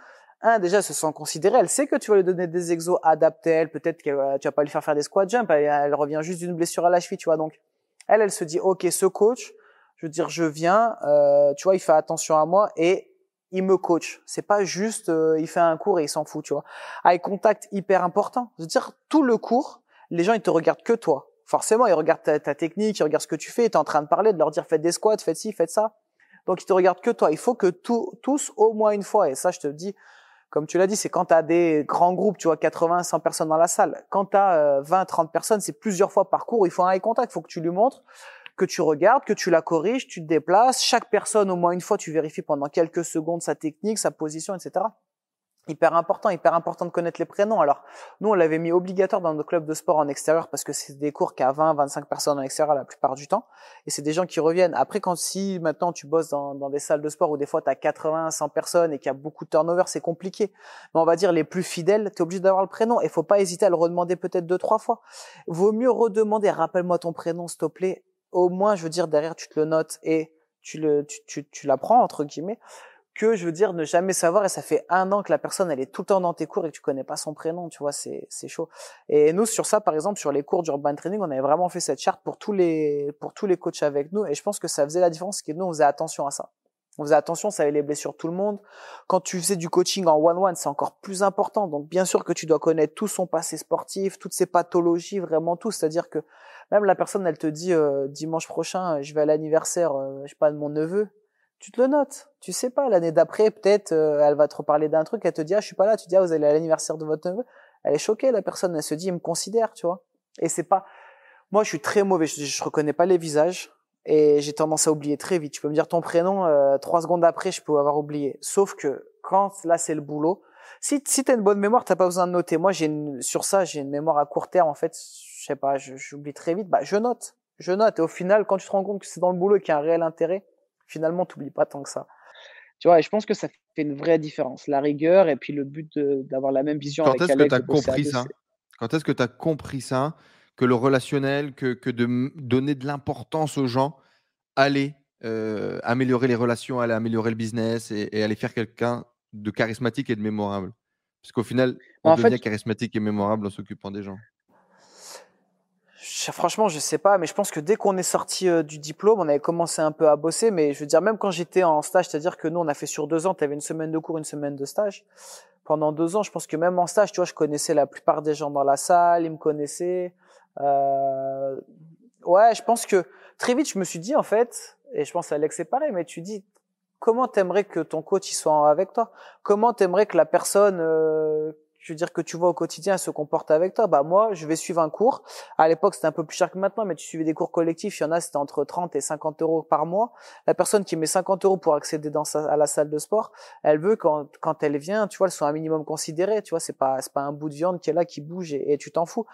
un, déjà, se sent considérée. Elle sait que tu vas lui donner des exos adaptés. Elle, peut-être que euh, tu vas pas lui faire faire des squat jump. Elle, revient juste d'une blessure à la cheville, tu vois. Donc, elle, elle se dit, OK, ce coach, je veux dire, je viens, euh, tu vois, il fait attention à moi et il me coach. C'est pas juste, euh, il fait un cours et il s'en fout, tu vois. Avec contact hyper important. Je veux dire, tout le cours, les gens, ils te regardent que toi. Forcément, ils regardent ta, technique, ils regardent ce que tu fais, tu es en train de parler, de leur dire, faites des squats, faites ci, faites ça. Donc, ils te regardent que toi. Il faut que tous, au moins une fois, et ça, je te dis, comme tu l'as dit, c'est quand tu as des grands groupes, tu vois, 80, 100 personnes dans la salle. Quand tu as 20, 30 personnes, c'est plusieurs fois par cours, il faut un eye contact, il faut que tu lui montres, que tu regardes, que tu la corriges, tu te déplaces. Chaque personne, au moins une fois, tu vérifies pendant quelques secondes sa technique, sa position, etc hyper important, hyper important de connaître les prénoms. Alors, nous, on l'avait mis obligatoire dans nos clubs de sport en extérieur parce que c'est des cours qui a 20, 25 personnes en extérieur la plupart du temps. Et c'est des gens qui reviennent. Après, quand si maintenant tu bosses dans, dans des salles de sport où des fois tu as 80, 100 personnes et qu'il y a beaucoup de turnover, c'est compliqué. Mais on va dire les plus fidèles, tu es obligé d'avoir le prénom et faut pas hésiter à le redemander peut-être deux, trois fois. Vaut mieux redemander, rappelle-moi ton prénom, s'il te plaît. Au moins, je veux dire, derrière, tu te le notes et tu le, tu, tu, tu l'apprends, entre guillemets que je veux dire ne jamais savoir et ça fait un an que la personne elle est tout le temps dans tes cours et que tu connais pas son prénom tu vois c'est c'est chaud et nous sur ça par exemple sur les cours d'urban training on avait vraiment fait cette charte pour tous les pour tous les coachs avec nous et je pense que ça faisait la différence que nous on faisait attention à ça on faisait attention, ça avait les blessures tout le monde. Quand tu faisais du coaching en one-one, c'est encore plus important. Donc, bien sûr que tu dois connaître tout son passé sportif, toutes ses pathologies, vraiment tout. C'est-à-dire que même la personne, elle te dit euh, dimanche prochain, je vais à l'anniversaire, euh, je sais pas, de mon neveu tu te le notes. Tu sais pas, l'année d'après, peut-être, euh, elle va te reparler d'un truc, elle te dit, ah, je suis pas là, tu dis, ah, vous allez à l'anniversaire de votre neveu. Elle est choquée, la personne, elle se dit, il me considère, tu vois. Et c'est pas, moi, je suis très mauvais, je, je reconnais pas les visages, et j'ai tendance à oublier très vite. Tu peux me dire ton prénom, euh, trois secondes après, je peux avoir oublié. Sauf que, quand là, c'est le boulot, si, si t'as une bonne mémoire, t'as pas besoin de noter. Moi, j'ai sur ça, j'ai une mémoire à court terme, en fait, je sais pas, j'oublie très vite, bah, je note. Je note. Et au final, quand tu te rends compte que c'est dans le boulot qu'il y a un réel intérêt, finalement, tu n'oublies pas tant que ça. Tu vois, et je pense que ça fait une vraie différence. La rigueur et puis le but d'avoir la même vision. Quand est-ce que tu as compris ça? Quand est-ce que tu as compris ça? Que le relationnel, que, que de donner de l'importance aux gens allait euh, améliorer les relations, allait améliorer le business et, et aller faire quelqu'un de charismatique et de mémorable? Parce qu'au final, on en devient charismatique et mémorable en s'occupant des gens franchement, je sais pas, mais je pense que dès qu'on est sorti euh, du diplôme, on avait commencé un peu à bosser. Mais je veux dire, même quand j'étais en stage, c'est-à-dire que nous, on a fait sur deux ans, tu avais une semaine de cours, une semaine de stage. Pendant deux ans, je pense que même en stage, tu vois, je connaissais la plupart des gens dans la salle, ils me connaissaient. Euh... Ouais, je pense que très vite, je me suis dit, en fait, et je pense à Alex c'est pareil, mais tu dis, comment t'aimerais que ton coach soit avec toi? Comment t'aimerais que la personne euh, je veux dire que tu vois au quotidien se comporte avec toi. Bah moi, je vais suivre un cours. À l'époque, c'était un peu plus cher que maintenant, mais tu suivais des cours collectifs. Il y en a, c'était entre 30 et 50 euros par mois. La personne qui met 50 euros pour accéder dans à la salle de sport, elle veut quand, quand elle vient, tu vois, elle soit un minimum considérée. Tu vois, c'est pas c'est pas un bout de viande qui est là qui bouge et, et tu t'en fous.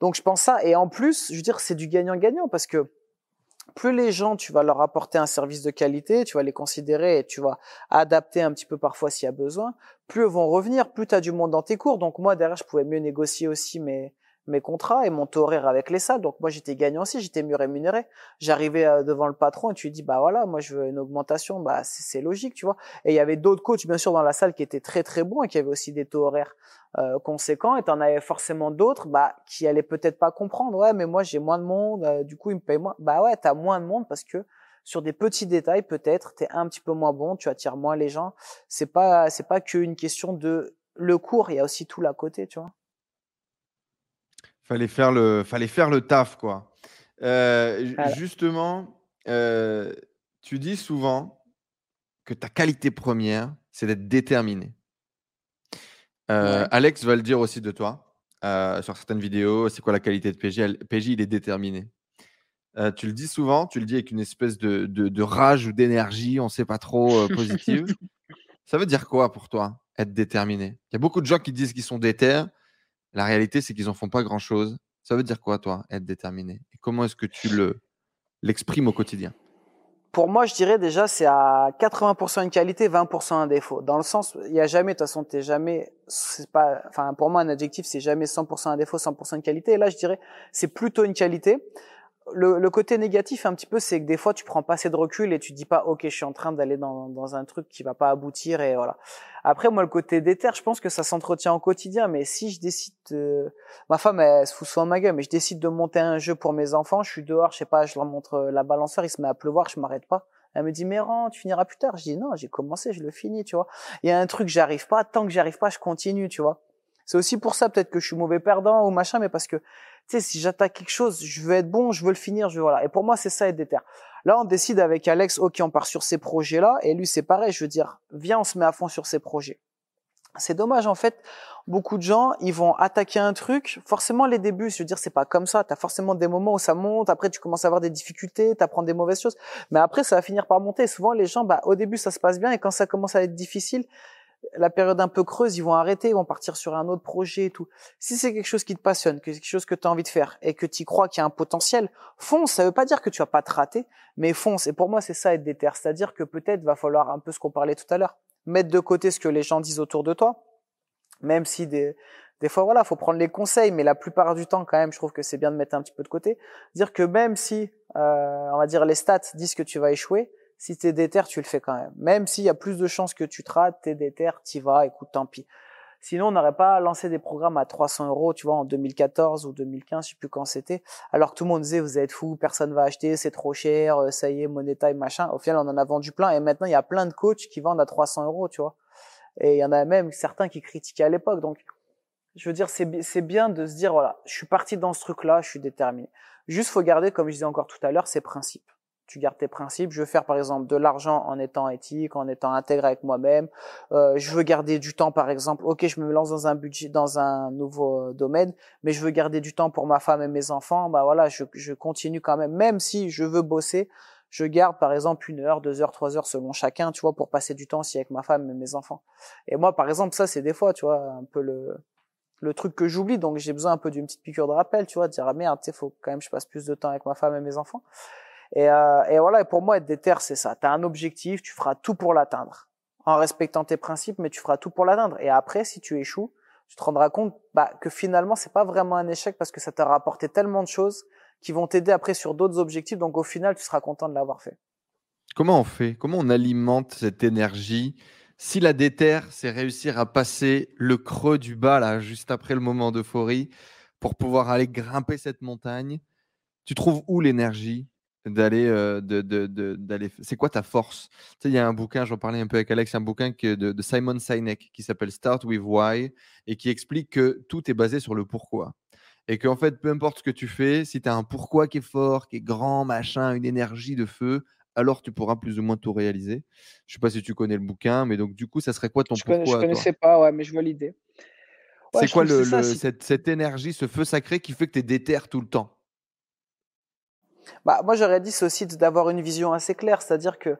Donc je pense ça. Et en plus, je veux dire, c'est du gagnant-gagnant parce que plus les gens, tu vas leur apporter un service de qualité, tu vas les considérer et tu vas adapter un petit peu parfois s'il y a besoin, plus eux vont revenir, plus tu as du monde dans tes cours. Donc moi, derrière, je pouvais mieux négocier aussi mes, mes contrats et mon taux horaire avec les salles. Donc moi, j'étais gagnant aussi, j'étais mieux rémunéré. J'arrivais euh, devant le patron et tu lui dis, bah voilà, moi je veux une augmentation, bah c'est logique, tu vois. Et il y avait d'autres coachs, bien sûr, dans la salle qui étaient très très bons et qui avaient aussi des taux horaires euh, conséquents. Et t'en avais forcément d'autres, bah qui allaient peut-être pas comprendre. Ouais, mais moi j'ai moins de monde, euh, du coup ils me payent moins. Bah ouais, t'as moins de monde parce que sur des petits détails peut-être t'es un petit peu moins bon, tu attires moins les gens. C'est pas c'est pas qu'une question de le cours, il y a aussi tout l'à côté, tu vois. Fallait faire le, fallait faire le taf, quoi. Euh, justement, euh, tu dis souvent que ta qualité première, c'est d'être déterminé. Euh, Alex va le dire aussi de toi sur certaines vidéos. C'est quoi la qualité de PJ PJ, il est déterminé. tu le dis souvent, tu le dis avec une espèce de, de rage ou d'énergie, on ne sait pas trop positive. Ça veut dire quoi pour toi, être déterminé? Il y a beaucoup de gens qui disent qu'ils sont déter. La réalité, c'est qu'ils n'en font pas grand-chose. Ça veut dire quoi, toi, être déterminé? Et comment est-ce que tu le, l'exprimes au quotidien? Pour moi, je dirais déjà, c'est à 80% une qualité, 20% un défaut. Dans le sens, il n'y a jamais, de toute façon, t'es jamais, c'est pas, enfin, pour moi, un adjectif, c'est jamais 100% un défaut, 100% une qualité. Et là, je dirais, c'est plutôt une qualité le, le, côté négatif un petit peu, c'est que des fois tu prends pas assez de recul et tu dis pas ok, je suis en train d'aller dans, dans un truc qui va pas aboutir et voilà. Après moi le côté déter, je pense que ça s'entretient au quotidien, mais si je décide, de... ma femme elle se fout souvent ma gueule, mais je décide de monter un jeu pour mes enfants, je suis dehors, je sais pas, je leur montre la balançoire, il se met à pleuvoir, je m'arrête pas. Elle me dit mais rends, tu finiras plus tard. Je dis non, j'ai commencé, je le finis, tu vois. Il y a un truc, j'arrive pas, tant que j'arrive pas, je continue, tu vois. C'est aussi pour ça peut-être que je suis mauvais perdant ou machin, mais parce que sais, si j'attaque quelque chose, je veux être bon, je veux le finir, je veux, voilà. Et pour moi, c'est ça être déter. Là, on décide avec Alex, ok, on part sur ces projets-là, et lui, c'est pareil, je veux dire, viens, on se met à fond sur ces projets. C'est dommage, en fait, beaucoup de gens, ils vont attaquer un truc, forcément, les débuts, je veux dire, c'est pas comme ça, t'as forcément des moments où ça monte, après, tu commences à avoir des difficultés, t'apprends des mauvaises choses, mais après, ça va finir par monter. souvent, les gens, bah, au début, ça se passe bien, et quand ça commence à être difficile, la période un peu creuse, ils vont arrêter, ils vont partir sur un autre projet et tout. Si c'est quelque chose qui te passionne, que quelque chose que tu as envie de faire et que tu crois qu'il y a un potentiel, fonce. Ça veut pas dire que tu vas pas te rater, mais fonce. Et pour moi, c'est ça être déter. C'est-à-dire que peut-être va falloir un peu ce qu'on parlait tout à l'heure, mettre de côté ce que les gens disent autour de toi, même si des, des fois, voilà, faut prendre les conseils, mais la plupart du temps, quand même, je trouve que c'est bien de mettre un petit peu de côté. Dire que même si, euh, on va dire, les stats disent que tu vas échouer, si t'es déter, tu le fais quand même. Même s'il y a plus de chances que tu te rates, t'es déter, t'y vas, écoute, tant pis. Sinon, on n'aurait pas lancé des programmes à 300 euros, tu vois, en 2014 ou 2015, je sais plus quand c'était. Alors que tout le monde disait, vous êtes fou, personne va acheter, c'est trop cher, euh, ça y est, money time, machin. Au final, on en a vendu plein et maintenant, il y a plein de coachs qui vendent à 300 euros, tu vois. Et il y en a même certains qui critiquaient à l'époque. Donc, je veux dire, c'est bien de se dire, voilà, je suis parti dans ce truc-là, je suis déterminé. Juste, faut garder, comme je disais encore tout à l'heure, ses principes tu gardes tes principes. Je veux faire par exemple de l'argent en étant éthique, en étant intègre avec moi-même. Euh, je veux garder du temps par exemple. Ok, je me lance dans un budget, dans un nouveau euh, domaine, mais je veux garder du temps pour ma femme et mes enfants. Bah voilà, je, je continue quand même, même si je veux bosser. Je garde par exemple une heure, deux heures, trois heures selon chacun, tu vois, pour passer du temps aussi avec ma femme et mes enfants. Et moi, par exemple, ça c'est des fois, tu vois, un peu le le truc que j'oublie, donc j'ai besoin un peu d'une petite piqûre de rappel, tu vois, de dire ah merde, tu sais, faut quand même que je passe plus de temps avec ma femme et mes enfants. Et, euh, et voilà, et pour moi, être déter, c'est ça. Tu as un objectif, tu feras tout pour l'atteindre. En respectant tes principes, mais tu feras tout pour l'atteindre. Et après, si tu échoues, tu te rendras compte bah, que finalement, c'est pas vraiment un échec parce que ça t'a rapporté tellement de choses qui vont t'aider après sur d'autres objectifs. Donc au final, tu seras content de l'avoir fait. Comment on fait? Comment on alimente cette énergie? Si la déterre, c'est réussir à passer le creux du bas, là, juste après le moment d'euphorie, pour pouvoir aller grimper cette montagne, tu trouves où l'énergie? D'aller de, d'aller c'est quoi ta force? Tu sais il y a un bouquin j'en parlais un peu avec Alex un bouquin de, de Simon Sinek qui s'appelle Start with Why et qui explique que tout est basé sur le pourquoi. Et qu'en fait peu importe ce que tu fais si tu as un pourquoi qui est fort qui est grand machin une énergie de feu alors tu pourras plus ou moins tout réaliser. Je sais pas si tu connais le bouquin mais donc du coup ça serait quoi ton je pourquoi je connaissais pas ouais mais je vois l'idée. C'est quoi le, cette, cette, énergie, ce feu sacré qui fait que tu es déter tout le temps? Bah, moi, j'aurais dit, c'est aussi d'avoir une vision assez claire. C'est-à-dire que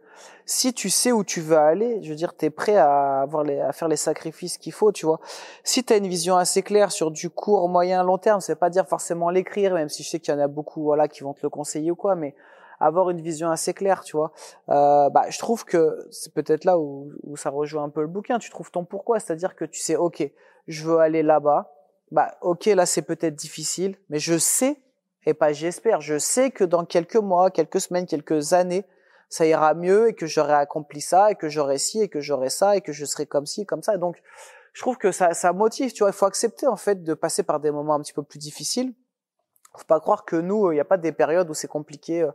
si tu sais où tu veux aller, je veux dire, tu es prêt à, avoir les, à faire les sacrifices qu'il faut, tu vois. Si tu as une vision assez claire sur du court, moyen, long terme, c'est pas dire forcément l'écrire, même si je sais qu'il y en a beaucoup voilà, qui vont te le conseiller ou quoi, mais avoir une vision assez claire, tu vois. Euh, bah, je trouve que c'est peut-être là où, où ça rejoint un peu le bouquin. Tu trouves ton pourquoi, c'est-à-dire que tu sais, ok, je veux aller là-bas. Bah, ok, là c'est peut-être difficile, mais je sais et pas j'espère. Je sais que dans quelques mois, quelques semaines, quelques années, ça ira mieux et que j'aurai accompli ça et que j'aurai ci et que j'aurai ça et que je serai comme ci, comme ça. donc, je trouve que ça, ça motive. Tu vois, il faut accepter en fait de passer par des moments un petit peu plus difficiles. Faut pas croire que nous, il n'y a pas des périodes où c'est compliqué euh,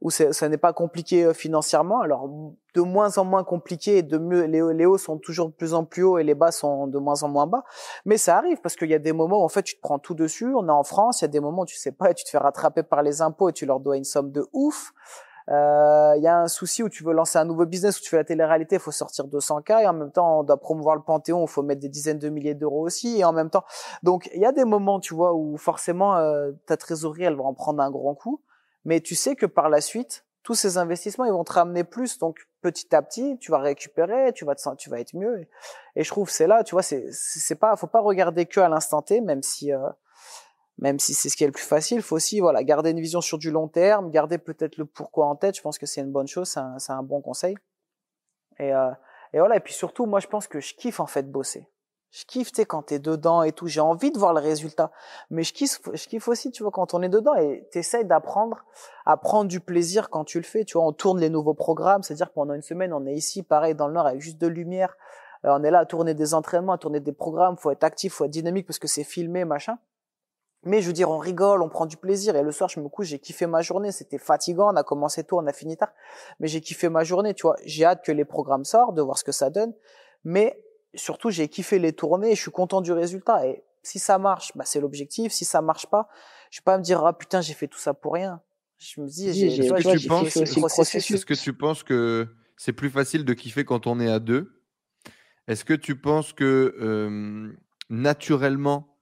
où ça n'est pas compliqué euh, financièrement. Alors de moins en moins compliqué, de mieux les, hauts sont toujours de plus en plus hauts et les bas sont de moins en moins bas. Mais ça arrive parce qu'il y a des moments où en fait tu te prends tout dessus. On est en France, il y a des moments où tu sais pas et tu te fais rattraper par les impôts et tu leur dois une somme de ouf. Euh, il y a un souci où tu veux lancer un nouveau business, où tu fais la télé-réalité, il faut sortir 200K et en même temps on doit promouvoir le Panthéon, il faut mettre des dizaines de milliers d'euros aussi et en même temps. Donc il y a des moments, tu vois, où forcément euh, ta trésorerie elle va en prendre un grand coup mais tu sais que par la suite, tous ces investissements, ils vont te ramener plus. Donc, petit à petit, tu vas récupérer, tu vas te, tu vas être mieux. Et, je trouve c'est là, tu vois, c'est, c'est pas, faut pas regarder que à l'instant T, même si, euh, même si c'est ce qui est le plus facile. Faut aussi, voilà, garder une vision sur du long terme, garder peut-être le pourquoi en tête. Je pense que c'est une bonne chose, c'est un, un, bon conseil. Et, euh, et voilà. Et puis surtout, moi, je pense que je kiffe en fait bosser. Je kiffe, tu sais, quand t'es dedans et tout. J'ai envie de voir le résultat. Mais je kiffe, je kiffe aussi, tu vois, quand on est dedans et t'essayes d'apprendre à prendre du plaisir quand tu le fais. Tu vois, on tourne les nouveaux programmes. C'est-à-dire pendant une semaine, on est ici, pareil, dans le Nord, avec juste de lumière. Euh, on est là à tourner des entraînements, à tourner des programmes. Faut être actif, faut être dynamique parce que c'est filmé, machin. Mais je veux dire, on rigole, on prend du plaisir. Et le soir, je me couche, j'ai kiffé ma journée. C'était fatigant. On a commencé tôt, on a fini tard. Mais j'ai kiffé ma journée, tu vois. J'ai hâte que les programmes sortent, de voir ce que ça donne. Mais surtout, j'ai kiffé les tournées, je suis content du résultat. Et si ça marche, bah, c'est l'objectif. Si ça marche pas, je vais pas me dire, ah putain, j'ai fait tout ça pour rien. Je me dis, j'ai, que, tu penses, est-ce que tu penses que c'est plus facile de kiffer quand on est à deux? Est-ce que tu penses que naturellement,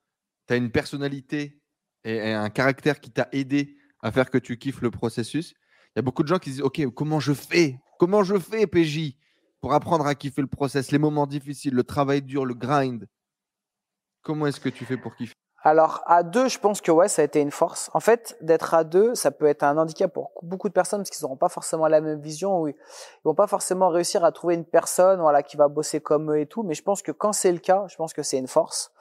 tu as une personnalité et, un caractère qui t'a aidé à faire que tu kiffes le processus? Il y a beaucoup de gens qui disent, OK, comment je fais? Comment je fais, PJ pour apprendre à kiffer le process, les moments difficiles, le travail dur, le grind Comment est-ce que tu fais pour kiffer? Alors à deux, je pense que ouais, ça a été une force. En fait, d'être à deux, ça peut être un handicap pour beaucoup de personnes parce qu'ils n'auront pas forcément la même vision ou ils vont pas forcément réussir à trouver une personne voilà qui va bosser comme eux et tout. Mais je pense que quand c'est le cas, je pense que c'est une force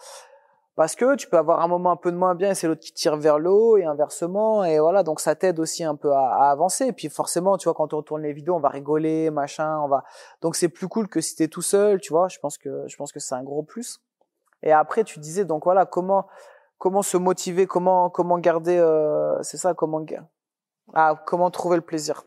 parce que tu peux avoir un moment un peu de moins bien et c'est l'autre qui tire vers le haut et inversement et voilà donc ça t'aide aussi un peu à, avancer. Et puis forcément tu vois quand on tourne les vidéos on va rigoler machin on va donc c'est plus cool que si t'es tout seul tu vois je pense que je pense que c'est un gros plus. Et après tu disais donc voilà comment comment se motiver comment comment garder euh, c'est ça comment ah comment trouver le plaisir?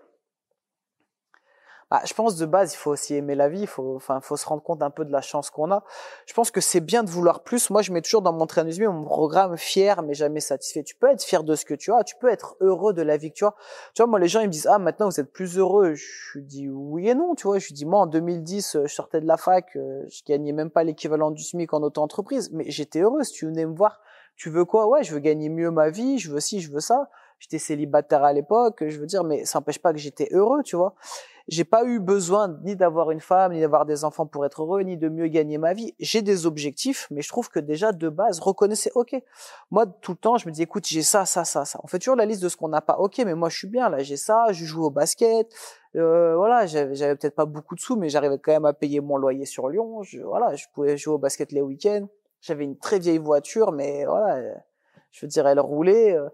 Bah, je pense de base, il faut aussi aimer la vie, il faut, enfin, faut se rendre compte un peu de la chance qu'on a. Je pense que c'est bien de vouloir plus. Moi, je mets toujours dans mon train mon programme fier, mais jamais satisfait. Tu peux être fier de ce que tu as, tu peux être heureux de la vie que tu as. Tu vois, moi, les gens, ils me disent, ah, maintenant, vous êtes plus heureux. Je dis oui et non, tu vois. Je dis, moi, en 2010, je sortais de la fac, euh, je gagnais même pas l'équivalent du SMIC en auto-entreprise, mais j'étais heureux. Si tu venais me voir, tu veux quoi? Ouais, je veux gagner mieux ma vie, je veux ci, je veux ça. J'étais célibataire à l'époque, je veux dire, mais ça n'empêche pas que j'étais heureux, tu vois j'ai pas eu besoin ni d'avoir une femme, ni d'avoir des enfants pour être heureux, ni de mieux gagner ma vie. J'ai des objectifs, mais je trouve que déjà de base, reconnaissez, ok. Moi, tout le temps, je me dis, écoute, j'ai ça, ça, ça, ça. On fait toujours la liste de ce qu'on n'a pas. Ok, mais moi, je suis bien là, j'ai ça, je joue au basket. Euh, voilà, j'avais peut-être pas beaucoup de sous, mais j'arrivais quand même à payer mon loyer sur Lyon. Je, voilà, je pouvais jouer au basket les week-ends. J'avais une très vieille voiture, mais voilà, je veux dire, elle roulait. Euh,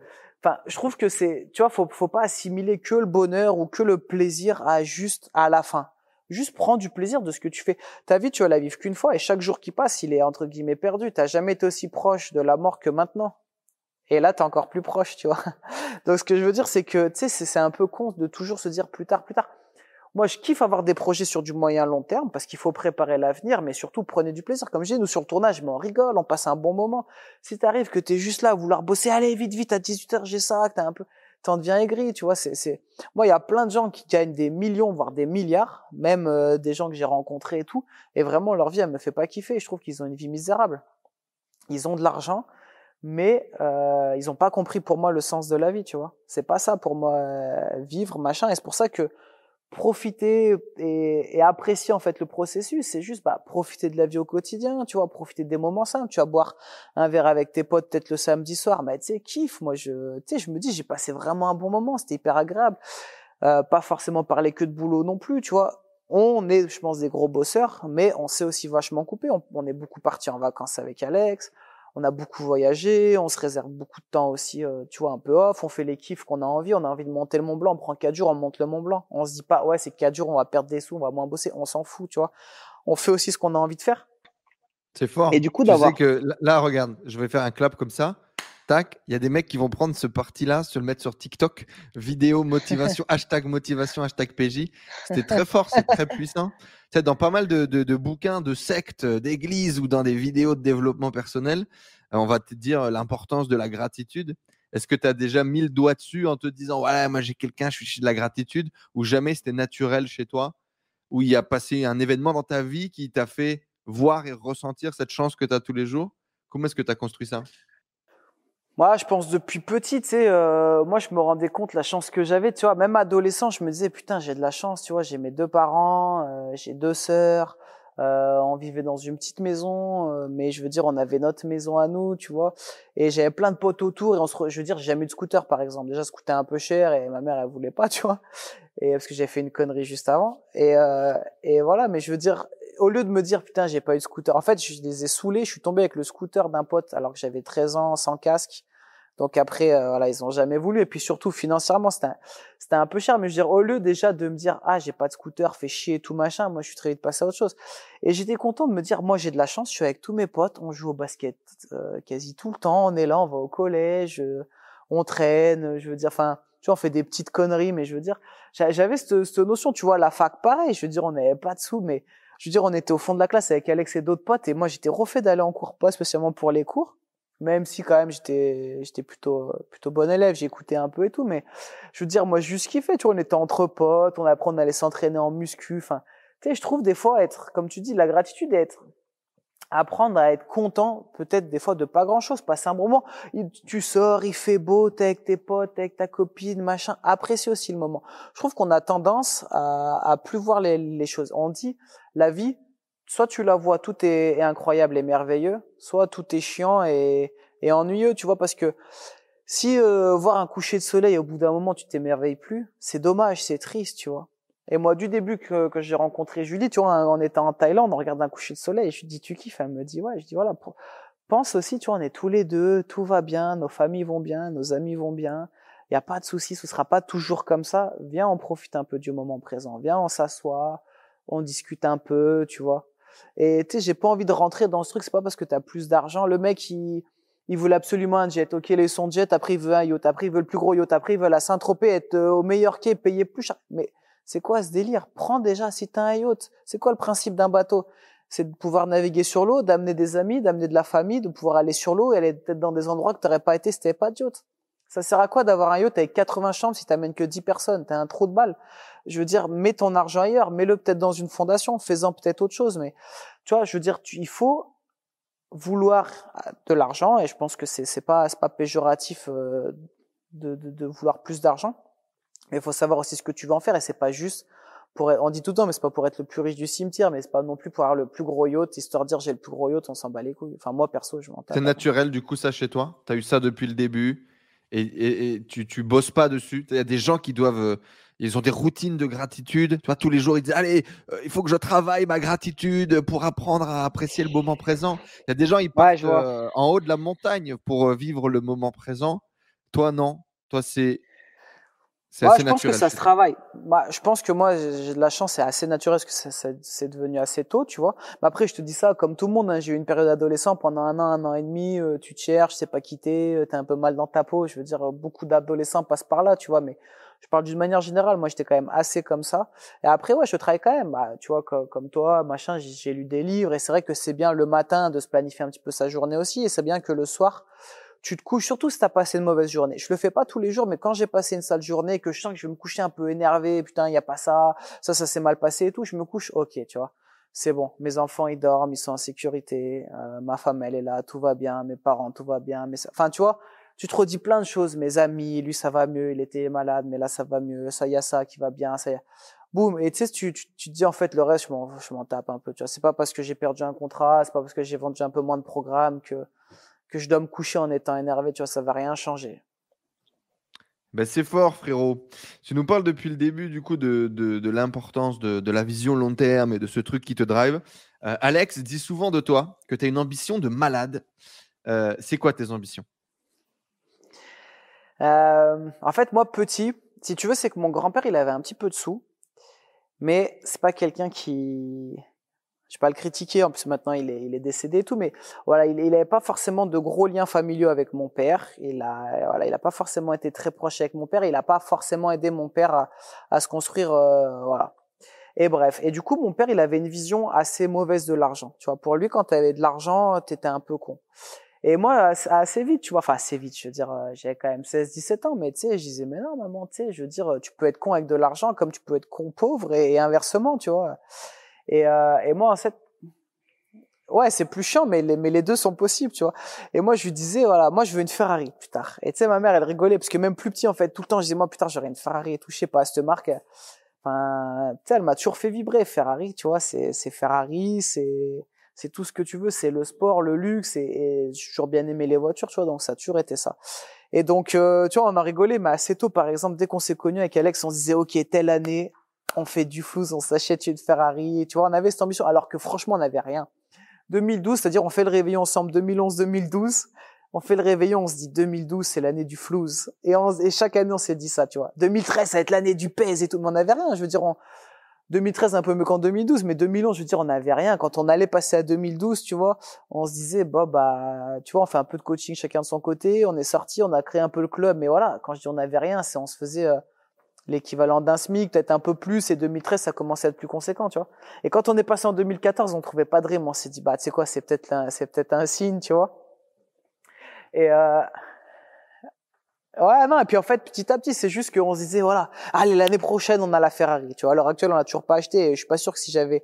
Enfin, je trouve que c'est, tu vois, faut, faut pas assimiler que le bonheur ou que le plaisir à juste à la fin. Juste prends du plaisir de ce que tu fais. Ta vie, tu vas la vivre qu'une fois et chaque jour qui passe, il est entre guillemets perdu. T'as jamais été aussi proche de la mort que maintenant. Et là, t'es encore plus proche, tu vois. Donc, ce que je veux dire, c'est que, tu sais, c'est un peu con de toujours se dire plus tard, plus tard. Moi, je kiffe avoir des projets sur du moyen long terme parce qu'il faut préparer l'avenir, mais surtout prenez du plaisir. Comme je dis, nous sur le tournage, mais on rigole, on passe un bon moment. Si t'arrives que t'es juste là à vouloir bosser, allez vite vite à 18h j'ai ça, t'as un peu, t'en deviens aigri, tu vois. C'est, c'est, moi, il y a plein de gens qui gagnent des millions, voire des milliards, même euh, des gens que j'ai rencontrés et tout, et vraiment leur vie, elle me fait pas kiffer. Je trouve qu'ils ont une vie misérable. ils ont de l'argent, mais euh, ils n'ont pas compris pour moi le sens de la vie, tu vois. C'est pas ça pour moi vivre machin, et c'est pour ça que profiter et, et, apprécier en fait le processus. C'est juste bah, profiter de la vie au quotidien, tu vois, profiter des moments simples. Tu vas boire un verre avec tes potes peut-être le samedi soir, mais tu sais, kiff. Moi, je, tu sais, je me dis, j'ai passé vraiment un bon moment. C'était hyper agréable. Euh, pas forcément parler que de boulot non plus, tu vois. On est, je pense, des gros bosseurs, mais on sait aussi vachement couper. On, on est beaucoup parti en vacances avec Alex on a beaucoup voyagé, on se réserve beaucoup de temps aussi, euh, tu vois, un peu off, on fait les kiffs qu'on a envie, on a envie de monter le Mont Blanc, on prend quatre jours, on monte le Mont Blanc. On se dit pas, ouais, c'est quatre jours, on va perdre des sous, on va moins bosser, on s'en fout, tu vois. On fait aussi ce qu'on a envie de faire. C'est fort. Et du coup, d'avoir. sais que là, regarde, je vais faire un clap comme ça. Tac, il y a des mecs qui vont prendre ce parti-là, se le mettre sur TikTok, vidéo motivation, hashtag motivation, hashtag PJ. C'était très fort, c'est très puissant. C'est dans pas mal de, de, bouquins, de sectes, d'églises ou dans des vidéos de développement personnel, euh, on va te dire l'importance de la gratitude. Est-ce que tu as déjà mis le doigt dessus en te disant, voilà, moi j'ai quelqu'un, je suis de la gratitude, ou jamais c'était naturel chez toi, où il y a passé un événement dans ta vie qui t'a fait voir et ressentir cette chance que tu as tous les jours? Comment est-ce que tu as construit ça? Moi, je pense depuis petit, tu sais, euh, moi, je me rendais compte la chance que j'avais, tu vois. Même adolescent, je me disais, putain, j'ai de la chance, tu vois. J'ai mes deux parents, euh, j'ai deux sœurs, euh, on vivait dans une petite maison, euh, mais je veux dire, on avait notre maison à nous, tu vois. Et j'avais plein de potes autour. Et on se, je veux dire, j'ai jamais eu de scooter, par exemple. Déjà, coûtait un peu cher et ma mère, elle voulait pas, tu vois. Et parce que j'ai fait une connerie juste avant. Et, et voilà. Mais je veux dire, au lieu de me dire putain j'ai pas eu de scooter, en fait je les ai saoulés, je suis tombé avec le scooter d'un pote alors que j'avais 13 ans sans casque. Donc après euh, voilà ils ont jamais voulu. Et puis surtout financièrement c'était un, c'était un peu cher. Mais je veux dire au lieu déjà de me dire ah j'ai pas de scooter fait chier tout machin moi je suis très vite passé à autre chose. Et j'étais content de me dire moi j'ai de la chance je suis avec tous mes potes on joue au basket euh, quasi tout le temps. On est là on va au collège euh, on traîne je veux dire enfin tu vois, on fait des petites conneries, mais je veux dire, j'avais cette, cette notion, tu vois, la fac, pareil, je veux dire, on n'avait pas de sous, mais je veux dire, on était au fond de la classe avec Alex et d'autres potes, et moi, j'étais refait d'aller en cours, pas spécialement pour les cours, même si quand même j'étais j'étais plutôt plutôt bon élève, j'écoutais un peu et tout, mais je veux dire, moi, juste kiffé, tu vois, on était entre potes, on apprenait à aller s'entraîner en muscu, enfin, tu sais, je trouve des fois être, comme tu dis, la gratitude, être apprendre à être content peut-être des fois de pas grand chose passer un bon moment. Tu sors il fait beau t'es avec tes potes t'es avec ta copine machin apprécie aussi le moment. Je trouve qu'on a tendance à, plus voir les, les, choses. On dit la vie soit tu la vois tout est, incroyable et merveilleux soit tout est chiant et, et ennuyeux tu vois parce que si euh, voir un coucher de soleil au bout d'un moment tu t'émerveilles plus c'est dommage c'est triste tu vois et moi, du début que, que j'ai rencontré Julie, tu vois, on était en Thaïlande, on regarde un coucher de soleil, je lui dis, tu kiffes Elle me dit, ouais. Je dis, voilà, pense aussi, tu vois, on est tous les deux, tout va bien, nos familles vont bien, nos amis vont bien, il n'y a pas de souci, ce sera pas toujours comme ça. Viens, on profite un peu du moment présent. Viens, on s'assoit, on discute un peu, tu vois. Et tu sais, j'ai pas envie de rentrer dans ce truc, c'est pas parce que tu as plus d'argent. Le mec, il, il voulait absolument un jet. Ok, les son jet, après il veut un yacht, après il veut le plus gros yacht, après il veut la Saint-Tropez, être euh, au meilleur quai, payer plus cher. Mais c'est quoi ce délire? Prends déjà, si t'as un yacht, c'est quoi le principe d'un bateau? C'est de pouvoir naviguer sur l'eau, d'amener des amis, d'amener de la famille, de pouvoir aller sur l'eau et aller peut-être dans des endroits que t'aurais pas été si t'avais pas de yacht. Ça sert à quoi d'avoir un yacht avec 80 chambres si t'amènes que 10 personnes? T'as un trou de balle. Je veux dire, mets ton argent ailleurs, mets-le peut-être dans une fondation, fais-en peut-être autre chose. Mais tu vois, je veux dire, il faut vouloir de l'argent et je pense que c'est c'est pas c'est pas péjoratif euh, de, de, de vouloir plus d'argent mais il faut savoir aussi ce que tu veux en faire et c'est pas juste pour être, on dit tout le temps, mais c'est pas pour être le plus riche du cimetière, mais c'est pas non plus pour avoir le plus gros yacht, histoire de dire j'ai le plus gros yacht, on s'en bat les couilles. Enfin, moi, perso, je m'en C'est naturel, du coup, ça chez toi? Tu as eu ça depuis le début et, et, tu, tu bosses pas dessus? Il y a des gens qui doivent. Euh, ils ont des routines de gratitude. Tu vois, tous les jours, ils disent Allez, euh, il faut que je travaille ma gratitude pour apprendre à apprécier le moment présent. Il y a des gens, ils partent euh, en haut de la montagne pour vivre le moment présent. Toi, non. Toi, c'est moi, je pense que ça se travaille. Bah, je pense que moi, j'ai de la chance, c'est assez naturel parce que c'est devenu assez tôt, tu vois. Mais après, je te dis ça comme tout le monde. Hein, j'ai eu une période adolescent pendant un an, un an et demi. Euh, tu te cherches, sais pas quitter, euh, t'es un peu mal dans ta peau. Je veux dire, beaucoup d'adolescents passent par là, tu vois. Mais je parle d'une manière générale. Moi, j'étais quand même assez comme ça. Et après, ouais, je travaille quand même. Bah, tu vois, comme, comme toi, machin, j'ai lu des livres. Et c'est vrai que c'est bien le matin de se planifier un petit peu sa journée aussi. Et c'est bien que le soir, tu te couches, surtout si t'as passé une mauvaise journée. Je le fais pas tous les jours, mais quand j'ai passé une sale journée, que je sens que je vais me coucher un peu énervé, putain, il y a pas ça, ça, ça s'est mal passé et tout, je me couche, ok, tu vois. c'est bon, mes enfants ils dorment, ils sont en sécurité, euh, ma femme elle est là, tout va bien, mes parents tout va bien, mais enfin tu vois, tu te redis plein de choses, mes amis, lui ça va mieux, il était malade, mais là ça va mieux, ça y a ça qui va bien, ça y a... Boum, et tu sais, tu, tu, tu te dis en fait le reste, je m'en, je m'en tape un peu, tu vois, c'est pas parce que j'ai perdu un contrat, c'est pas parce que j'ai vendu un peu moins de programmes que, que je dois me coucher en étant énervé, tu vois, ça va rien changer. Ben c'est fort, frérot. Tu nous parles depuis le début du coup de, de, de l'importance de, de, la vision long terme et de ce truc qui te drive. Euh, Alex dit souvent de toi que tu as une ambition de malade. Euh, c'est quoi tes ambitions? Euh, En fait, moi, petit, si tu veux, c'est que mon grand-père, il avait un petit peu de sous, mais c'est pas quelqu'un qui je vais pas le critiquer, en plus maintenant il est, il est décédé et tout, mais voilà, il n'avait pas forcément de gros liens familiaux avec mon père. Il a, voilà, il a pas forcément été très proche avec mon père. Il a pas forcément aidé mon père à, à se construire, euh, voilà. Et bref, et du coup mon père il avait une vision assez mauvaise de l'argent. Tu vois, pour lui quand tu avais de l'argent, t'étais un peu con. Et moi, assez vite, tu vois, enfin assez vite, je veux dire, euh, j'avais quand même 16, 17 ans, mais tu sais, je disais, mais non, maman, tu sais, je veux dire, tu peux être con avec de l'argent comme tu peux être con pauvre et inversement, tu vois. Et, euh, et moi, en fait, ouais, c'est plus chiant, mais les, mais les deux sont possibles, tu vois. Et moi, je lui disais, voilà, moi, je veux une Ferrari plus tard. Et tu sais, ma mère, elle rigolait parce que même plus petit, en fait, tout le temps, je disais, moi, plus tard, j'aurais une Ferrari et tout, je sais pas, cette marque, enfin, tu sais, elle m'a toujours fait vibrer, Ferrari, tu vois, c'est, c'est Ferrari, c'est, c'est tout ce que tu veux, c'est le sport, le luxe, et, et j'ai toujours bien aimé les voitures, tu vois, donc ça a toujours été ça. Et donc, euh, tu vois, on a rigolé, mais assez tôt, par exemple, dès qu'on s'est connu avec Alex, on se disait, ok, telle année, on fait du flou, on s'achète une Ferrari, tu vois, on avait cette ambition, alors que franchement, on n'avait rien. 2012, c'est-à-dire on fait le réveillon ensemble 2011-2012, on fait le réveillon, on se dit 2012 c'est l'année du flouze et, chaque année on s'est dit ça, tu vois. 2013 ça va être l'année du pèse et tout, mais on n'avait rien. Je veux dire, en 2013 un peu mieux qu'en 2012, mais 2011 je veux dire on n'avait rien. Quand on allait passer à 2012, tu vois, on se disait bah bah tu vois on fait un peu de coaching chacun de son côté, on est sorti, on a créé un peu le club, mais voilà quand je dis on n'avait rien, c'est on se faisait euh, l'équivalent d'un SMIC, peut-être un peu plus, et 2013, ça commençait à être plus conséquent, tu vois. Et quand on est passé en 2014, on trouvait pas de rime, on s'est dit, bah, tu sais quoi, c'est peut-être c'est peut-être un signe, tu vois. Et euh... ouais, non, et puis en fait, petit à petit, c'est juste qu'on se disait, voilà, allez, l'année prochaine, on a la Ferrari, tu vois. À l'heure actuelle, on l'a toujours pas acheté, et je suis pas sûr que si j'avais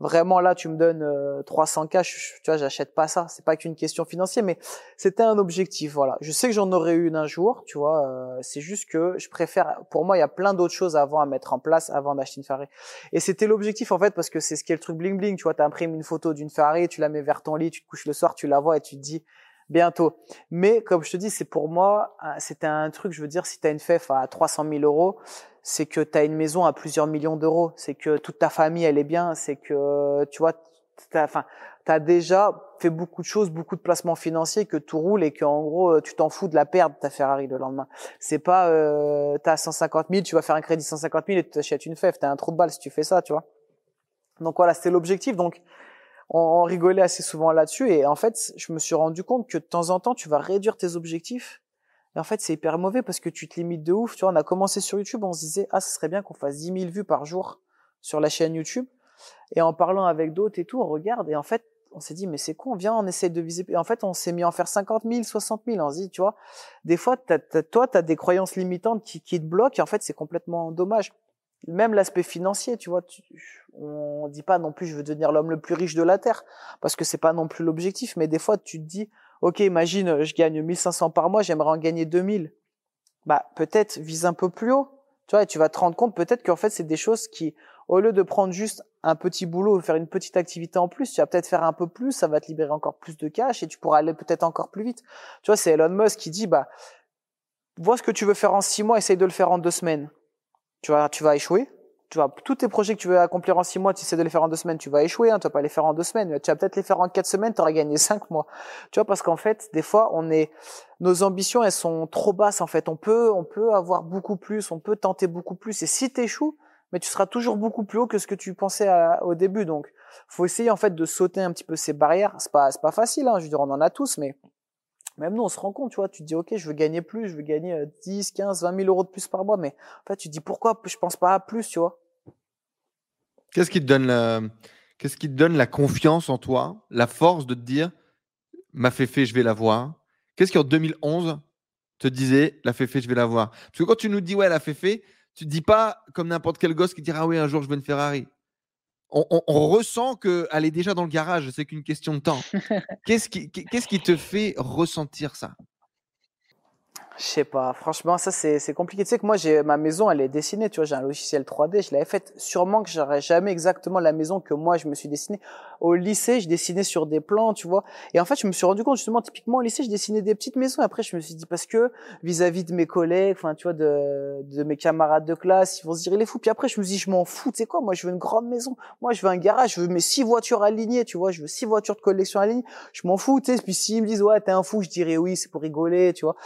vraiment là tu me donnes 300 euh, cash, tu vois, j'achète pas ça. C'est pas qu'une question financière, mais c'était un objectif. Voilà, je sais que j'en aurais une un jour, tu vois. Euh, c'est juste que je préfère. Pour moi, il y a plein d'autres choses avant à mettre en place avant d'acheter une Ferrari. Et c'était l'objectif en fait parce que c'est ce qui est le truc bling bling. Tu vois, t'imprimes une photo d'une Ferrari, tu la mets vers ton lit, tu te couches le soir, tu la vois et tu te dis bientôt. Mais comme je te dis, c'est pour moi, c'était un truc, je veux dire, si tu as une FEF à 300 000 euros, c'est que tu as une maison à plusieurs millions d'euros, c'est que toute ta famille, elle est bien, c'est que, tu vois, tu enfin, as déjà fait beaucoup de choses, beaucoup de placements financiers, que tout roule et que en gros, tu t'en fous de la perte ta Ferrari le lendemain. C'est pas, euh, tu as 150 000, tu vas faire un crédit 150 000 et tu t'achètes une FEF, tu as un trou de balle si tu fais ça, tu vois. Donc voilà, c'était l'objectif. Donc, on, rigolait assez souvent là-dessus et en fait, je me suis rendu compte que de temps en temps, tu vas réduire tes objectifs. Et en fait, c'est hyper mauvais parce que tu te limites de ouf. Tu vois, on a commencé sur YouTube, on se disait, ah, ce serait bien qu'on fasse 10 000 vues par jour sur la chaîne YouTube. Et en parlant avec d'autres et tout, on regarde et en fait, on s'est dit, mais c'est con, viens, on essaie de viser. Et en fait, on s'est mis à en faire 50 000, 60 000. On se dit, tu vois, des fois, toi, tu as des croyances limitantes qui, qui te bloquent et en fait, c'est complètement dommage même l'aspect financier, tu vois, tu, on dit pas non plus je veux devenir l'homme le plus riche de la terre parce que c'est pas non plus l'objectif, mais des fois tu te dis OK, imagine je gagne 1500 par mois, j'aimerais en gagner 2000. Bah peut-être vise un peu plus haut. Tu vois, et tu vas te rendre compte peut-être qu'en fait c'est des choses qui au lieu de prendre juste un petit boulot, faire une petite activité en plus, tu vas peut-être faire un peu plus, ça va te libérer encore plus de cash et tu pourras aller peut-être encore plus vite. Tu vois, c'est Elon Musk qui dit bah vois ce que tu veux faire en six mois, essaye de le faire en deux semaines tu vas, tu vas échouer. Tu vas, tous tes projets que tu veux accomplir en six mois, tu essaies de les faire en deux semaines, tu vas échouer, hein, tu vas pas les faire en deux semaines, tu vas peut-être les faire en quatre semaines, tu auras gagné cinq mois. Tu vois, parce qu'en fait, des fois, on est, nos ambitions, elles sont trop basses, en fait. On peut, on peut avoir beaucoup plus, on peut tenter beaucoup plus. Et si tu échoues, mais tu seras toujours beaucoup plus haut que ce que tu pensais au début. Donc, faut essayer, en fait, de sauter un petit peu ces barrières. C'est pas, c'est pas facile, hein. Je veux dire, on en a tous, mais même nous, on se rend compte, tu vois, tu te dis, OK, je veux gagner plus, je veux gagner 10, 15, 20 000 euros de plus par mois, mais en fait, tu te dis, pourquoi? Je pense pas à plus, tu vois. Qu'est-ce qui te donne la, confiance en toi, la force de te dire, ma féfé, je vais la voir? Qu'est-ce qui, en 2011, te disait, la féfé, je vais la voir? Parce que quand tu nous dis, ouais, la féfé, tu te dis pas comme n'importe quel gosse qui dira, ah oui, un jour, je veux une Ferrari. On, ressent qu'elle est déjà dans le garage, c'est qu'une question de temps. Qu'est-ce qui, te fait ressentir ça? Je sais pas, franchement, ça c'est compliqué. Tu sais que moi, j'ai ma maison, elle est dessinée, tu vois, j'ai un logiciel 3D, je l'avais faite. Sûrement que j'aurais jamais exactement la maison que moi je me suis dessinée. Au lycée, je dessinais sur des plans, tu vois. Et en fait, je me suis rendu compte justement, typiquement au lycée, je dessinais des petites maisons. Après, je me suis dit parce que vis-à-vis de mes collègues, enfin, tu vois, de, de mes camarades de classe, ils vont se dire il est fou. Puis après, je me suis dit je m'en fous. Tu sais quoi, moi, je veux une grande maison. Moi, je veux un garage. Je veux mes six voitures alignées, tu vois. Je veux six voitures de collection alignées. Je m'en fous, tu sais. Puis s'ils me disent ouais, t'es un fou, je dirais oui, c'est pour rigoler, tu vois.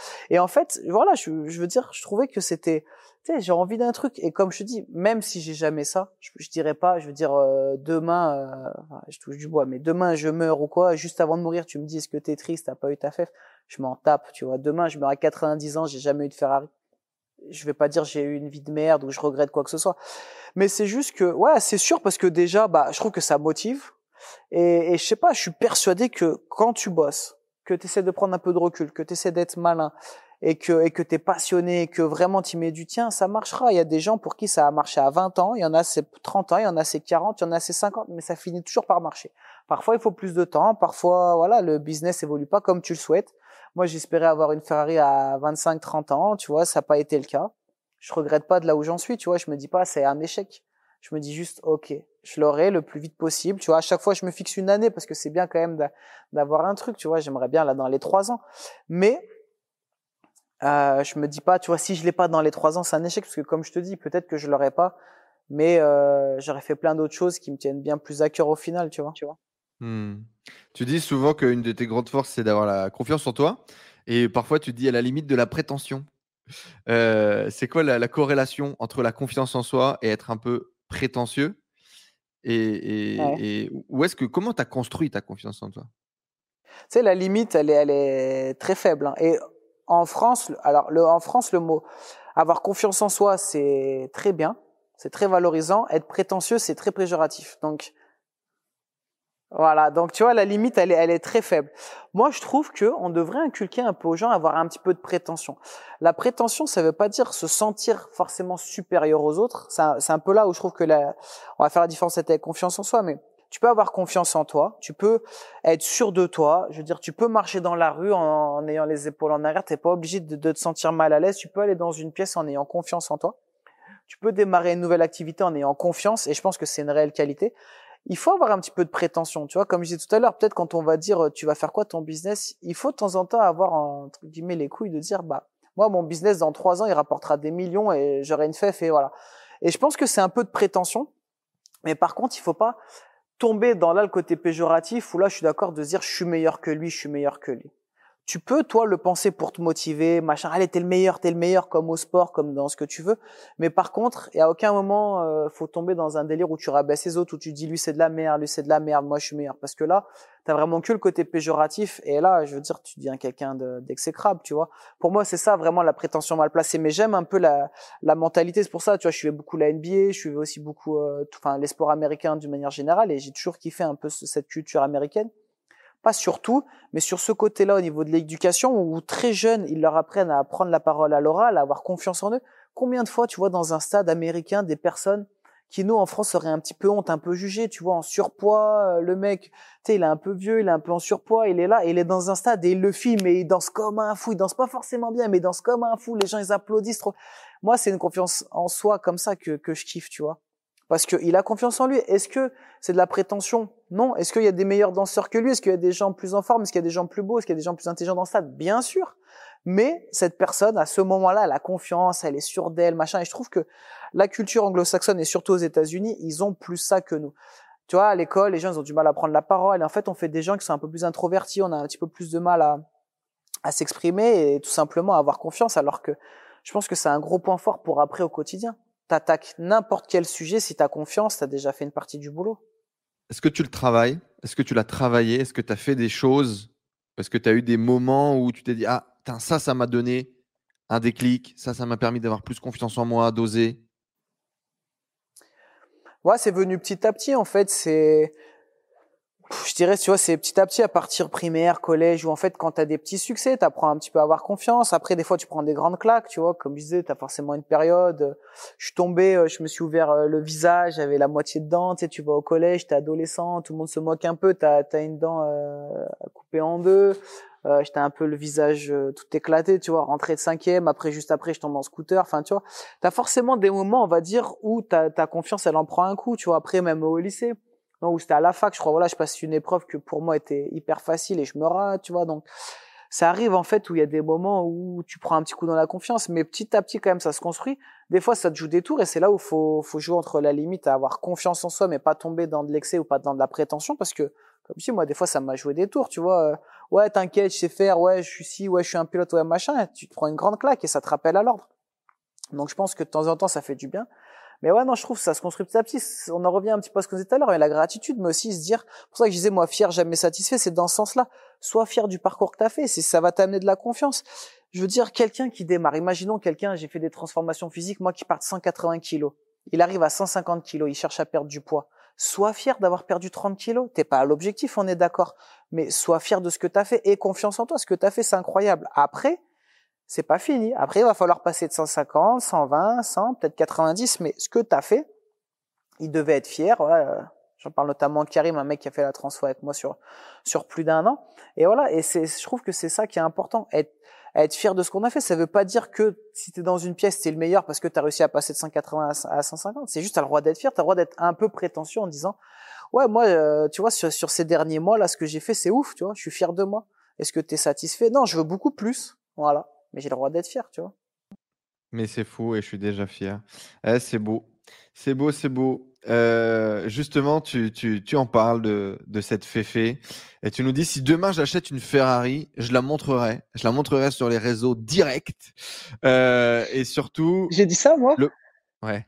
Voilà, je je veux dire, je trouvais que c'était, tu sais, j'ai envie d'un truc. Et comme je te dis, même si j'ai jamais ça, je, je dirais pas, je veux dire, euh, demain, euh, je touche du bois, mais demain je meurs ou quoi, juste avant de mourir, tu me dis, est-ce que t'es triste, t'as pas eu ta fève? Je m'en tape, tu vois. Demain, je meurs à 90 ans, j'ai jamais eu de Ferrari. Je vais pas dire j'ai eu une vie de merde ou je regrette quoi que ce soit. Mais c'est juste que, ouais, c'est sûr parce que déjà, bah, je trouve que ça motive. Et, et je sais pas, je suis persuadé que quand tu bosses, que tu essaies de prendre un peu de recul, que tu essaies d'être malin, et que et que t'es passionné, que vraiment tu mets du tien, ça marchera. Il y a des gens pour qui ça a marché à 20 ans, il y en a c'est 30 ans, il y en a c'est 40, il y en a c'est 50, mais ça finit toujours par marcher. Parfois il faut plus de temps, parfois voilà le business évolue pas comme tu le souhaites. Moi j'espérais avoir une Ferrari à 25, 30 ans, tu vois, ça n'a pas été le cas. Je regrette pas de là où j'en suis, tu vois. Je me dis pas c'est un échec. Je me dis juste ok, je l'aurai le plus vite possible. Tu vois, à chaque fois je me fixe une année parce que c'est bien quand même d'avoir un truc, tu vois. J'aimerais bien là dans les trois ans, mais euh, je me dis pas, tu vois, si je l'ai pas dans les trois ans, c'est un échec parce que comme je te dis, peut-être que je l'aurais pas, mais euh, j'aurais fait plein d'autres choses qui me tiennent bien plus à cœur au final, tu vois. Tu vois. Hmm. Tu dis souvent qu'une de tes grandes forces, c'est d'avoir la confiance en toi, et parfois tu dis à la limite de la prétention. Euh, c'est quoi la, corrélation entre la confiance en soi et être un peu prétentieux? Et, et, où est-ce que comment tu as construit ta confiance en toi? Tu sais, la limite, elle est, elle est très faible. Hein. Et en France, alors le, en France, le mot avoir confiance en soi, c'est très bien, c'est très valorisant. Être prétentieux, c'est très péjoratif. Donc voilà, donc tu vois, la limite, elle est, elle est très faible. Moi, je trouve que on devrait inculquer un peu aux gens, avoir un petit peu de prétention. La prétention, ça veut pas dire se sentir forcément supérieur aux autres. C'est un, peu là où je trouve que la, on va faire la différence avec confiance en soi, mais tu peux avoir confiance en toi, tu peux être sûr de toi. Je veux dire, tu peux marcher dans la rue en, ayant les épaules en arrière. T'es pas obligé de, te sentir mal à l'aise. Tu peux aller dans une pièce en ayant confiance en toi. Tu peux démarrer une nouvelle activité en ayant confiance. Et je pense que c'est une réelle qualité. Il faut avoir un petit peu de prétention, tu vois. Comme je disais tout à l'heure, peut-être quand on va dire tu vas faire quoi ton business, il faut de temps en temps avoir entre guillemets les couilles de dire bah moi mon business dans trois ans il rapportera des millions et j'aurai une fève et voilà. Et je pense que c'est un peu de prétention. Mais par contre, il faut pas tomber dans là le côté péjoratif où là je suis d'accord de dire je suis meilleur que lui, je suis meilleur que lui. Tu peux, toi, le penser pour te motiver, machin. Allez, t'es le meilleur, t'es le meilleur, comme au sport, comme dans ce que tu veux. Mais par contre, y a aucun moment, euh, faut tomber dans un délire où tu rabaisses les autres, où tu dis lui c'est de la merde, lui c'est de la merde, moi je suis meilleur. Parce que là, t'as vraiment que le côté péjoratif. Et là, je veux dire, tu deviens quelqu'un d'exécrable, tu vois. Pour moi, c'est ça vraiment la prétention mal placée. Mais j'aime un peu la, la mentalité. C'est pour ça, tu vois, je suivais beaucoup la NBA, je suivais aussi beaucoup, euh, enfin, les sports américains d'une manière générale. Et j'ai toujours kiffé un peu cette culture américaine pas surtout, mais sur ce côté-là au niveau de l'éducation, où très jeunes, ils leur apprennent à prendre la parole à l'oral, à avoir confiance en eux. Combien de fois, tu vois, dans un stade américain, des personnes qui, nous, en France, auraient un petit peu honte, un peu jugé, tu vois, en surpoids, euh, le mec, tu sais, il est un peu vieux, il est un peu en surpoids, il est là, il est dans un stade et il le filme et il danse comme un fou, il danse pas forcément bien, mais il danse comme un fou, les gens, ils applaudissent trop. Moi, c'est une confiance en soi comme ça que, que je kiffe, tu vois parce qu'il a confiance en lui. Est-ce que c'est de la prétention? Non. Est-ce qu'il y a des meilleurs danseurs que lui? Est-ce qu'il y a des gens plus en forme? Est-ce qu'il y a des gens plus beaux? Est-ce qu'il y a des gens plus intelligents dans le stade? Bien sûr. Mais cette personne, à ce moment-là, elle a confiance, elle est sûre d'elle, machin. Et je trouve que la culture anglo-saxonne et surtout aux États-Unis, ils ont plus ça que nous. Tu vois, à l'école, les gens ils ont du mal à prendre la parole. Et en fait, on fait des gens qui sont un peu plus introvertis. On a un petit peu plus de mal à, à s'exprimer et tout simplement à avoir confiance. Alors que je pense que c'est un gros point fort pour après au quotidien t'attaques n'importe quel sujet, si tu as confiance, tu as déjà fait une partie du boulot. Est-ce que tu le travailles? Est-ce que tu l'as travaillé? Est-ce que tu as fait des choses? Est-ce que tu as eu des moments où tu t'es dit Ah, ça, ça m'a donné un déclic, ça, ça m'a permis d'avoir plus confiance en moi, d'oser? Ouais, c'est venu petit à petit en fait. C'est je dirais, tu vois, c'est petit à petit à partir primaire, collège, où en fait, quand tu as des petits succès, tu apprends un petit peu à avoir confiance. Après, des fois, tu prends des grandes claques, tu vois, comme je disais, tu as forcément une période. Je suis tombé, euh, je me suis ouvert euh, le visage, j'avais la moitié de dents, tu sais, tu vas au collège, t'es adolescent, tout le monde se moque un peu, t'as as une dent euh, coupée en deux. Euh, j'étais un peu le visage tout éclaté, tu vois, rentré de cinquième, après, juste après, je tombe en scooter, enfin, tu vois. T'as forcément des moments, on va dire, où ta, ta confiance, elle en prend un coup, tu vois, après, même au lycée non, où c'était à la fac, je crois, voilà, je passe une épreuve que pour moi était hyper facile et je me rate, tu vois, donc ça arrive en fait où il y a des moments où tu prends un petit coup dans la confiance, mais petit à petit quand même ça se construit. Des fois ça te joue des tours et c'est là où faut faut jouer entre la limite à avoir confiance en soi mais pas tomber dans de l'excès ou pas dans de la prétention parce que comme si moi des fois ça m'a joué des tours, tu vois. Euh, ouais t'inquiète, je sais faire, ouais je suis si, ouais je suis un pilote, ouais machin. tu te prends une grande claque et ça te rappelle à l'ordre. Donc je pense que de temps en temps ça fait du bien. Mais ouais, non, je trouve que ça se construit petit à petit. On en revient un petit peu à ce qu'on disait tout à l'heure, mais la gratitude, mais aussi se dire, pour ça que je disais, moi, fier, jamais satisfait, c'est dans ce sens-là. Sois fier du parcours que tu as fait, ça va t'amener de la confiance. Je veux dire, quelqu'un qui démarre, imaginons quelqu'un, j'ai fait des transformations physiques, moi qui part de 180 kilos. Il arrive à 150 kilos, il cherche à perdre du poids. Sois fier d'avoir perdu 30 kilos. T'es pas à l'objectif, on est d'accord. Mais sois fier de ce que tu as fait et confiance en toi. Ce que tu as fait, c'est incroyable. Après, c'est pas fini. Après, il va falloir passer de 150, 120, 100, peut-être 90, mais ce que tu as fait, il devait être fier. Voilà. J'en parle notamment de Karim, un mec qui a fait la transfo avec moi sur plus d'un an. Et voilà. Et c'est, je trouve que c'est ça qui est important. Être, fier de ce qu'on a fait. Ça veut pas dire que si tu es dans une pièce, c'est le meilleur parce que tu as réussi à passer de 180 à 150. C'est juste, tu le droit d'être fier. Tu as le droit d'être un peu prétentieux en disant, ouais, moi, euh, tu vois, sur, sur ces derniers mois, là, ce que j'ai fait, c'est ouf, tu vois. Je suis fier de moi. Est-ce que tu es satisfait? Non, je veux beaucoup plus. Voilà mais j'ai le droit d'être fier, tu vois. Mais c'est fou et je suis déjà fier. Eh, c'est beau. C'est beau, c'est beau. Euh, justement, tu, tu, tu, en parles de, de cette féfé et tu nous dis si demain j'achète une Ferrari, je la montrerai. Je la montrerai sur les réseaux directs euh, et surtout. J'ai dit ça moi? Le... Ouais.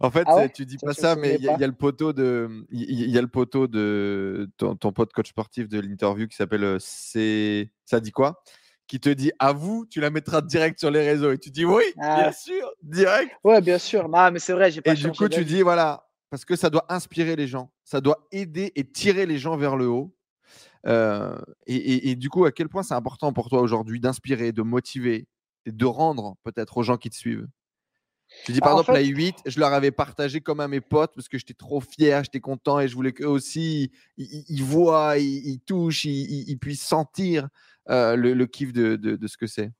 En fait, ah tu dis pas ça, mais il y, a le poteau de, il y, a le poteau de ton, ton pote coach sportif de l'interview qui s'appelle euh, c'est, ça dit quoi? Qui te dit à vous, tu la mettras direct sur les réseaux. Et tu dis oui, ah bien sûr, direct. Ouais, bien sûr. Non, mais c'est vrai, j'ai pas Et du coup, tu dis voilà, parce que ça doit inspirer les gens, ça doit aider et tirer les gens vers le haut. Euh, et, du coup, à quel point c'est important pour toi aujourd'hui d'inspirer, de motiver et de rendre peut-être aux gens qui te suivent? Tu dis par bah, exemple la 8, je leur avais partagé comme à mes potes parce que j'étais trop fier, j'étais content et je voulais qu'eux aussi ils, voient, ils, touchent, ils, puissent sentir euh, le, kiff de, de, ce que c'est?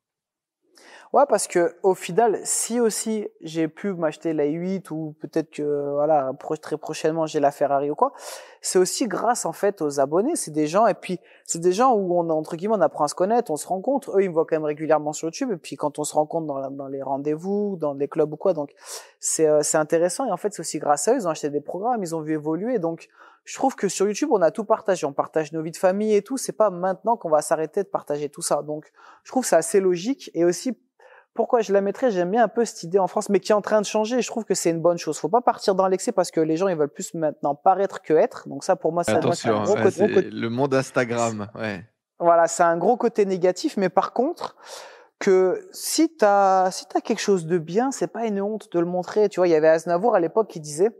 Ouais, parce que au final, si aussi j'ai pu m'acheter la 8 ou peut-être que voilà très prochainement j'ai la Ferrari ou quoi, c'est aussi grâce en fait aux abonnés. C'est des gens et puis c'est des gens où on entre guillemets on apprend à se connaître, on se rencontre. Eux ils me voient quand même régulièrement sur YouTube et puis quand on se rencontre dans, dans les rendez-vous, dans les clubs ou quoi, donc c'est euh, c'est intéressant et en fait c'est aussi grâce à eux ils ont acheté des programmes, ils ont vu évoluer donc je trouve que sur YouTube, on a tout partagé. On partage nos vies de famille et tout. C'est pas maintenant qu'on va s'arrêter de partager tout ça. Donc, je trouve c'est assez logique. Et aussi, pourquoi je la mettrais? J'aime bien un peu cette idée en France, mais qui est en train de changer. je trouve que c'est une bonne chose. Faut pas partir dans l'excès parce que les gens ils veulent plus maintenant paraître que être. Donc ça, pour moi, c'est un gros, côté, le monde Instagram. Ouais. Voilà, c'est un gros côté négatif. Mais par contre, que si t'as si t'as quelque chose de bien, c'est pas une honte de le montrer. Tu vois, il y avait Aznavour à l'époque qui disait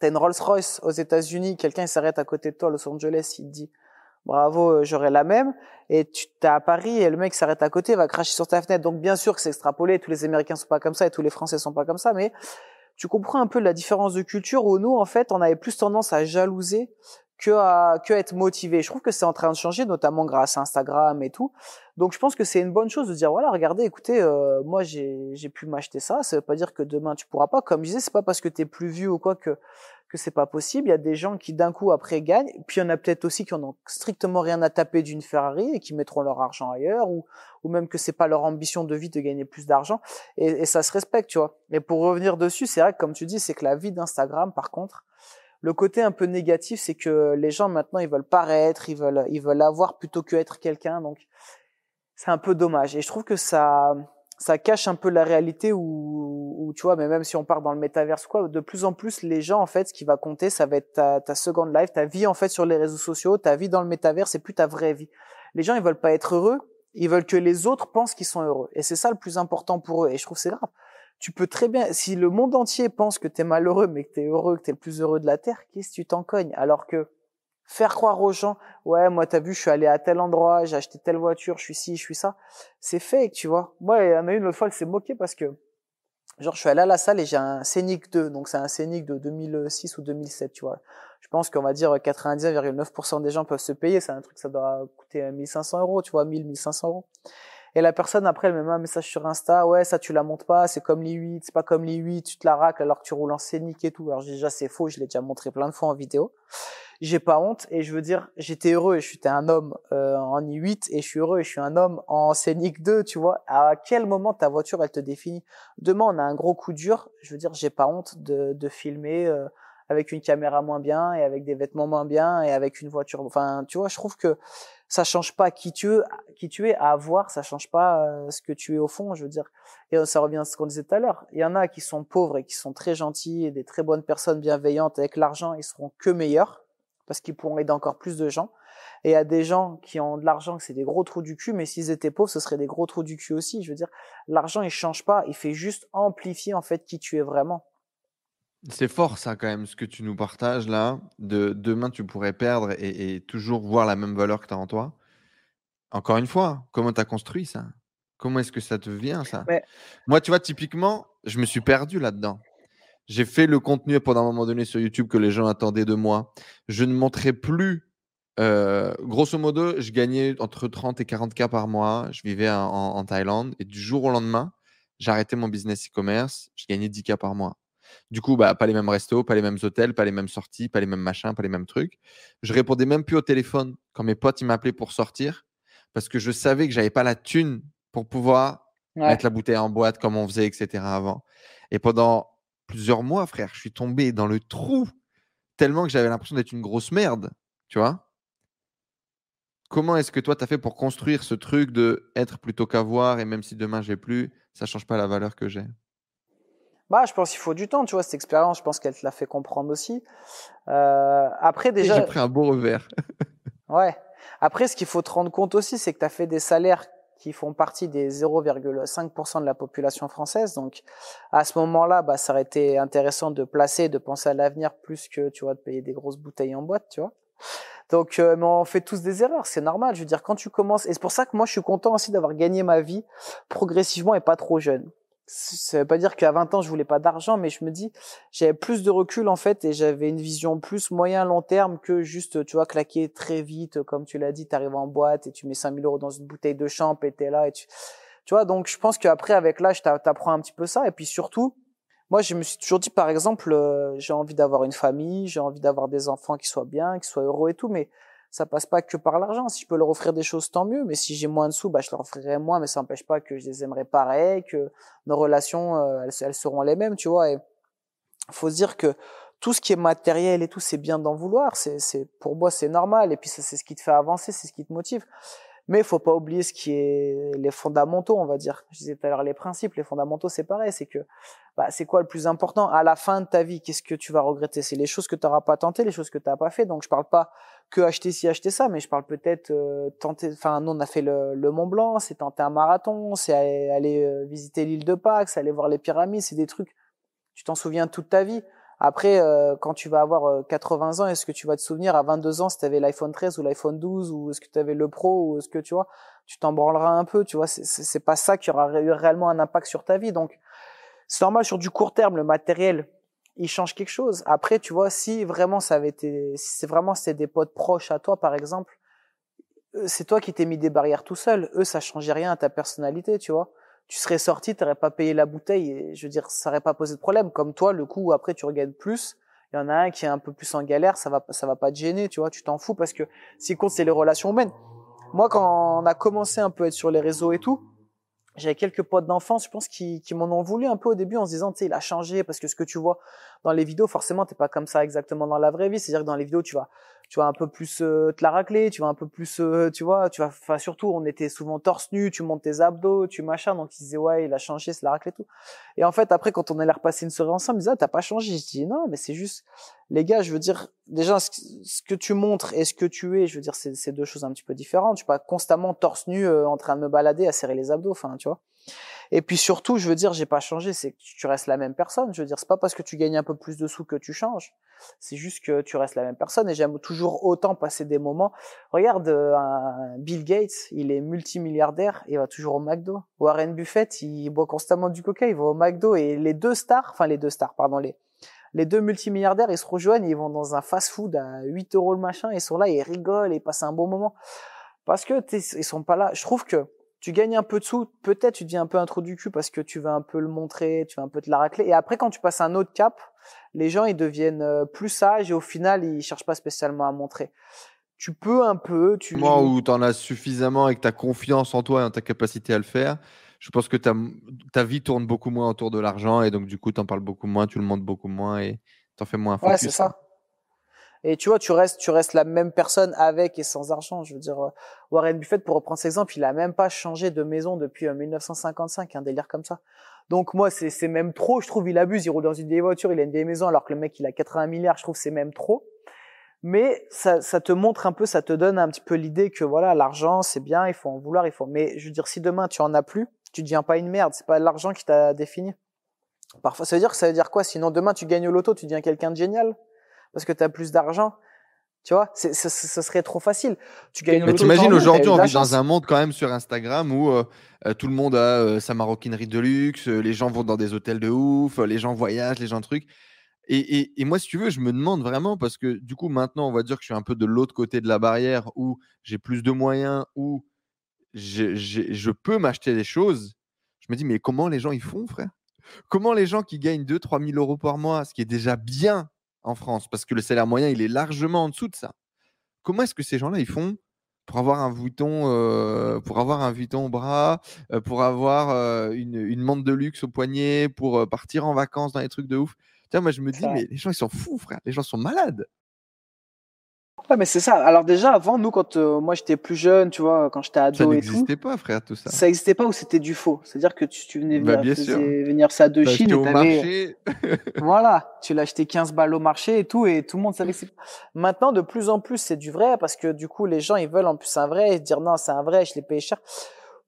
T'as une Rolls-Royce aux États-Unis, quelqu'un s'arrête à côté de toi à Los Angeles, il te dit bravo, euh, j'aurai la même. Et tu t'es à Paris et le mec s'arrête à côté, va cracher sur ta fenêtre. Donc bien sûr que c'est extrapolé, tous les Américains sont pas comme ça et tous les Français sont pas comme ça, mais tu comprends un peu la différence de culture où nous, en fait, on avait plus tendance à jalouser que à, que être motivé. Je trouve que c'est en train de changer, notamment grâce à Instagram et tout. Donc je pense que c'est une bonne chose de dire voilà, regardez, écoutez, euh, moi j'ai pu m'acheter ça. Ça veut pas dire que demain tu pourras pas. Comme je disais, c'est pas parce que tu es plus vieux ou quoi que que c'est pas possible. Il y a des gens qui d'un coup après gagnent. Puis il y en a peut-être aussi qui en ont strictement rien à taper d'une Ferrari et qui mettront leur argent ailleurs ou ou même que c'est pas leur ambition de vie de gagner plus d'argent. Et, et ça se respecte, tu vois. Mais pour revenir dessus, c'est vrai que comme tu dis, c'est que la vie d'Instagram, par contre le côté un peu négatif, c'est que les gens maintenant ils veulent paraître, ils veulent ils veulent avoir plutôt que être quelqu'un. Donc c'est un peu dommage. Et je trouve que ça ça cache un peu la réalité où, tu vois, mais même si on part dans le métaverse quoi, de plus en plus les gens en fait, ce qui va compter, ça va être ta, ta seconde life, ta vie en fait sur les réseaux sociaux, ta vie dans le métaverse, c'est plus ta vraie vie. Les gens ils veulent pas être heureux, ils veulent que les autres pensent qu'ils sont heureux. Et c'est ça le plus important pour eux. Et je trouve c'est grave tu peux très bien, si le monde entier pense que tu es malheureux, mais que tu es heureux, que tu es le plus heureux de la Terre, qu'est-ce que tu t'en cognes? Alors que faire croire aux gens, ouais, moi, t'as vu, je suis allé à tel endroit, j'ai acheté telle voiture, je suis ci, je suis ça. C'est fake, tu vois. Moi, il y en a une autre fois, elle s'est moquée parce que, genre, je suis allé à la salle et j'ai un Scénic 2, donc c'est un Scénic de 2006 ou 2007, tu vois. Je pense qu'on va dire 99,9% des gens peuvent se payer, c'est un truc, ça doit coûter 1500 euros, tu vois, 1000, 1500 euros. Et la personne, après, elle me met un message sur Insta, ouais, ça, tu la montes pas, c'est comme les 8, c'est pas comme les 8, tu te la racles alors que tu roules en scénic et tout. Alors, déjà, c'est faux, je l'ai déjà montré plein de fois en vidéo. J'ai pas honte et je veux dire, j'étais heureux et j'étais un homme euh, en i8 et je suis heureux et je suis un homme en scénic 2, tu vois. À quel moment ta voiture, elle te définit? Demain, on a un gros coup dur. Je veux dire, j'ai pas honte de, de filmer, euh, avec une caméra moins bien et avec des vêtements moins bien et avec une voiture. Enfin, tu vois, je trouve que ça change pas qui tu es, qui tu es à avoir, ça change pas euh, ce que tu es au fond, je veux dire. Et ça revient à ce qu'on disait tout à l'heure. Il y en a qui sont pauvres et qui sont très gentils et des très bonnes personnes bienveillantes avec l'argent, ils seront que meilleurs parce qu'ils pourront aider encore plus de gens. Et a des gens qui ont de l'argent, c'est des gros trous du cul, mais s'ils étaient pauvres, ce serait des gros trous du cul aussi. Je veux dire, l'argent, il change pas, il fait juste amplifier en fait qui tu es vraiment. C'est fort ça quand même, ce que tu nous partages là. De demain, tu pourrais perdre et, toujours voir la même valeur que tu as en toi. Encore une fois, comment tu as construit ça? Comment est-ce que ça te vient ça? Moi, tu vois, typiquement, je me suis perdu là-dedans. J'ai fait le contenu pendant un moment donné sur YouTube que les gens attendaient de moi. Je ne montrais plus. Euh, grosso modo, je gagnais entre 30 et 40 k par mois. Je vivais en, en Thaïlande et du jour au lendemain, arrêté mon business e-commerce. Je gagnais 10 k par mois. Du coup, bah, pas les mêmes restos, pas les mêmes hôtels, pas les mêmes sorties, pas les mêmes machins, pas les mêmes trucs. Je répondais même plus au téléphone quand mes potes m'appelaient pour sortir parce que je savais que j'avais pas la thune pour pouvoir mettre la bouteille en boîte comme on faisait, etc. avant. Et pendant plusieurs mois, frère, je suis tombé dans le trou tellement que j'avais l'impression d'être une grosse merde, tu vois? Comment est-ce que toi, tu as fait pour construire ce truc de être plutôt qu'avoir et même si demain j'ai plus, ça change pas la valeur que j'ai? Bah, je pense qu'il faut du temps, tu vois, cette expérience, je pense qu'elle te l'a fait comprendre aussi. Euh, après, déjà. J'ai pris un beau revers. ouais. Après, ce qu'il faut te rendre compte aussi, c'est que tu as fait des salaires qui font partie des 0,5% de la population française. Donc, à ce moment-là, bah, ça aurait été intéressant de placer, de penser à l'avenir plus que, tu vois, de payer des grosses bouteilles en boîte, tu vois. Donc, euh, mais on fait tous des erreurs, c'est normal. Je veux dire, quand tu commences, et c'est pour ça que moi, je suis content aussi d'avoir gagné ma vie progressivement et pas trop jeune ça veut pas dire qu'à 20 ans je voulais pas d'argent, mais je me dis j'avais plus de recul en fait et j'avais une vision plus moyen long terme que juste tu vois claquer très vite comme tu l'as dit, tu arrives en boîte et tu mets 5000 euros dans une bouteille de champ et t'es là et tu tu vois donc je pense qu'après avec l'âge t'apprends un petit peu ça. Et puis surtout moi je me suis toujours dit par exemple euh, j'ai envie d'avoir une famille, j'ai envie d'avoir des enfants qui soient bien, qui soient heureux et tout, mais ça passe pas que par l'argent. Si je peux leur offrir des choses, tant mieux. Mais si j'ai moins de sous, bah, je leur offrirai moins. Mais ça n'empêche pas que je les aimerai pareil, que nos relations, euh, elles, seront les mêmes, tu vois. Et faut se dire que tout ce qui est matériel et tout, c'est bien d'en vouloir. C'est, c'est, pour moi, c'est normal. Et puis, c'est ce qui te fait avancer, c'est ce qui te motive. Mais il faut pas oublier ce qui est les fondamentaux, on va dire. Je disais tout à l'heure les principes, les fondamentaux, c'est pareil. C'est que, bah, c'est quoi le plus important à la fin de ta vie? Qu'est-ce que tu vas regretter? C'est les choses que tu n'auras pas tenté, les choses que tu n'as pas fait. Donc je parle pas que acheter ci, acheter ça, mais je parle peut-être euh, tenter. Enfin, nous on a fait le, Mont Blanc, c'est tenter un marathon, c'est aller, aller euh, visiter l'île de Pâques, c'est aller voir les pyramides, c'est des trucs. Tu t'en souviens toute ta vie. Après, euh, quand tu vas avoir 80 euh, ans, est-ce que tu vas te souvenir à 22 ans si tu avais l'iPhone 13 ou l'iPhone 12 ou est-ce que tu avais le Pro ou est-ce que tu vois, tu t'en branleras un peu, tu vois, c'est pas ça qui aura eu réellement un impact sur ta vie. Donc, c'est normal sur du court terme, le matériel, il change quelque chose. Après, tu vois, si vraiment ça avait été, si c'est vraiment c'était des potes proches à toi, par exemple, c'est toi qui t'es mis des barrières tout seul. Eux, ça changeait rien à ta personnalité, tu vois tu serais sorti, tu n'aurais pas payé la bouteille, et je veux dire, ça n'aurait pas posé de problème. Comme toi, le coup après tu regagnes plus, il y en a un qui est un peu plus en galère, ça va, ça va pas te gêner, tu vois, tu t'en fous parce que ce qui compte, c'est les relations humaines. Moi, quand on a commencé un peu à être sur les réseaux et tout, j'avais quelques potes d'enfance, je pense, qui, qui m'en ont voulu un peu au début en se disant, tu sais, il a changé parce que ce que tu vois dans les vidéos, forcément, t'es pas comme ça exactement dans la vraie vie. C'est-à-dire que dans les vidéos, tu vas, tu vas un peu plus euh, te la racler, tu vas un peu plus, euh, tu vois, tu vas, enfin surtout, on était souvent torse nu, tu montes tes abdos, tu machin, donc ils disaient ouais, il a changé, c'est la raclée tout. Et en fait, après, quand on allait repasser une soirée ensemble, ils disaient ah, t'as pas changé. Je dis non, mais c'est juste, les gars, je veux dire, déjà ce que tu montres et ce que tu es, je veux dire, c'est deux choses un petit peu différentes. Je suis pas constamment torse nu euh, en train de me balader à serrer les abdos, enfin, tu vois. Et puis surtout, je veux dire, j'ai pas changé, c'est que tu restes la même personne. Je veux dire, c'est pas parce que tu gagnes un peu plus de sous que tu changes. C'est juste que tu restes la même personne. Et j'aime toujours autant passer des moments. Regarde, euh, Bill Gates, il est multimilliardaire, il va toujours au McDo. Warren Buffett, il boit constamment du coca, il va au McDo. Et les deux stars, enfin les deux stars, pardon, les les deux multimilliardaires, ils se rejoignent, ils vont dans un fast-food à 8 euros le machin, ils sont là, ils rigolent, ils passent un bon moment. Parce que ils sont pas là. Je trouve que tu gagnes un peu de sous, peut-être tu deviens un peu un trou du cul parce que tu vas un peu le montrer, tu vas un peu te la racler. Et après, quand tu passes un autre cap, les gens ils deviennent euh, plus sages et au final ils cherchent pas spécialement à montrer. Tu peux un peu, tu. Moi où tu en as suffisamment et que tu as confiance en toi et en ta capacité à le faire, je pense que ta, ta vie tourne beaucoup moins autour de l'argent et donc du coup tu en parles beaucoup moins, tu le montres beaucoup moins et tu en fais moins. Ouais, c'est ça. Et tu vois, tu restes, tu restes la même personne avec et sans argent. Je veux dire, euh, Warren Buffett, pour reprendre cet exemple, il a même pas changé de maison depuis 1955, euh, un délire comme ça. Donc moi, c'est, même trop. Je trouve, il abuse. Il roule dans une vieille voiture, il a une vieille maison, alors que le mec, il a 80 milliards. Je trouve, c'est même trop. Mais ça, ça te montre un peu, ça te donne un petit peu l'idée que voilà, l'argent, c'est bien, il faut en vouloir, il faut. Mais je veux dire, si demain tu en as plus, tu deviens pas une merde. C'est pas l'argent qui t'a défini. Parfois, ça veut dire ça veut dire quoi? Sinon, demain, tu gagnes au loto, tu deviens quelqu'un de génial parce que tu as plus d'argent. Tu vois, ce serait trop facile. Tu gagnes Mais t'imagines aujourd'hui, on vit dans un monde quand même sur Instagram où euh, euh, tout le monde a euh, sa maroquinerie de luxe, les gens vont dans des hôtels de ouf, les gens voyagent, les gens trucs. Et, et, moi, si tu veux, je me demande vraiment parce que du coup, maintenant, on va dire que je suis un peu de l'autre côté de la barrière où j'ai plus de moyens, où je, je peux m'acheter des choses. Je me dis, mais comment les gens ils font, frère? Comment les gens qui gagnent 2-3 000 euros par mois, ce qui est déjà bien en France, parce que le salaire moyen, il est largement en dessous de ça. Comment est-ce que ces gens-là, ils font pour avoir un Vuitton, euh, pour avoir un Vuitton au bras, euh, pour avoir euh, une, une montre de luxe au poignet, pour partir en vacances dans les trucs de ouf? Tiens, moi je me dis, mais les gens ils sont fous, frère. Les gens sont malades. Ouais, mais c'est ça. Alors déjà, avant, nous, quand euh, moi j'étais plus jeune, tu vois, quand j'étais ado ça et tout. Ça n'existait pas, frère, tout ça. Ça n'existait pas ou c'était du faux. C'est-à-dire que tu, tu venais bah, venir, venir ça de Chine. Au marché. voilà, tu l'achetais 15 balles au marché et tout, et tout le monde savait que c'est. Maintenant, de plus en plus, c'est du vrai parce que du coup, les gens ils veulent en plus un vrai et dire non, c'est un vrai, je l'ai payé cher.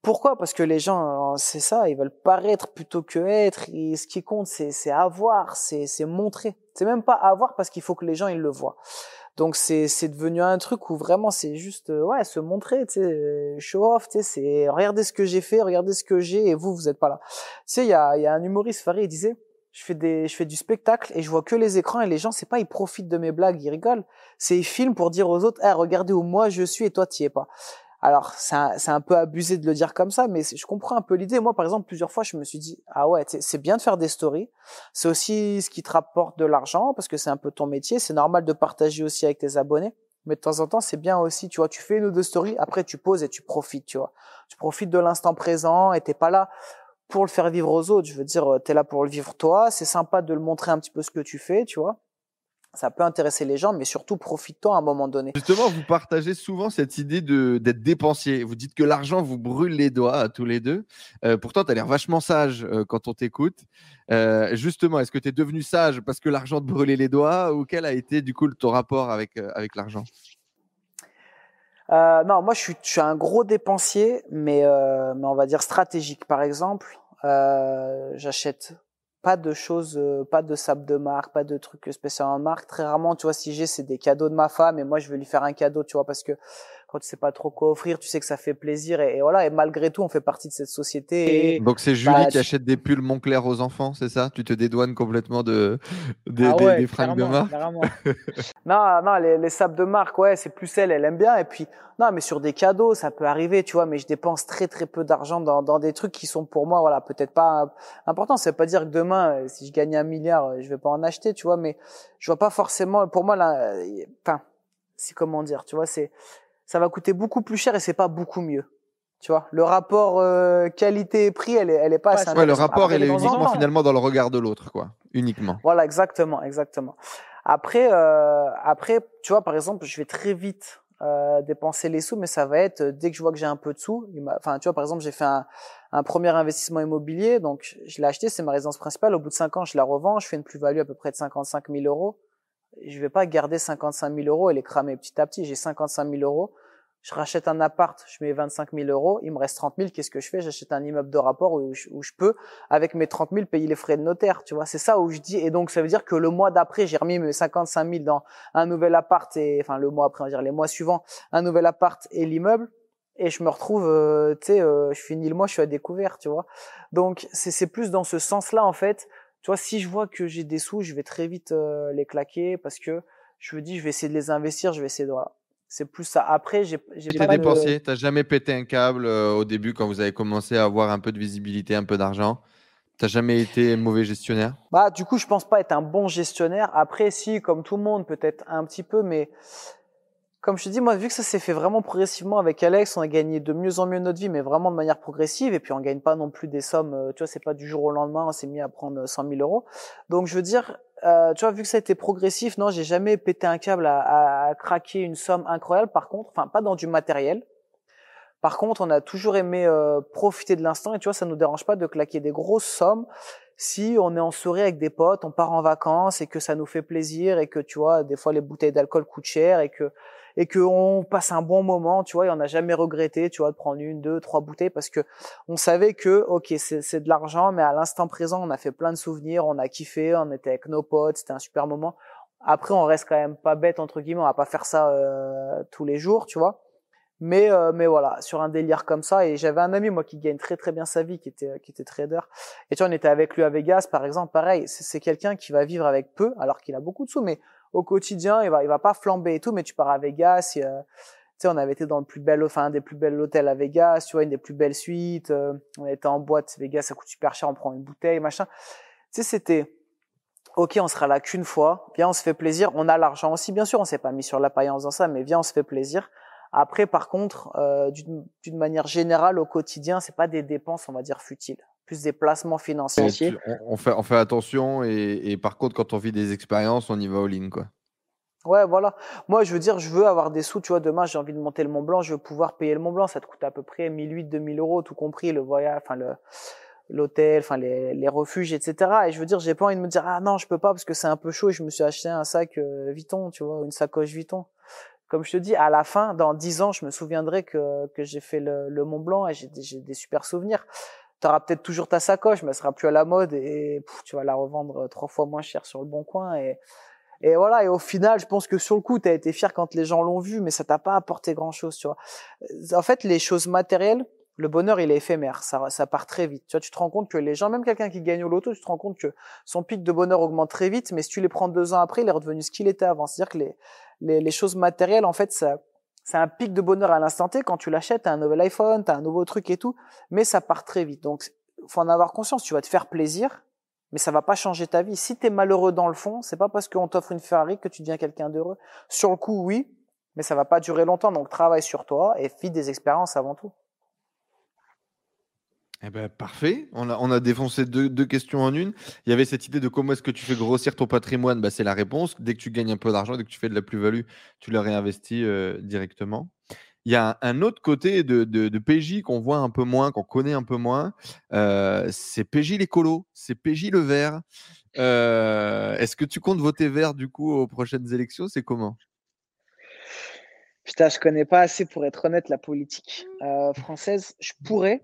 Pourquoi? Parce que les gens, c'est ça, ils veulent paraître plutôt que être. Et ce qui compte, c'est avoir, c'est montrer. C'est même pas avoir parce qu'il faut que les gens ils le voient. Donc c'est c'est devenu un truc où vraiment c'est juste euh, ouais se montrer, tu sais, euh, show off, tu sais, c'est regardez ce que j'ai fait, regardez ce que j'ai et vous vous êtes pas là. Tu sais, il y a il y a un humoriste Farid, il disait je fais des je fais du spectacle et je vois que les écrans et les gens c'est pas ils profitent de mes blagues, ils rigolent, c'est ils filment pour dire aux autres "Eh regardez où moi je suis et toi tu es pas." Alors, c'est un, peu abusé de le dire comme ça, mais je comprends un peu l'idée. Moi, par exemple, plusieurs fois, je me suis dit, ah ouais, c'est bien de faire des stories. C'est aussi ce qui te rapporte de l'argent, parce que c'est un peu ton métier. C'est normal de partager aussi avec tes abonnés. Mais de temps en temps, c'est bien aussi, tu vois, tu fais une ou deux stories, après tu poses et tu profites, tu vois. Tu profites de l'instant présent et t'es pas là pour le faire vivre aux autres. Je veux dire, t'es là pour le vivre toi. C'est sympa de le montrer un petit peu ce que tu fais, tu vois ça peut intéresser les gens, mais surtout profite-toi à un moment donné. Justement, vous partagez souvent cette idée d'être dépensier. Vous dites que l'argent vous brûle les doigts à tous les deux. Euh, pourtant, tu as l'air vachement sage euh, quand on t'écoute. Euh, justement, est-ce que tu es devenu sage parce que l'argent te brûlait les doigts ou quel a été du coup ton rapport avec, avec l'argent? Non, moi je suis, je suis, un gros dépensier, mais, mais on va dire stratégique. Par exemple, j'achète pas de choses, euh, pas de sable de marque, pas de trucs spécialement de marque. Très rarement, tu vois, si j'ai, c'est des cadeaux de ma femme et moi, je veux lui faire un cadeau, tu vois, parce que quand tu sais pas trop quoi offrir, tu sais que ça fait plaisir et, voilà. Et malgré tout, on fait partie de cette société. Donc c'est Julie bah, qui achète des pulls Montclair aux enfants, c'est ça? Tu te dédouanes complètement de des, ah des, fringues de marque? non, non, les, les sables de marque, ouais, c'est plus elle, elle aime bien. Et puis non, mais sur des cadeaux, ça peut arriver, tu vois. Mais je dépense très très peu d'argent dans, dans des trucs qui sont pour moi, voilà, peut-être pas importants. Ça veut pas dire que demain, euh, si je gagne un milliard, euh, je vais pas en acheter, tu vois. Mais je vois pas forcément. Pour moi, là, euh, enfin, c'est comment dire, tu vois, c'est ça va coûter beaucoup plus cher et c'est pas beaucoup mieux. Tu vois, le rapport euh, qualité-prix, elle est, elle est pas assez. Ouais, le rapport, elle est uniquement finalement dans le regard de l'autre, quoi. Uniquement. Voilà, exactement, exactement. Après, euh, après, tu vois, par exemple, je vais très vite euh, dépenser les sous, mais ça va être dès que je vois que j'ai un peu de sous. Enfin, tu vois, par exemple, j'ai fait un, un, premier investissement immobilier, donc je l'ai acheté, c'est ma résidence principale. Au bout de cinq ans, je la revends, je fais une plus-value à peu près de 55 000 euros je vais pas garder 55 000 euros et les cramer petit à petit. J'ai 55 000 euros. je rachète un appart, je mets 25 000 euros, il me reste 30 000, qu'est-ce que je fais? J'achète un immeuble de rapport où je, peux, avec mes 30 000, payer les frais de notaire, tu vois? C'est ça où je dis, et donc ça veut dire que le mois d'après, j'ai remis mes 55 000 dans un nouvel appart, et enfin le mois après, on va dire les mois suivants, un nouvel appart et l'immeuble, et je me retrouve, euh, tu sais, euh, je finis le mois, je suis à découvert, tu vois? Donc c'est plus dans ce sens-là, en fait. Tu vois, si je vois que j'ai des sous, je vais très vite euh, les claquer parce que je me dis, je vais essayer de les investir, je vais essayer de... Voilà c'est plus ça. Après, j'ai pas dépensier. De... T'as jamais pété un câble euh, au début quand vous avez commencé à avoir un peu de visibilité, un peu d'argent. T'as jamais été mauvais gestionnaire? Bah, du coup, je pense pas être un bon gestionnaire. Après, si, comme tout le monde, peut-être un petit peu, mais comme je te dis, moi, vu que ça s'est fait vraiment progressivement avec Alex, on a gagné de mieux en mieux notre vie, mais vraiment de manière progressive. Et puis, on gagne pas non plus des sommes. Euh, tu vois, c'est pas du jour au lendemain, on s'est mis à prendre 100 000 euros. Donc, je veux dire, euh, tu vois, vu que ça a été progressif, non, j'ai jamais pété un câble à, à, craquer une somme incroyable. Par contre, enfin, pas dans du matériel. Par contre, on a toujours aimé euh, profiter de l'instant. Et tu vois, ça nous dérange pas de claquer des grosses sommes si on est en soirée avec des potes, on part en vacances et que ça nous fait plaisir et que tu vois, des fois les bouteilles d'alcool coûtent cher et que et qu'on passe un bon moment, tu vois, et on n'a jamais regretté, tu vois, de prendre une, deux, trois bouteilles parce que on savait que, ok, c'est de l'argent, mais à l'instant présent, on a fait plein de souvenirs, on a kiffé, on était avec nos potes, c'était un super moment. Après, on reste quand même pas bête entre guillemets, on va pas faire ça euh, tous les jours, tu vois. Mais euh, mais voilà, sur un délire comme ça. Et j'avais un ami moi qui gagne très très bien sa vie, qui était qui était trader. Et tu vois, on était avec lui à Vegas, par exemple. Pareil, c'est quelqu'un qui va vivre avec peu, alors qu'il a beaucoup de sous, mais au quotidien, il va, il va pas flamber et tout, mais tu pars à Vegas, tu sais, on avait été dans le plus bel, enfin, un des plus belles hôtels à Vegas, tu vois, une des plus belles suites, euh, on était en boîte, Vegas, ça coûte super cher, on prend une bouteille, machin. Tu sais, c'était, ok, on sera là qu'une fois, viens, on se fait plaisir, on a l'argent aussi, bien sûr, on s'est pas mis sur la paille en ça, mais viens, on se fait plaisir. Après, par contre, euh, d'une manière générale, au quotidien, c'est pas des dépenses, on va dire, futiles plus des placements financiers. on, fait, on fait attention et, par contre, quand on vit des expériences, on y va all-in, quoi. Ouais, voilà. Moi, je veux dire, je veux avoir des sous. Tu vois, demain, j'ai envie de monter le Mont Blanc, je veux pouvoir payer le Mont Blanc. Ça te coûte à peu près 1008, 2000 euros, tout compris, le voyage, enfin, le, l'hôtel, enfin, les, les, refuges, etc. Et je veux dire, j'ai pas envie de me dire, ah non, je peux pas parce que c'est un peu chaud et je me suis acheté un sac euh, Vuitton, tu vois, une sacoche Vuitton. Comme je te dis, à la fin, dans 10 ans, je me souviendrai que, que j'ai fait le, le Mont Blanc et j'ai des, des super souvenirs tu auras peut-être toujours ta sacoche, mais elle sera plus à la mode et tu vas la revendre trois fois moins cher sur le bon coin. Et, et voilà. Et au final, je pense que sur le coup, tu as été fier quand les gens l'ont vu, mais ça t'a pas apporté grand-chose, tu vois. En fait, les choses matérielles, le bonheur, il est éphémère. Ça, ça part très vite. Tu vois, tu te rends compte que les gens, même quelqu'un qui gagne au loto, tu te rends compte que son pic de bonheur augmente très vite, mais si tu les prends deux ans après, il est redevenu ce qu'il était avant. C'est-à-dire que les, les, les choses matérielles, en fait, ça, c'est un pic de bonheur à l'instant T. Quand tu l'achètes, t'as un nouvel iPhone, t'as un nouveau truc et tout, mais ça part très vite. Donc, faut en avoir conscience. Tu vas te faire plaisir, mais ça va pas changer ta vie. Si tu es malheureux dans le fond, c'est pas parce qu'on t'offre une Ferrari que tu deviens quelqu'un d'heureux. Sur le coup, oui, mais ça va pas durer longtemps. Donc, travaille sur toi et vis des expériences avant tout. Eh ben, parfait. On a, on a défoncé deux, deux, questions en une. Il y avait cette idée de comment est-ce que tu fais grossir ton patrimoine? Bah, c'est la réponse. Dès que tu gagnes un peu d'argent, dès que tu fais de la plus-value, tu le réinvestis euh, directement. Il y a un autre côté de, de, PJ qu'on voit un peu moins, qu'on connaît un peu moins. Euh, c'est PJ l'écolo, c'est PJ le vert. Euh, est-ce que tu comptes voter vert du coup aux prochaines élections? C'est comment? Putain, je connais pas assez pour être honnête la politique française. Je pourrais,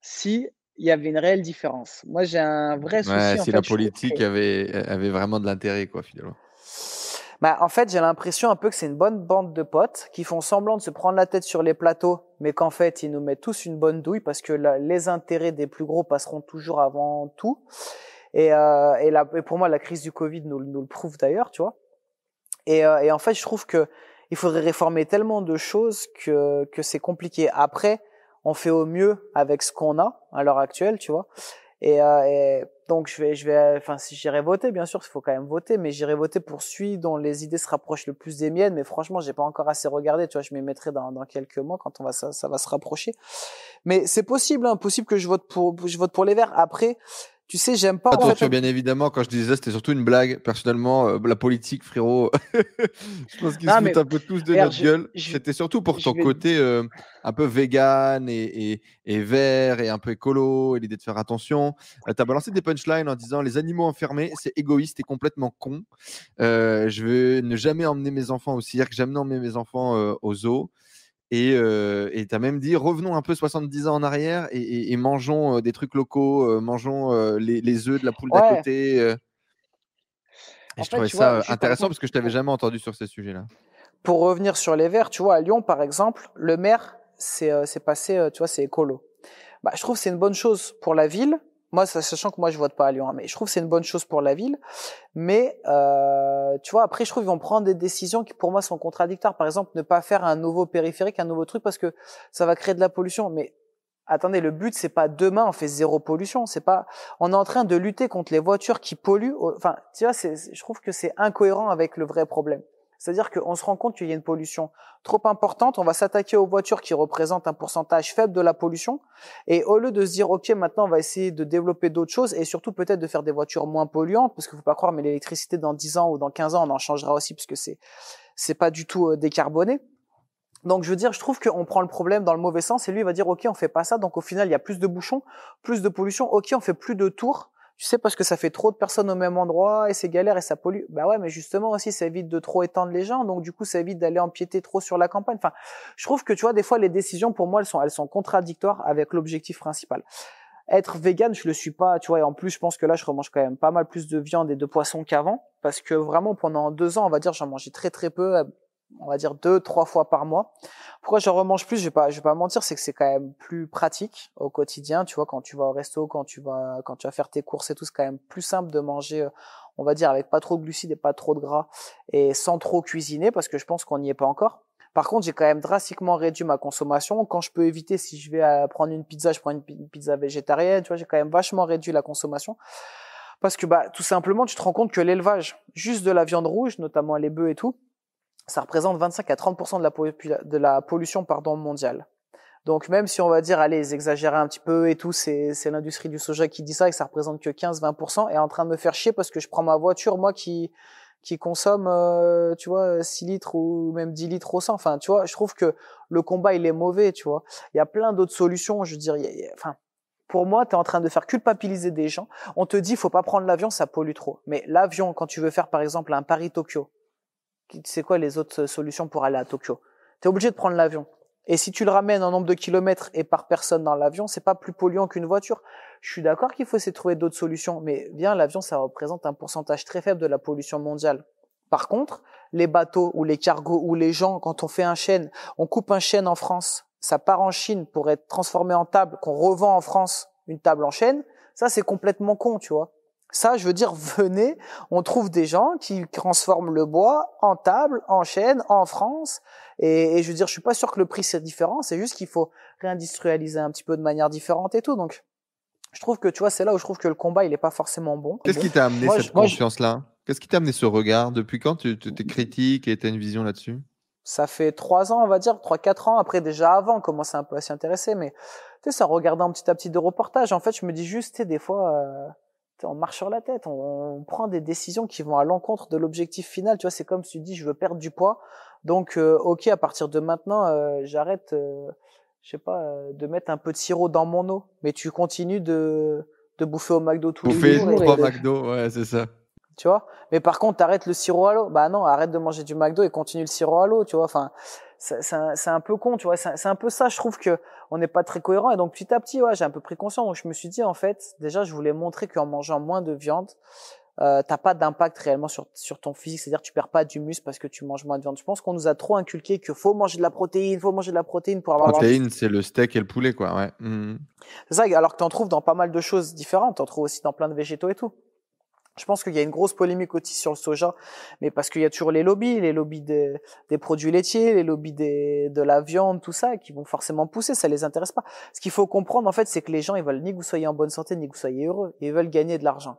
si il y avait une réelle différence. Moi, j'ai un vrai souci. si la politique avait, avait vraiment de l'intérêt, quoi, finalement. Bah, en fait, j'ai l'impression un peu que c'est une bonne bande de potes qui font semblant de se prendre la tête sur les plateaux, mais qu'en fait, ils nous mettent tous une bonne douille parce que les intérêts des plus gros passeront toujours avant tout. Et, euh, et, la, et pour moi, la crise du Covid nous, nous le prouve d'ailleurs, tu vois. Et, euh, et en fait, je trouve que il faudrait réformer tellement de choses que, que c'est compliqué. Après, on fait au mieux avec ce qu'on a à l'heure actuelle, tu vois. Et, euh, et, donc je vais, je vais, enfin si j'irai voter, bien sûr, il faut quand même voter, mais j'irai voter pour celui dont les idées se rapprochent le plus des miennes. Mais franchement, j'ai pas encore assez regardé. Tu vois, je m'y mettrai dans, dans quelques mois quand on va ça, ça va se rapprocher. Mais c'est possible, hein, possible que je vote pour, je vote pour les Verts. Après, tu sais, j'aime pas. Attention, bien évidemment, quand je disais ça, c'était surtout une blague. Personnellement, euh, la politique, frérot, je pense qu'ils se foutent un peu tous de notre gueule. C'était surtout pour ton côté euh, un peu vegan et, et, vert et un peu écolo et l'idée de faire attention. Euh, tu as balancé des punchlines en disant les animaux enfermés, c'est égoïste et complètement con. je veux ne jamais emmener mes enfants au cirque, jamais emmener mes enfants au zoo. Et euh, tu as même dit revenons un peu 70 ans en arrière et, mangeons euh, des trucs locaux, euh, mangeons euh, les, les, œufs de la poule d'à côté. Et je trouvais ça intéressant parce que je t'avais jamais entendu sur ces sujets-là. Pour revenir sur les verts, tu vois, à Lyon par exemple, le maire, c'est passé, tu vois, c'est écolo. Bah, je trouve que c'est une bonne chose pour la ville moi, sachant que moi je vote pas à Lyon, hein, mais je trouve que c'est une bonne chose pour la ville. Mais euh, tu vois, après je trouve qu'ils vont prendre des décisions qui pour moi sont contradictoires. Par exemple, ne pas faire un nouveau périphérique, un nouveau truc parce que ça va créer de la pollution. Mais attendez, le but c'est pas demain on fait zéro pollution. C'est pas, on est en train de lutter contre les voitures qui polluent. Enfin, tu vois, je trouve que c'est incohérent avec le vrai problème. C'est-à-dire qu'on se rend compte qu'il y a une pollution trop importante, on va s'attaquer aux voitures qui représentent un pourcentage faible de la pollution, et au lieu de se dire, OK, maintenant on va essayer de développer d'autres choses, et surtout peut-être de faire des voitures moins polluantes, parce qu'il faut pas croire, mais l'électricité dans 10 ans ou dans 15 ans, on en changera aussi, puisque c'est c'est pas du tout euh, décarboné. Donc je veux dire, je trouve qu'on prend le problème dans le mauvais sens et lui il va dire ok on fait pas ça, donc au final il y a plus de bouchons, plus de pollution, ok on fait plus de tours, tu sais, parce que ça fait trop de personnes au même endroit et c'est galère et ça pollue. Bah ouais, mais justement aussi, ça évite de trop étendre les gens. Donc du coup, ça évite d'aller empiéter trop sur la campagne. Enfin, je trouve que tu vois, des fois, les décisions pour moi, elles sont, elles sont contradictoires avec l'objectif principal. Être vegan, je le suis pas, tu vois. Et en plus, je pense que là, je remange quand même pas mal plus de viande et de poisson qu'avant, parce que vraiment pendant deux ans, on va dire, j'en mangeais très très peu on va dire deux, trois fois par mois. Pourquoi je remange plus? Je vais pas, je vais pas mentir, c'est que c'est quand même plus pratique au quotidien. Tu vois, quand tu vas au resto, quand tu vas, quand tu vas faire tes courses et tout, c'est quand même plus simple de manger, euh, on va dire, avec pas trop de glucides et pas trop de gras et sans trop cuisiner, parce que je pense qu'on n'y est pas encore. Par contre, j'ai quand même drastiquement réduit ma consommation. Quand je peux éviter, si je vais euh, prendre une pizza, je prends une pizza végétarienne. Tu vois, j'ai quand même vachement réduit la consommation. Parce que, bah, tout simplement, tu te rends compte que l'élevage, juste de la viande rouge, notamment les bœufs et tout, ça représente 25 à 30% de la, de la pollution pardon, mondiale. Donc même si on va dire, allez, exagérer un petit peu et tout, c'est, l'industrie du soja qui dit ça et que ça représente que 15-20%, et en train de me faire chier parce que je prends ma voiture, moi qui qui consomme, euh, tu vois, 6 litres ou même 10 litres au 100. Enfin, tu vois, je trouve que le combat, il est mauvais, tu vois. Il y a plein d'autres solutions, je dirais. Enfin, pour moi, tu es en train de faire culpabiliser des gens. On te dit, faut pas prendre l'avion, ça pollue trop. Mais l'avion, quand tu veux faire, par exemple, un Paris-Tokyo, c'est quoi les autres solutions pour aller à Tokyo Tu es obligé de prendre l'avion. Et si tu le ramènes en nombre de kilomètres et par personne dans l'avion, c'est pas plus polluant qu'une voiture. Je suis d'accord qu'il faut essayer de trouver d'autres solutions, mais bien l'avion, ça représente un pourcentage très faible de la pollution mondiale. Par contre, les bateaux ou les cargos ou les gens, quand on fait un chêne, on coupe un chêne en France, ça part en Chine pour être transformé en table, qu'on revend en France une table en chêne, ça c'est complètement con, tu vois. Ça, je veux dire, venez, on trouve des gens qui transforment le bois en table, en chaîne, en France. Et, je veux dire, je suis pas sûr que le prix c'est différent. C'est juste qu'il faut réindustrialiser un petit peu de manière différente et tout. Donc, je trouve que tu vois, c'est là où je trouve que le combat il est pas forcément bon. Qu'est-ce qui t'a amené cette confiance-là? Qu'est-ce qui t'a amené ce regard? Depuis quand tu es critique et tu as une vision là-dessus? Ça fait trois ans, on va dire, trois quatre ans. Après, déjà avant, on commençait un peu à s'y intéresser, mais tu sais, ça regardant petit à petit de reportages. En fait, je me dis juste, tu sais, des fois. Euh, on marche sur la tête, on, prend des décisions qui vont à l'encontre de l'objectif final. Tu vois, c'est comme si tu dis je veux perdre du poids, donc euh, ok à partir de maintenant euh, j'arrête, euh, je sais pas, de mettre un peu de sirop dans mon eau, mais tu continues de de bouffer au McDo tous les jours. Bouffer trois McDo, ouais c'est ça. Tu vois, mais par contre t'arrêtes le sirop à l'eau, bah non, arrête de manger du McDo et continue le sirop à l'eau, tu vois. Enfin, c'est un, un, peu con, tu vois. C'est un peu ça, je trouve que on n'est pas très cohérent. Et donc petit à petit, ouais, j'ai un peu pris conscience. Donc je me suis dit en fait, déjà, je voulais montrer qu'en mangeant moins de viande, euh, t'as pas d'impact réellement sur sur ton physique. C'est-à-dire tu perds pas du muscle parce que tu manges moins de viande. Je pense qu'on nous a trop inculqué qu'il faut manger de la protéine, faut manger de la protéine pour avoir. Protéine, c'est le steak et le poulet, quoi. Ouais. Mmh. C'est ça. Alors que t'en trouves dans pas mal de choses différentes. T'en trouves aussi dans plein de végétaux et tout. Je pense qu'il y a une grosse polémique aussi sur le soja, mais parce qu'il y a toujours les lobbies, les lobbies des, des produits laitiers, les lobbies des, de la viande, tout ça, qui vont forcément pousser, ça les intéresse pas. Ce qu'il faut comprendre, en fait, c'est que les gens, ils veulent ni que vous soyez en bonne santé, ni que vous soyez heureux. Ils veulent gagner de l'argent.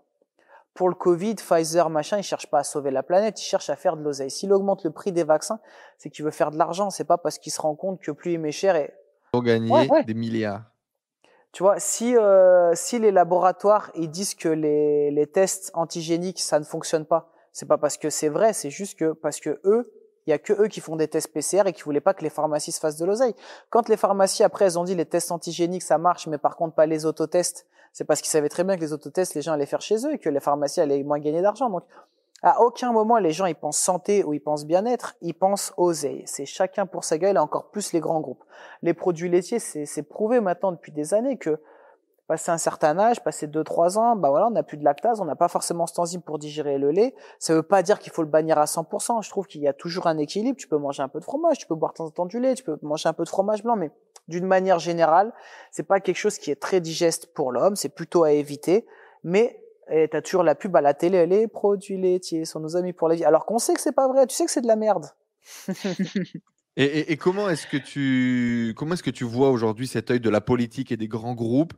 Pour le Covid, Pfizer, machin, ils cherchent pas à sauver la planète, ils cherchent à faire de l'oseille. S'il augmente le prix des vaccins, c'est qu'il veut faire de l'argent. C'est pas parce qu'il se rend compte que plus il met cher et... Pour gagner des milliards. Tu vois, si euh, si les laboratoires ils disent que les, les tests antigéniques ça ne fonctionne pas, c'est pas parce que c'est vrai, c'est juste que parce que eux, il y a que eux qui font des tests PCR et qui voulaient pas que les pharmacies se fassent de l'oseille. Quand les pharmacies après elles ont dit les tests antigéniques ça marche, mais par contre pas les autotests, c'est parce qu'ils savaient très bien que les autotests les gens allaient faire chez eux et que les pharmacies allaient moins gagner d'argent. Donc À aucun moment les gens ils pensent santé ou ils pensent bien-être, ils pensent oseille. C'est chacun pour sa gueule et encore plus les grands groupes. Les produits laitiers, c'est prouvé maintenant depuis des années que passé un certain âge, passé 2-3 ans, bah voilà, on n'a plus de lactase, on n'a pas forcément cette enzyme pour digérer le lait. Ça veut pas dire qu'il faut le bannir à 100%. Je trouve qu'il y a toujours un équilibre. Tu peux manger un peu de fromage, tu peux boire de temps en temps du lait, tu peux manger un peu de fromage blanc, mais d'une manière générale, c'est pas quelque chose qui est très digeste pour l'homme. C'est plutôt à éviter. Mais et t'as toujours la pub à la télé, les produits laitiers sont nos amis pour la vie. Alors qu'on sait que c'est pas vrai, tu sais que c'est de la merde. et, comment est-ce que tu comment est-ce que tu vois aujourd'hui cet œil de la politique et des grands groupes?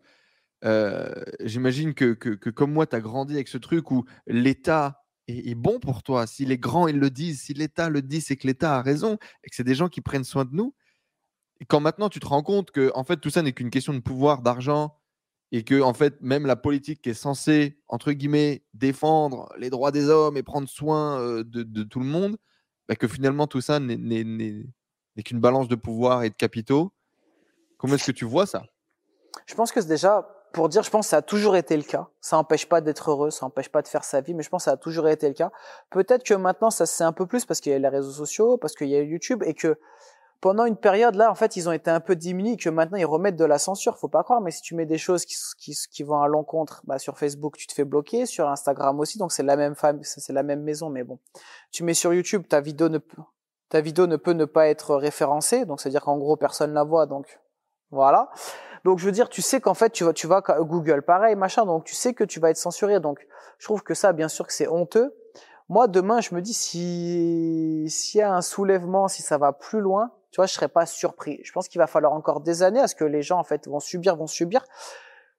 Euh, J'imagine que, que, comme moi, tu as grandi avec ce truc où l'État est, bon pour toi. Si les grands ils le disent, si l'État le dit, c'est que l'État a raison et que c'est des gens qui prennent soin de nous. Quand maintenant tu te rends compte que en fait tout ça n'est qu'une question de pouvoir, d'argent, et que en fait même la politique qui est censée entre guillemets défendre les droits des hommes et prendre soin de, tout le monde, bah, que finalement tout ça n'est qu'une balance de pouvoir et de capitaux. Comment est-ce que tu vois ça? Je pense que déjà pour dire, je pense que ça a toujours été le cas. Ça n'empêche pas d'être heureux, ça n'empêche pas de faire sa vie, mais je pense que ça a toujours été le cas. Peut-être que maintenant ça c'est un peu plus parce qu'il y a les réseaux sociaux, parce qu'il y a YouTube et que pendant une période là, en fait, ils ont été un peu diminués, que maintenant ils remettent de la censure. Faut pas croire, mais si tu mets des choses qui, qui, qui vont à l'encontre, bah, sur Facebook, tu te fais bloquer, sur Instagram aussi, donc c'est la même femme, c'est la même maison, mais bon. Tu mets sur YouTube, ta vidéo ne peut, ta vidéo ne peut ne pas être référencée, donc c'est à dire qu'en gros personne la voit, donc voilà. Donc je veux dire, tu sais qu'en fait tu vas, tu vas Google, pareil, machin, donc tu sais que tu vas être censuré, donc je trouve que ça, bien sûr que c'est honteux. Moi, demain, je me dis si s'il y a un soulèvement, si ça va plus loin, tu vois, je serais pas surpris. Je pense qu'il va falloir encore des années à ce que les gens en fait vont subir, vont subir.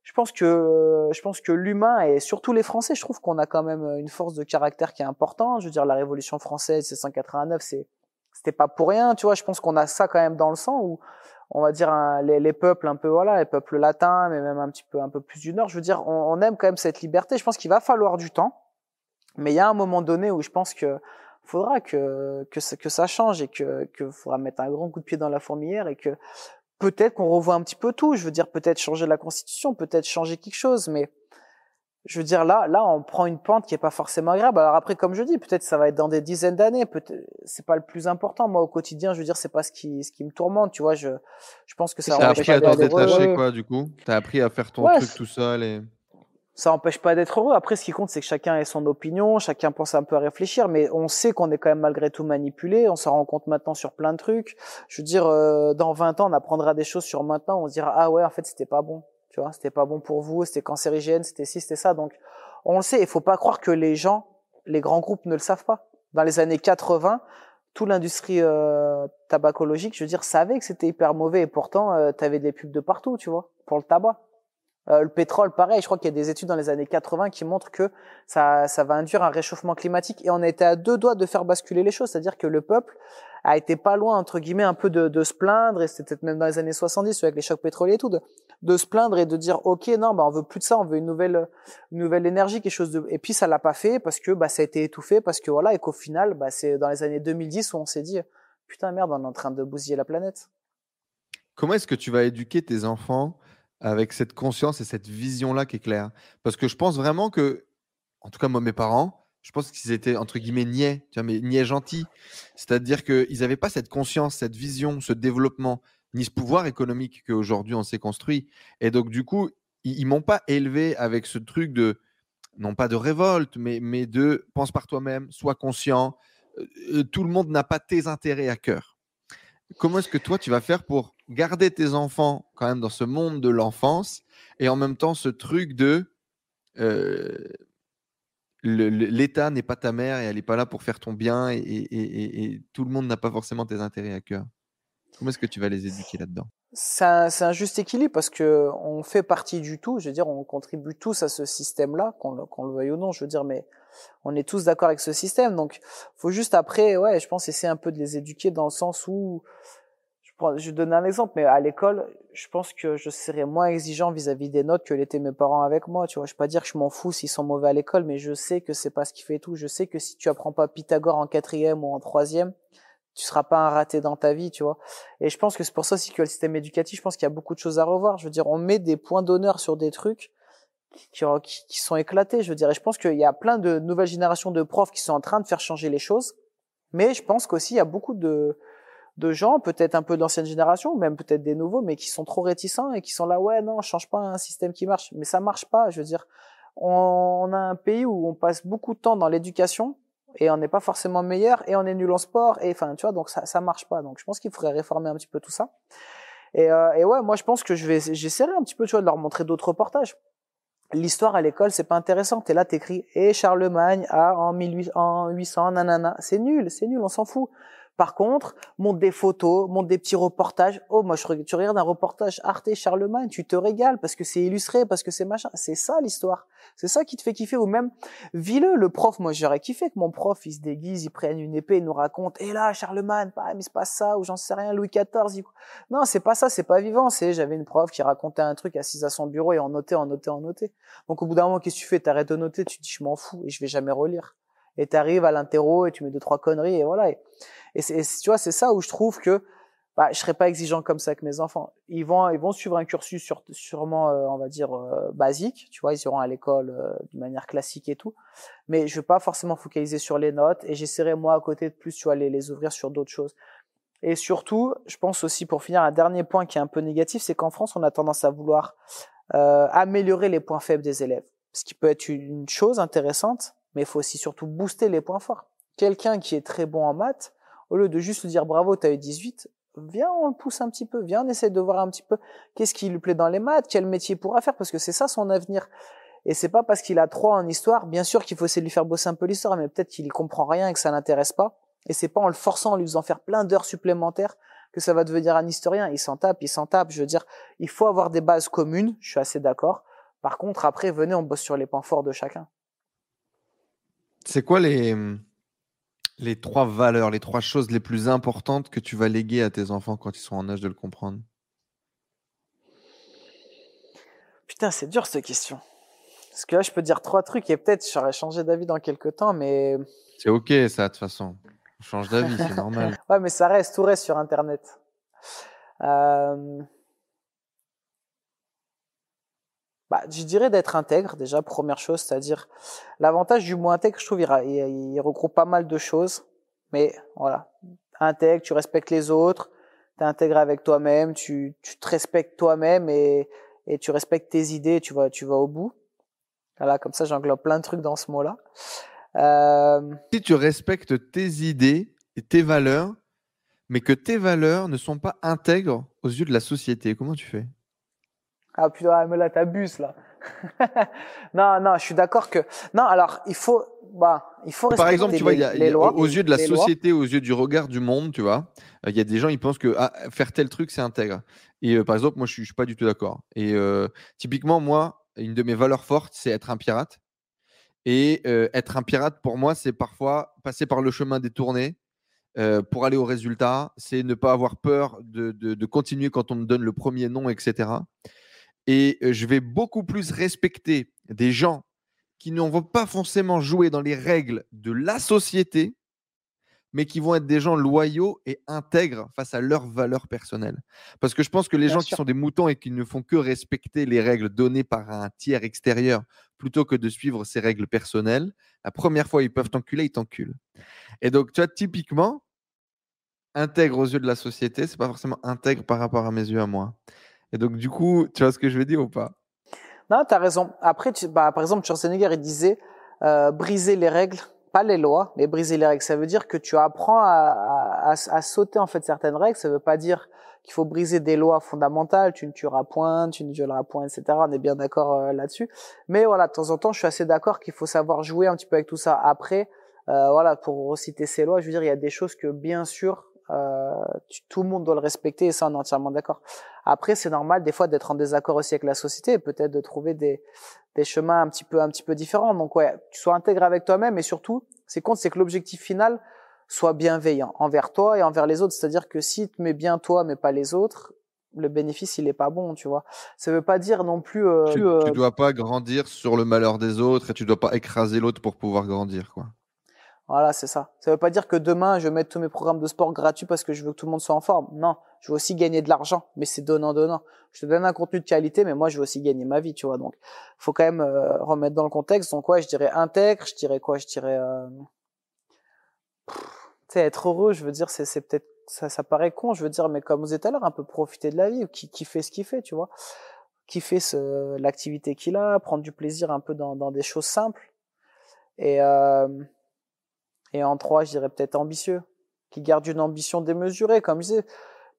Je pense que je pense que l'humain et surtout les Français, je trouve qu'on a quand même une force de caractère qui est importante. Je veux dire, la Révolution française, c'est 189, c'est c'était pas pour rien, tu vois. Je pense qu'on a ça quand même dans le sang où on va dire les, les, peuples un peu voilà, les peuples latins, mais même un petit peu un peu plus du nord. Je veux dire, on, on aime quand même cette liberté. Je pense qu'il va falloir du temps, mais il y a un moment donné où je pense que faudra que que ça, que ça change et que que faudra mettre un grand coup de pied dans la fourmilière et que peut-être qu'on revoit un petit peu tout. Je veux dire peut-être changer la constitution, peut-être changer quelque chose, mais je veux dire là là on prend une pente qui est pas forcément agréable. Alors après comme je dis, peut-être ça va être dans des dizaines d'années, peut-être c'est pas le plus important moi au quotidien, je veux dire c'est pas ce qui ce qui me tourmente, tu vois, je je pense que ça T'as appris à t'en détacher quoi du coup? T'as appris à faire ton truc tout seul et ça empêche pas d'être heureux. Après, ce qui compte, c'est que chacun ait son opinion, chacun pense un peu à réfléchir, mais on sait qu'on est quand même malgré tout manipulé. On s'en rend compte maintenant sur plein de trucs. Je veux dire, euh, dans 20 ans, on apprendra des choses sur maintenant. On se dira, ah ouais, en fait, c'était pas bon. Tu vois, c'était pas bon pour vous, c'était cancérigène, c'était ci, c'était ça. Donc, on le sait. Il faut pas croire que les gens, les grands groupes ne le savent pas. Dans les années 80, toute l'industrie euh, tabacologique, je veux dire, savait que c'était hyper mauvais et pourtant, euh, tu avais des pubs de partout, tu vois, pour le tabac. Euh, le pétrole, pareil, je crois qu'il y a des études dans les années 80 qui montrent que ça, ça va induire un réchauffement climatique et on été à deux doigts de faire basculer les choses, c'est-à-dire que le peuple a été pas loin, entre guillemets, un peu de, de se plaindre, et c'était peut-être même dans les années 70 avec les chocs pétroliers et tout, de, de se plaindre et de dire, ok, non, bah, on veut plus de ça, on veut une nouvelle, une nouvelle énergie, quelque chose de, et puis ça l'a pas fait parce que, bah, ça a été étouffé, parce que voilà, et qu'au final, bah, c'est dans les années 2010 où on s'est dit, putain, merde, on est en train de bousiller la planète. Comment est-ce que tu vas éduquer tes enfants avec cette conscience et cette vision-là qui est claire. Parce que je pense vraiment que, en tout cas, moi, mes parents, je pense qu'ils étaient, entre guillemets, niais, mais niais gentils. C'est-à-dire qu'ils n'avaient pas cette conscience, cette vision, ce développement, ni ce pouvoir économique qu'aujourd'hui on s'est construit. Et donc, du coup, ils, ne m'ont pas élevé avec ce truc de, non pas de révolte, mais, mais de pense par toi-même, sois conscient. Euh, euh, tout le monde n'a pas tes intérêts à cœur. Comment est-ce que toi, tu vas faire pour garder tes enfants quand même dans ce monde de l'enfance et en même temps ce truc de euh, l'État n'est pas ta mère et elle n'est pas là pour faire ton bien et, tout le monde n'a pas forcément tes intérêts à cœur? Comment est-ce que tu vas les éduquer là-dedans? C'est un, juste équilibre parce que on fait partie du tout. Je veux dire, on contribue tous à ce système-là, qu'on le, veuille ou non. Je veux dire, mais on est tous d'accord avec ce système. Donc, faut juste après, ouais, je pense essayer un peu de les éduquer dans le sens où je donne un exemple, mais à l'école, je pense que je serais moins exigeant vis-à-vis des notes que l'étaient mes parents avec moi. Tu vois, je vais pas dire que je m'en fous s'ils sont mauvais à l'école, mais je sais que c'est pas ce qui fait tout. Je sais que si tu apprends pas Pythagore en quatrième ou en troisième, tu seras pas un raté dans ta vie, tu vois. Et je pense que c'est pour ça aussi que le système éducatif, je pense qu'il y a beaucoup de choses à revoir. Je veux dire, on met des points d'honneur sur des trucs qui, qui, sont éclatés, je veux dire. Et je pense qu'il y a plein de nouvelles générations de profs qui sont en train de faire changer les choses. Mais je pense qu'aussi, il y a beaucoup de, de gens, peut-être un peu d'ancienne génération, même peut-être des nouveaux, mais qui sont trop réticents et qui sont là, ouais, non, change pas un système qui marche. Mais ça marche pas, je veux dire. On, a un pays où on passe beaucoup de temps dans l'éducation et on n'est pas forcément meilleur et on est nul en sport et enfin, tu vois, donc ça, ça marche pas. Donc je pense qu'il faudrait réformer un petit peu tout ça. Et, euh, et ouais, moi je pense que je vais, j'essaierai un petit peu, tu vois, de leur montrer d'autres reportages l'histoire à l'école, c'est pas intéressant. T'es là, t'écris et Charlemagne a en 1800, nanana. C'est nul, c'est nul, on s'en fout. Par contre, monte des photos, monte des petits reportages. Oh, moi, je, tu regardes un reportage Arte Charlemagne, tu te régales parce que c'est illustré, parce que c'est machin. C'est ça l'histoire. C'est ça qui te fait kiffer. Ou même, vis-le, le prof. Moi, j'aurais kiffé que mon prof, il se déguise, il prenne une épée, il nous raconte. Et là, Charlemagne, bah, mais c'est pas ça, ou j'en sais rien, Louis XIV. Non, c'est pas ça, c'est pas vivant. C'est, j'avais une prof qui racontait un truc assise à son bureau et en notait, en notait, en notait. Donc, au bout d'un moment, qu'est-ce que tu fais? T'arrêtes de noter, tu te dis, je m'en fous et je vais jamais relire. Et t'arrives à l'interro et tu mets deux, trois conneries et voilà. Et tu vois, c'est ça où je trouve que bah, je serais pas exigeant comme ça avec mes enfants. Ils vont, ils vont suivre un cursus sûrement, euh, on va dire, euh, basique. Tu vois, ils iront à l'école euh, d'une manière classique et tout. Mais je vais pas forcément focaliser sur les notes et j'essaierai moi à côté de plus, tu vois, les, les ouvrir sur d'autres choses. Et surtout, je pense aussi pour finir, un dernier point qui est un peu négatif, c'est qu'en France, on a tendance à vouloir améliorer les points faibles des élèves. Ce qui peut être une chose intéressante, mais il faut aussi surtout booster les points forts. Quelqu'un qui est très bon en maths, au lieu de juste lui dire bravo, tu as eu 18, viens, on le pousse un petit peu, viens, on essaie de voir un petit peu qu'est-ce qui lui plaît dans les maths, quel métier il pourra faire, parce que c'est ça son avenir. Et c'est pas parce qu'il a trois en histoire, bien sûr qu'il faut essayer de lui faire bosser un peu l'histoire, mais peut-être qu'il y comprend rien et que ça l'intéresse pas. Et c'est pas en le forçant, en lui faisant faire plein d'heures supplémentaires que ça va devenir un historien. Il s'en tape, il s'en tape. Je veux dire, il faut avoir des bases communes, je suis assez d'accord. Par contre, après, venez, on bosse sur les points forts de chacun. C'est quoi les, les trois valeurs, les trois choses les plus importantes que tu vas léguer à tes enfants quand ils sont en âge de le comprendre? Putain, c'est dur cette question. Parce que là, je peux dire trois trucs et peut-être j'aurais changé d'avis dans quelques temps, mais. C'est ok, ça, de toute façon. On change d'avis, c'est normal. ouais, mais ça reste, tout reste sur Internet. Euh... bah, Je dirais d'être intègre, déjà, première chose, c'est-à-dire l'avantage du mot intègre, je trouve, il, regroupe pas mal de choses. Mais voilà, intègre, tu respectes les autres, tu es intégré avec toi-même, tu, tu te respectes toi-même et, et tu respectes tes idées, tu vas, tu vas au bout. Voilà, comme ça, j'englobe plein de trucs dans ce mot-là. Euh... Si tu respectes tes idées et tes valeurs, mais que tes valeurs ne sont pas intègres aux yeux de la société, comment tu fais? Ah putain, mais là t'abuses là. non, non, je suis d'accord que non. Alors il faut, bah, il faut. Par exemple, tu vois, aux yeux de la société, aux yeux du regard du monde, tu vois, euh, il y a des gens, ils pensent que ah, faire tel truc, c'est intègre. Et euh, par exemple, moi, je suis, suis pas du tout d'accord. Et euh, typiquement, moi, une de mes valeurs fortes, c'est être un pirate. Et être un pirate, pour moi, c'est parfois passer par le chemin détourné. pour aller au résultat, c'est ne pas avoir peur de, de, de continuer quand on me donne le premier nom, etc. Et je vais beaucoup plus respecter des gens qui ne vont pas forcément jouer dans les règles de la société, mais qui vont être des gens loyaux et intègres face à leurs valeurs personnelles. Parce que je pense que les gens qui sont des moutons et qui ne font que respecter les règles données par un tiers extérieur plutôt que de suivre ces règles personnelles, la première fois ils peuvent t'enculer, ils t'enculent. Et donc, tu vois, typiquement, intègre aux yeux de la société, c'est pas forcément intègre par rapport à mes yeux à moi. Et donc, du coup, tu vois ce que je veux dire ou pas? Non, tu as raison. Après, tu, bah, par exemple, Schwarzenegger, il disait euh, briser les règles, pas les lois, mais briser les règles. Ça veut dire que tu apprends à, à, à sauter en fait certaines règles. Ça veut pas dire qu'il faut briser des lois fondamentales. Tu ne tueras point, tu ne violeras point, etc. On est bien d'accord euh, là-dessus. Mais voilà, de temps en temps, je suis assez d'accord qu'il faut savoir jouer un petit peu avec tout ça. Après, euh, voilà, pour reciter ces lois, je veux dire, il y a des choses que bien sûr euh, tout le monde doit le respecter et ça on est entièrement d'accord. Après c'est normal des fois d'être en désaccord aussi avec la société et peut-être de trouver des, des chemins un petit peu un petit peu différents. Donc ouais, tu sois intégré avec toi-même et surtout c'est compte c'est que l'objectif final soit bienveillant envers toi et envers les autres. C'est-à-dire que si tu mets bien toi mais pas les autres, le bénéfice il est pas bon, tu vois. Ça veut pas dire non plus. Euh, tu, euh, tu dois pas grandir sur le malheur des autres et tu dois pas écraser l'autre pour pouvoir grandir, quoi. Voilà, c'est ça. Ça veut pas dire que demain, je vais mettre tous mes programmes de sport gratuits parce que je veux que tout le monde soit en forme. Non, je veux aussi gagner de l'argent, mais c'est donnant-donnant. Je te donne un contenu de qualité, mais moi, je veux aussi gagner ma vie, tu vois. Donc, faut quand même euh, remettre dans le contexte. Donc, quoi, je dirais intègre, je dirais quoi? Je dirais... Euh... Tu sais, être heureux, je veux dire, c'est, peut-être... Ça, ça paraît con, je veux dire, mais comme vous êtes à l'heure, un peu profiter de la vie, qui, fait ce qu'il fait, tu vois. Qui fait l'activité qu'il a, prendre du plaisir un peu dans, dans des choses simples. Et... Euh et en trois, je dirais peut-être ambitieux, qui garde une ambition démesurée, comme je disais.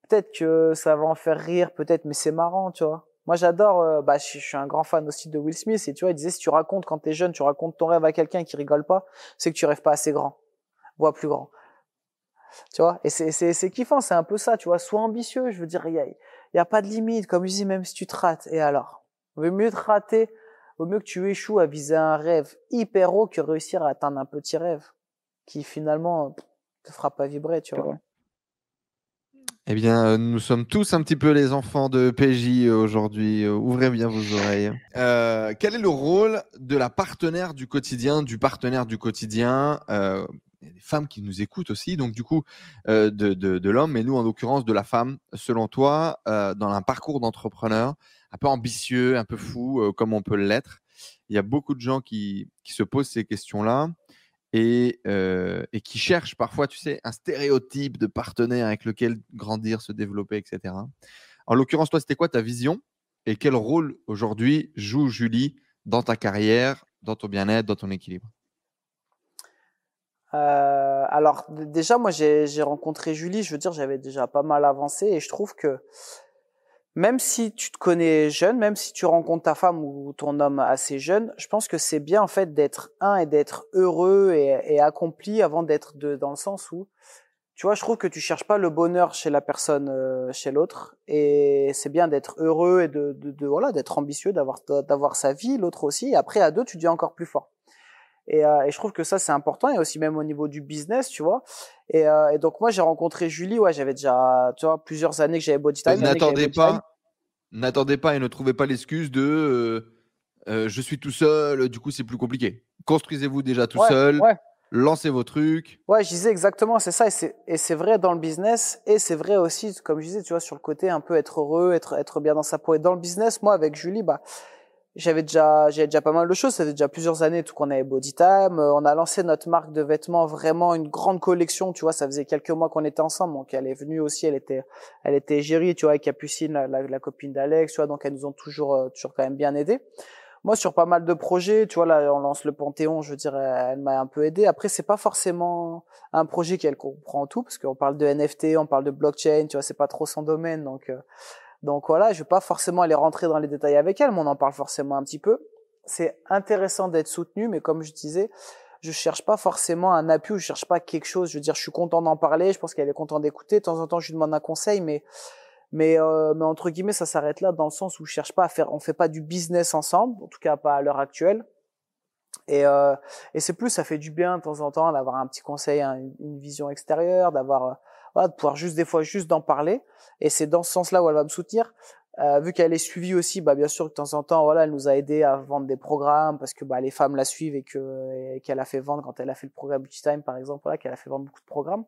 Peut-être que ça va en faire rire, peut-être, mais c'est marrant, tu vois. Moi, j'adore, euh, bah, je, suis un grand fan aussi de Will Smith, et tu vois, il disait, si tu racontes quand t'es jeune, tu racontes ton rêve à quelqu'un qui rigole pas, c'est que tu rêves pas assez grand. Vois plus grand. Tu vois, et c'est, c'est, c'est kiffant, c'est un peu ça, tu vois, sois ambitieux, je veux dire, il y a, y a pas de limite, comme je dis, même si tu te rates, et alors? Vaut mieux te rater, vaut mieux que tu échoues à viser un rêve hyper haut que réussir à atteindre un petit rêve qui finalement te fera pas vibrer, tu vois. Eh bien, euh, nous sommes tous un petit peu les enfants de PJ aujourd'hui. Euh, ouvrez bien vos oreilles. Euh, quel est le rôle de la partenaire du quotidien, du partenaire du quotidien euh, Il y a des femmes qui nous écoutent aussi, donc du coup, euh, de, de, de l'homme, mais nous, en l'occurrence, de la femme. Selon toi, euh, dans un parcours d'entrepreneur, un peu ambitieux, un peu fou, comme on peut l'être, il y a beaucoup de gens qui, qui se posent ces questions-là et, euh, et, qui cherchent parfois, tu sais, un stéréotype de partenaire avec lequel grandir, se développer, etc. En l'occurrence, toi, c'était quoi ta vision et quel rôle aujourd'hui joue Julie dans ta carrière, dans ton bien-être, dans ton équilibre? Euh, Alors, déjà, moi, j'ai rencontré Julie, je veux dire, j'avais déjà pas mal avancé et je trouve que même si tu te connais jeune, même si tu rencontres ta femme ou ton homme assez jeune, je pense que c'est bien en fait d'être un et d'être heureux et, accompli avant d'être de dans le sens où tu vois, je trouve que tu cherches pas le bonheur chez la personne, euh, chez l'autre, et c'est bien d'être heureux et de, de, de voilà, d'être ambitieux, d'avoir d'avoir sa vie, l'autre aussi. Et après à deux, tu deviens encore plus fort. Et, euh, et, je trouve que ça c'est important et aussi même au niveau du business, tu vois. Et, euh, et donc moi j'ai rencontré Julie, ouais, j'avais déjà, tu vois, plusieurs années que j'avais body time. N'attendez pas, n'attendez pas et ne trouvez pas l'excuse de euh, euh, je suis tout seul, du coup c'est plus compliqué. Construisez-vous déjà tout ouais, seul. Ouais. Lancez vos trucs. Ouais, je disais exactement, c'est ça, et c'est vrai dans le business, et c'est vrai aussi, comme je disais, tu vois, sur le côté un peu être heureux, être être bien dans sa peau. Et dans le business, moi, avec Julie, bah, j'avais déjà j'avais déjà pas mal de choses. Ça fait déjà plusieurs années tout qu'on avait body time. Euh, on a lancé notre marque de vêtements vraiment une grande collection tu vois. Ça faisait quelques mois qu'on était ensemble. Donc elle est venue aussi. Elle était elle était égérie tu vois avec Capucine la copine d'Alex tu vois. Donc elles nous ont toujours euh, toujours quand même bien aidé moi sur pas mal de projets tu vois là on lance le Panthéon je veux dire elle m'a un peu aidé. Après c'est pas forcément un projet qu'elle comprend tout parce qu'on parle de NFT on parle de blockchain tu vois. C'est pas trop son domaine. Donc euh, donc voilà, je vais pas forcément aller rentrer dans les détails avec elle, mais on en parle forcément un petit peu. C'est intéressant d'être soutenu, mais comme je disais, je cherche pas forcément un appui ou je cherche pas quelque chose. Je veux dire, je suis content d'en parler, je pense qu'elle est contente d'écouter. De temps en temps, je lui demande un conseil, mais mais euh, mais entre guillemets, ça s'arrête là dans le sens où je cherche pas à faire, on fait pas du business ensemble, en tout cas pas à l'heure actuelle. Et, euh, et c'est plus, ça fait du bien de temps en temps d'avoir un petit conseil, une, une vision extérieure, d'avoir voilà, de pouvoir juste des fois juste d'en parler. Et c'est dans ce sens-là où elle va me soutenir. Euh, vu qu'elle est suivie aussi, bah bien sûr de temps en temps, voilà, elle nous a aidé à vendre des programmes parce que bah les femmes la suivent et que qu'elle a fait vendre quand elle a fait le programme Beauty Time par exemple, voilà, qu'elle a fait vendre beaucoup de programmes.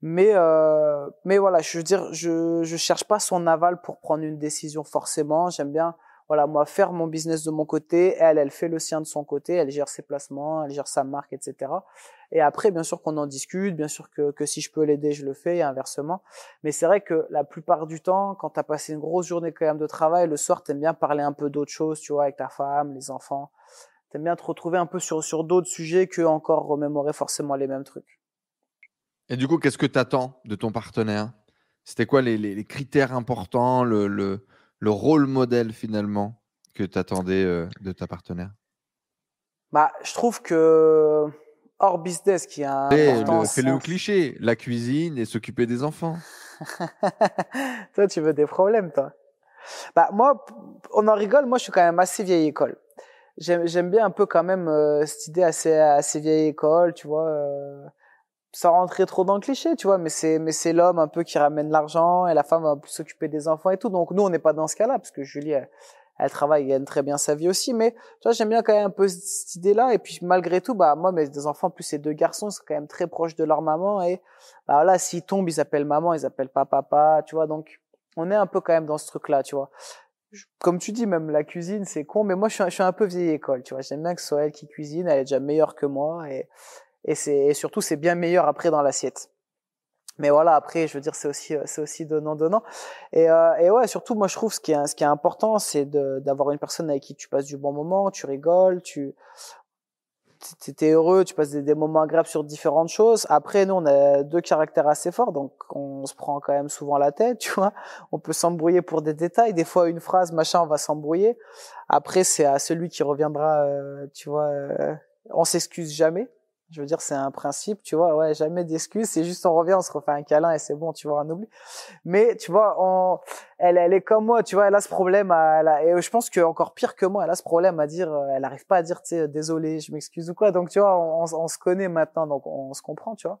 Mais euh, mais voilà, je veux dire, je je cherche pas son aval pour prendre une décision forcément. J'aime bien voilà, moi, faire mon business de mon côté, elle, elle fait le sien de son côté, elle gère ses placements, elle gère sa marque, etc. Et après, bien sûr qu'on en discute, bien sûr que, que si je peux l'aider, je le fais, et inversement. Mais c'est vrai que la plupart du temps, quand tu as passé une grosse journée quand même de travail, le soir, t'aimes bien parler un peu d'autres choses, tu vois, avec ta femme, les enfants. T'aimes bien te retrouver un peu sur, sur d'autres sujets que encore remémorer forcément les mêmes trucs. Et du coup, qu'est-ce que tu attends de ton partenaire? C'était quoi les, les, les, critères importants, le, le le rôle modèle finalement que tu attendais euh, de ta partenaire? Bah, je trouve que hors business qui a un le, fais le cliché, la cuisine et s'occuper des enfants. toi, tu veux des problèmes, toi? Bah moi, on en rigole. Moi, je suis quand même assez vieille école. J'aime bien un peu quand même euh, cette idée assez assez vieille école, tu vois. Euh, sans rentrer trop dans le cliché, tu vois, mais c'est mais c'est l'homme un peu qui ramène l'argent et la femme va s'occuper des enfants et tout. Donc nous on n'est pas dans ce cas-là parce que Julie elle, travaille, elle gagne très bien sa vie aussi. Mais tu vois, j'aime bien quand même un peu cette idée-là. Et puis malgré tout, bah moi, mes deux enfants, plus ces deux garçons, sont quand même très proches de leur maman. Et bah là, s'ils tombent, ils appellent maman, ils appellent pas papa, tu vois. Donc on est un peu quand même dans ce truc-là, tu vois. Comme tu dis, même la cuisine, c'est con, mais moi, je suis, je suis un peu vieille école, tu vois. J'aime bien que ce soit elle qui cuisine, elle est déjà meilleure que moi, et, et c'est surtout, c'est bien meilleur après dans l'assiette. Mais voilà après je veux dire c'est aussi euh, c'est aussi donnant donnant et, euh, et ouais surtout moi je trouve ce qui est ce qui est important c'est d'avoir une personne avec qui tu passes du bon moment tu rigoles tu t'es heureux tu passes des, des, moments agréables sur différentes choses. Après nous on a deux caractères assez forts donc on se prend quand même souvent la tête tu vois. On peut s'embrouiller pour des détails. Des fois une phrase machin on va s'embrouiller. Après c'est à celui qui reviendra euh, tu vois euh, on s'excuse jamais je veux dire, c'est un principe, tu vois, ouais, jamais d'excuses, c'est juste on revient, on se refait un câlin et c'est bon, tu vois, un oubli. Mais tu vois, on, elle, elle est comme moi, tu vois, elle a ce problème, à, elle a, et je pense que encore pire que moi, elle a ce problème à dire, euh, elle arrive pas à dire, tu sais, désolé, je m'excuse ou quoi. Donc tu vois, on, on, se connaît maintenant, donc on, se comprend, tu vois.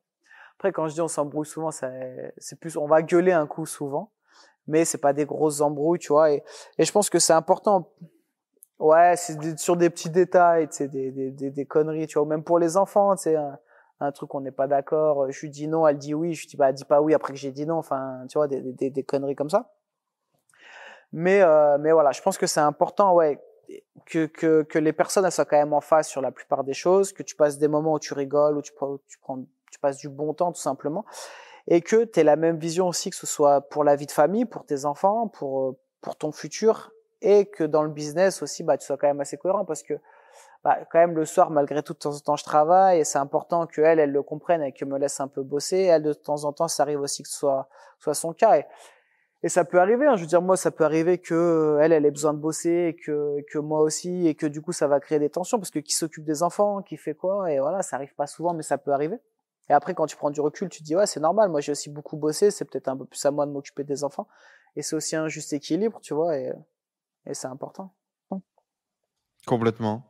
Après, quand je dis on s'embrouille souvent, c'est plus, on va gueuler un coup souvent, mais c'est pas des grosses embrouilles, tu vois. Et, et je pense que c'est important Ouais, c'est sur des petits détails, tu sais, des, des, des, des, conneries, tu vois, même pour les enfants, tu sais, un, un, truc on n'est pas d'accord, je lui dis non, elle dit oui, je lui dis bah, elle dit pas oui après que j'ai dit non, enfin, tu vois, des, des, des conneries comme ça. Mais, euh, mais voilà, je pense que c'est important, ouais, que, que, que les personnes elles soient quand même en face sur la plupart des choses, que tu passes des moments où tu rigoles, où tu, tu, prends, tu passes du bon temps tout simplement, et que tu aies la même vision aussi, que ce soit pour la vie de famille, pour tes enfants, pour, pour ton futur, et que dans le business aussi, bah, tu sois quand même assez cohérent parce que bah, quand même le soir, malgré tout, de temps en temps, je travaille et c'est important que elle, le comprenne et qu'elle me laisse un peu bosser. Elle, de temps en temps, ça arrive aussi que ce soit, soit son cas. Et, et ça peut arriver. Hein, je veux dire, moi, ça peut arriver que elle, elle ait besoin de bosser et que, que moi aussi et que du coup, ça va créer des tensions parce que qui s'occupe des enfants, qui fait quoi et voilà, ça arrive pas souvent, mais ça peut arriver. Et après, quand tu prends du recul, tu te dis ouais, c'est normal. Moi, j'ai aussi beaucoup bossé. C'est peut-être un peu plus à moi de m'occuper des enfants. Et c'est aussi un juste équilibre, tu vois. Et, et c'est important. Complètement,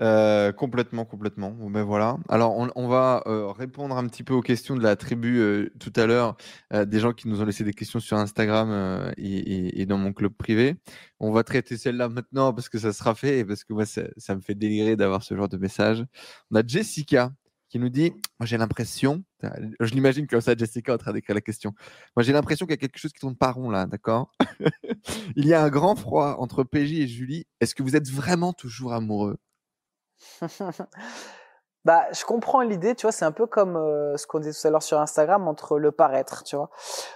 euh, complètement, complètement. ben voilà. Alors, on, va euh, répondre un petit peu aux questions de la tribu euh, tout à l'heure, des gens qui nous ont laissé des questions sur Instagram et, dans mon club privé. On va traiter celle-là maintenant parce que ça sera fait et parce que moi, ça, ça me fait délirer d'avoir ce genre de message. On a Jessica qui nous dit Moi, j'ai l'impression, je l'imagine comme ça, Jessica, en train d'écrire la question. Moi, j'ai l'impression qu'il y a quelque chose qui tourne pas rond là, d'accord? Il y a un grand froid entre PJ et Julie. Est-ce que vous êtes vraiment toujours amoureux Bah, je comprends l'idée, tu vois, c'est un peu comme euh, ce qu'on disait tout à l'heure sur Instagram entre le paraître, tu vois.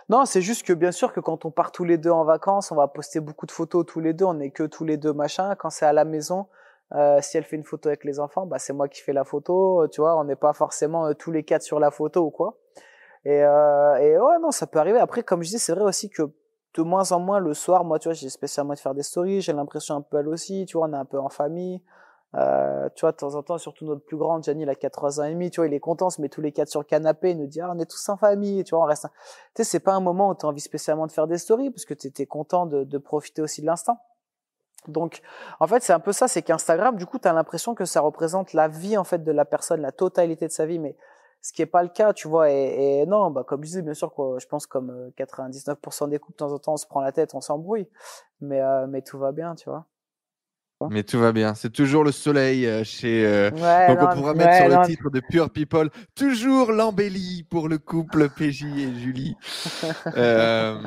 Non, c'est juste que bien sûr que quand on part tous les deux en vacances, on va poster beaucoup de photos tous les deux, on est que tous les deux machin. Quand c'est à la maison, euh, si elle fait une photo avec les enfants, bah c'est moi qui fais la photo, euh, tu vois. On n'est pas forcément euh, tous les quatre sur la photo ou quoi. Et, euh, et ouais, non, ça peut arriver. Après, comme je dis, c'est vrai aussi que de moins en moins le soir, moi, tu vois, j'ai spécialement de faire des stories. J'ai l'impression un peu elle aussi, tu vois, on est un peu en famille. Euh, tu vois, de temps en temps, surtout notre plus grande, Gianni, il a 4 ans et demi, tu vois, il est content, on se met tous les quatre sur le canapé, il nous dit, ah, on est tous en famille, tu vois, on reste. Tu sais, c'est pas un moment où tu as envie spécialement de faire des stories, parce que tu étais content de, de profiter aussi de l'instant. Donc, en fait, c'est un peu ça, c'est qu'Instagram, du coup, tu as l'impression que ça représente la vie, en fait, de la personne, la totalité de sa vie, mais ce qui est pas le cas, tu vois. Et, et non, bah, comme je disais, bien sûr, quoi, je pense comme 99% euh, des couples, de temps en temps, on se prend la tête, on s'embrouille, mais, euh, mais tout va bien, tu vois. Mais tout va bien. C'est toujours le soleil euh, chez. donc on pourra mettre sur le titre de Pure People toujours l'embellie pour le couple PJ et Julie. euh,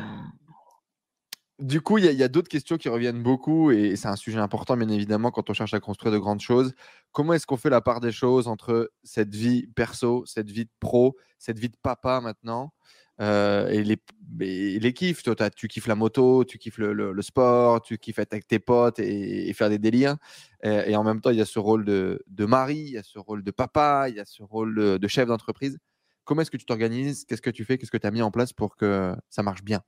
du coup, il y a, d'autres questions qui reviennent beaucoup et c'est un sujet important, bien évidemment, quand on cherche à construire de grandes choses. Comment est-ce qu'on fait la part des choses entre cette vie perso, cette vie de pro, cette vie de papa maintenant euh, et, les, les kiffs? Toi, tu kiffes la moto, tu kiffes le, sport, tu kiffes être avec tes potes et, faire des délires. Et, en même temps, il y a ce rôle de, mari, il y a ce rôle de papa, il y a ce rôle de, de chef d'entreprise. Comment est-ce que tu t'organises? Qu'est-ce que tu fais? Qu'est-ce que tu as mis en place pour que ça marche bien?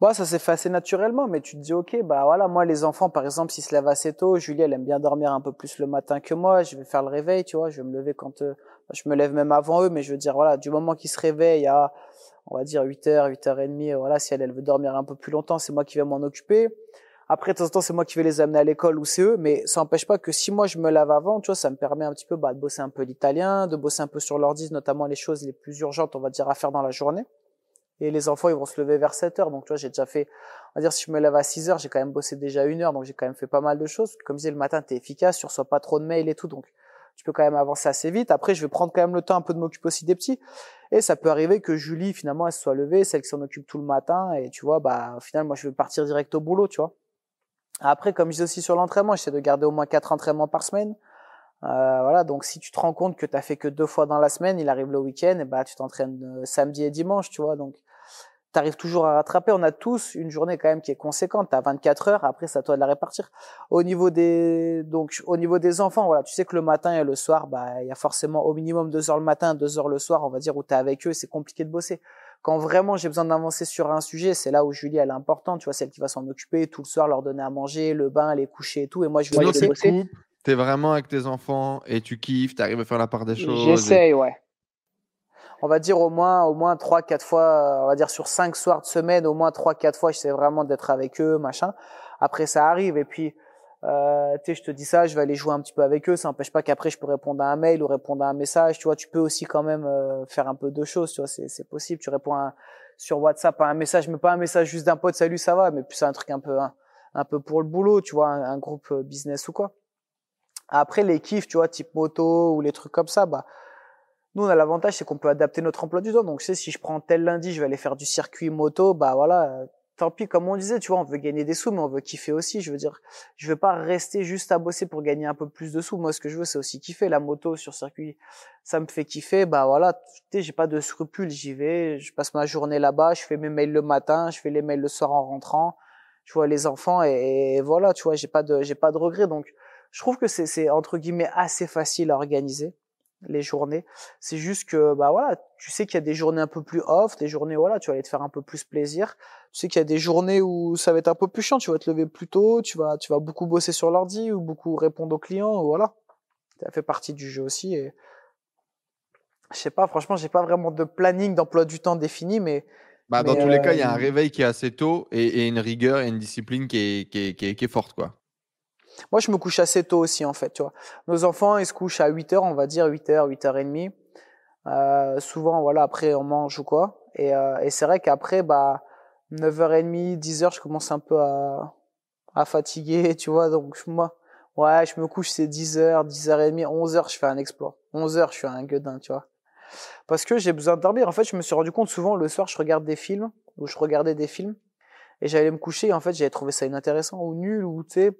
Bon, ça s'est fait assez naturellement, mais tu te dis, ok, bah voilà, moi les enfants, par exemple, s'ils se lèvent assez tôt, Julie, elle aime bien dormir un peu plus le matin que moi, je vais faire le réveil, tu vois, je vais me lever quand, euh, je me lève même avant eux, mais je veux dire, voilà, du moment qu'ils se réveillent à, on va dire 8h, 8h30, voilà, si elle, elle veut dormir un peu plus longtemps, c'est moi qui vais m'en occuper. Après, de temps en temps, c'est moi qui vais les amener à l'école ou c'est eux, mais ça n'empêche pas que si moi je me lave avant, tu vois, ça me permet un petit peu bah, de bosser un peu l'italien, de bosser un peu sur l'ordi, notamment les choses les plus urgentes, on va dire, à faire dans la journée. Et les enfants, ils vont se lever vers 7 heures. Donc, tu vois, j'ai déjà fait, on va dire, si je me lève à 6 heures, j'ai quand même bossé déjà une heure. Donc, j'ai quand même fait pas mal de choses. Comme je disais, le matin, t'es efficace, tu reçois pas trop de mails et tout. Donc, tu peux quand même avancer assez vite. Après, je vais prendre quand même le temps un peu de m'occuper aussi des petits. Et ça peut arriver que Julie, finalement, elle se soit levée, celle qui s'en occupe tout le matin. Et tu vois, bah, au final, moi, je vais partir direct au boulot, tu vois. Après, comme je dis aussi sur l'entraînement, j'essaie de garder au moins quatre entraînements par semaine. Euh, voilà, donc si tu te rends compte que tu as fait que deux fois dans la semaine, il arrive le week-end, et bah tu t'entraînes euh, samedi et dimanche, tu vois. Donc tu arrives toujours à rattraper. On a tous une journée quand même qui est conséquente. Tu as 24 heures, après c'est à toi de la répartir. Au niveau des donc au niveau des enfants, voilà, tu sais que le matin et le soir, bah il y a forcément au minimum deux heures le matin, deux heures le soir, on va dire où tu es avec eux, c'est compliqué de bosser. Quand vraiment j'ai besoin d'avancer sur un sujet, c'est là où Julie elle est importante, tu vois, celle qui va s'en occuper tout le soir, leur donner à manger, le bain, les coucher et tout et moi je vais aller bosser. T'es vraiment avec tes enfants et tu kiffes, t'arrives à faire la part des choses. J'essaye, ouais. On va dire au moins, au moins trois, quatre fois, on va dire sur cinq soirs de semaine, au moins trois, quatre fois, j'essaie vraiment d'être avec eux, machin. Après, ça arrive et puis, euh, tu sais, je te dis ça, je vais aller jouer un petit peu avec eux. Ça n'empêche pas qu'après, je peux répondre à un mail ou répondre à un message. Tu vois, tu peux aussi quand même euh, faire un peu de choses. Tu vois, c'est possible. Tu réponds sur WhatsApp à un message, mais pas un message juste d'un pote, salut, ça va, mais plus un truc un peu, un, peu pour le boulot, tu vois, un groupe euh, business ou quoi. Après, les kiffs, tu vois, type moto ou les trucs comme ça, bah, nous, on a l'avantage, c'est qu'on peut adapter notre emploi du temps. Donc, sais, si je prends tel lundi, je vais aller faire du circuit moto, bah voilà, tant pis, comme on disait, tu vois, on veut gagner des sous, mais on veut kiffer aussi. Je veux dire, je veux pas rester juste à bosser pour gagner un peu plus de sous. Moi, ce que je veux, c'est aussi kiffer. La moto sur circuit, ça me fait kiffer. Bah voilà, tu sais, j'ai pas de scrupules, j'y vais, je passe ma journée là-bas, je fais mes mails le matin, je fais les mails le soir en rentrant. Je vois les enfants et, et voilà, tu vois, j'ai pas de, j'ai pas de regrets. Donc, je trouve que c'est entre guillemets assez facile à organiser les journées. C'est juste que bah voilà, tu sais qu'il y a des journées un peu plus off, des journées voilà, tu vas aller te faire un peu plus plaisir. Tu sais qu'il y a des journées où ça va être un peu plus chiant, tu vas te lever plus tôt, tu vas tu vas beaucoup bosser sur l'ordi ou beaucoup répondre aux clients, voilà. Ça fait partie du jeu aussi et je sais pas, franchement, j'ai pas vraiment de planning d'emploi du temps défini mais bah, dans tous les cas, il y a un euh, réveil qui est assez tôt et, une rigueur et une discipline qui est, qui est, qui est, qui est forte, quoi. Moi, je me couche assez tôt aussi, en fait, tu vois. Nos enfants, ils se couchent à 8 heures, on va dire 8 heures, 8 heures et demie. Euh, souvent, voilà, après, on mange ou quoi. Et, euh, et c'est vrai qu'après, bah, 9h30, 10h, je commence un peu à, à fatiguer, tu vois. Donc, moi, ouais, je me couche, c'est 10h, 10h30, 11h, je fais un exploit. 11h, je suis un gueudin, tu vois. Parce que j'ai besoin de dormir. En fait, je me suis rendu compte souvent, le soir, je regarde des films, ou je regardais des films, et j'allais me coucher, et en fait, j'avais trouvé ça inintéressant, ou nul, ou, tu sais,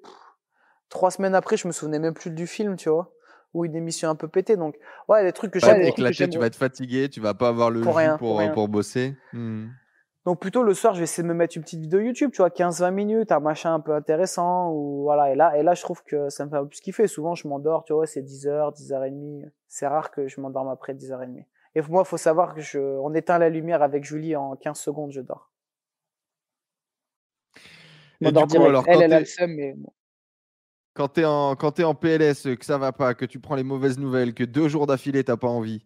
trois semaines après, je me souvenais même plus du film, tu vois, ou une émission un peu pétée. Donc, ouais, des trucs que j'aime. éclaté, tu vas être fatigué, tu vas pas avoir le pour, pour, pour, bosser. Hmm. Donc plutôt le soir, je vais essayer de me mettre une petite vidéo YouTube, tu vois, 15-20 minutes, un machin un peu intéressant, ou voilà. Et là, et là, je trouve que ça me fait un peu plus kiffer. Souvent, je m'endors, tu vois, c'est 10h, 10h30. C'est rare que je m'endorme après 10h30. Et moi, faut savoir que je, on éteint la lumière avec Julie en 15 secondes, je dors. Et du coup, alors, elle, elle a le seum, mais bon quand tu es, en PLS, que ça va pas, que tu prends les mauvaises nouvelles, que deux jours d'affilée, tu pas envie,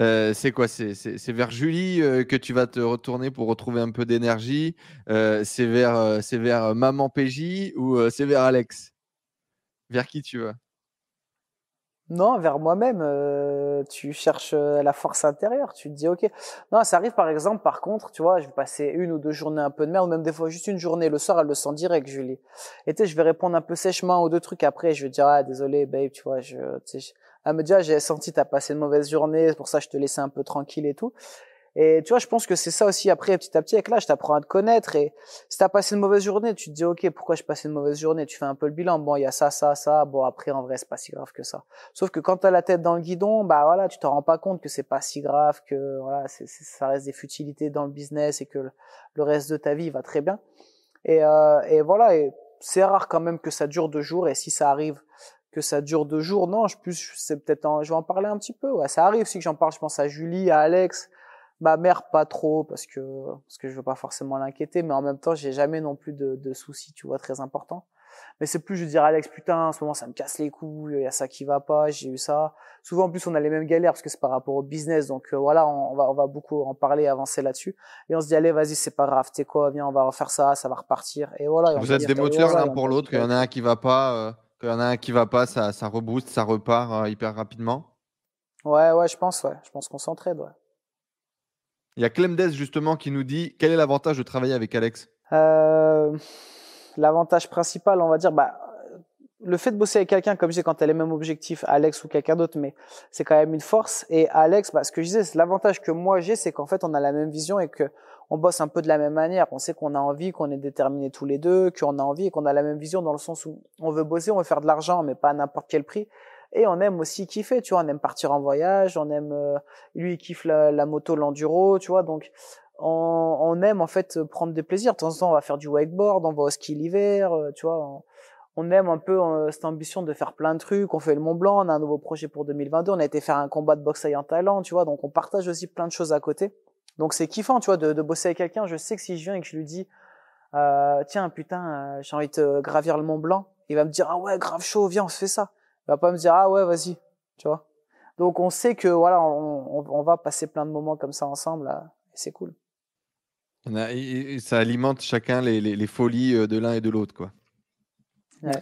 euh, c'est quoi? C'est vers Julie euh, que tu vas te retourner pour retrouver un peu d'énergie euh, C'est vers, vers Maman PJ ou c'est vers Alex? Vers qui tu vas? Non, vers moi-même. Euh, tu cherches euh, la force intérieure. Tu te dis, ok. Non, ça arrive par exemple. Par contre, tu vois, je vais passer une ou deux journées un peu de merde, ou même des fois juste une journée. Le soir, elle le sent direct, Julie. Et tu sais, je vais répondre un peu sèchement aux deux trucs. Après, je vais dire, ah, désolé, babe, tu vois, je, tu sais, elle me dit, ah, j'ai senti t'as passé une mauvaise journée, c'est pour ça que je te laissais un peu tranquille et tout. Et tu vois, je pense que c'est ça aussi après, petit à petit, avec l'âge, t'apprends à te connaître. Et si t'as passé une mauvaise journée, tu te dis, OK, pourquoi je passé une mauvaise journée? Tu fais un peu le bilan. Bon, il y a ça, ça, ça. Bon, après, en vrai, c'est pas si grave que ça. Sauf que quand t'as la tête dans le guidon, bah voilà, tu te rends pas compte que c'est pas si grave, que voilà, ça reste des futilités dans le business et que le, reste de ta vie va très bien. Et, euh, et voilà, et c'est rare quand même que ça dure deux jours. Et si ça arrive que ça dure deux jours, non, je plus, c'est peut-être, je vais en parler un petit peu. Ouais, ça arrive aussi que j'en parle. Je pense à Julie, à Alex Ma mère, pas trop, parce que, parce que je veux pas forcément l'inquiéter, mais en même temps, j'ai jamais non plus de, de soucis, tu vois, très importants. Mais c'est plus, je dire, Alex, putain, en ce moment, ça me casse les couilles, il y a ça qui va pas, j'ai eu ça. Souvent, en plus, on a les mêmes galères parce que c'est par rapport au business, donc euh, voilà, on, va, on va beaucoup en parler, avancer là-dessus. Et on se dit, allez, vas-y, c'est pas grave, tu quoi, viens, on va refaire ça, ça va repartir. Et voilà. Vous êtes des moteurs l'un pour l'autre, qu'il y en a un qui va pas, euh, qu'il y en a un qui va pas, ça, ça rebooste, ça repart euh, hyper rapidement? Ouais, ouais, je pense, ouais. Je pense qu'on s'entraide, ouais. Il y a Clemdes justement qui nous dit quel est l'avantage de travailler avec Alex? Euh, L'avantage principal, on va dire, bah, le fait de bosser avec quelqu'un, comme je disais, quand tu as les mêmes objectifs, Alex ou quelqu'un d'autre, mais c'est quand même une force. Et Alex, bah, ce que je disais, l'avantage que moi j'ai, c'est qu'en fait, on a la même vision et que on bosse un peu de la même manière. On sait qu'on a envie, qu'on est déterminés tous les deux, qu'on a envie et qu'on a la même vision dans le sens où on veut bosser, on veut faire de l'argent, mais pas à n'importe quel prix. Et on aime aussi kiffer, tu vois, on aime partir en voyage, on aime, euh, lui il kiffe la, la moto, l'enduro, tu vois, donc on, on, aime en fait prendre des plaisirs. De temps en temps, on va faire du wakeboard, on va au ski l'hiver, euh, tu vois. On, aime un peu euh, cette ambition de faire plein de trucs. On fait le Mont Blanc, on a un nouveau projet pour 2022. On a été faire un combat de boxe en Thaïlande, tu vois. Donc on partage aussi plein de choses à côté. Donc c'est kiffant, tu vois, de, de bosser avec quelqu'un. Je sais que si je viens et que je lui dis, euh, tiens, putain, j'ai envie de gravir le Mont Blanc, il va me dire, ah ouais, grave chaud, viens, on se fait ça. Il va pas me dire, ah ouais, vas-y, tu vois. Donc on sait que voilà, on, on, va passer plein de moments comme ça ensemble, là, et c'est cool. Et ça alimente chacun les, les, les folies euh, de l'un et de l'autre, quoi. Ouais.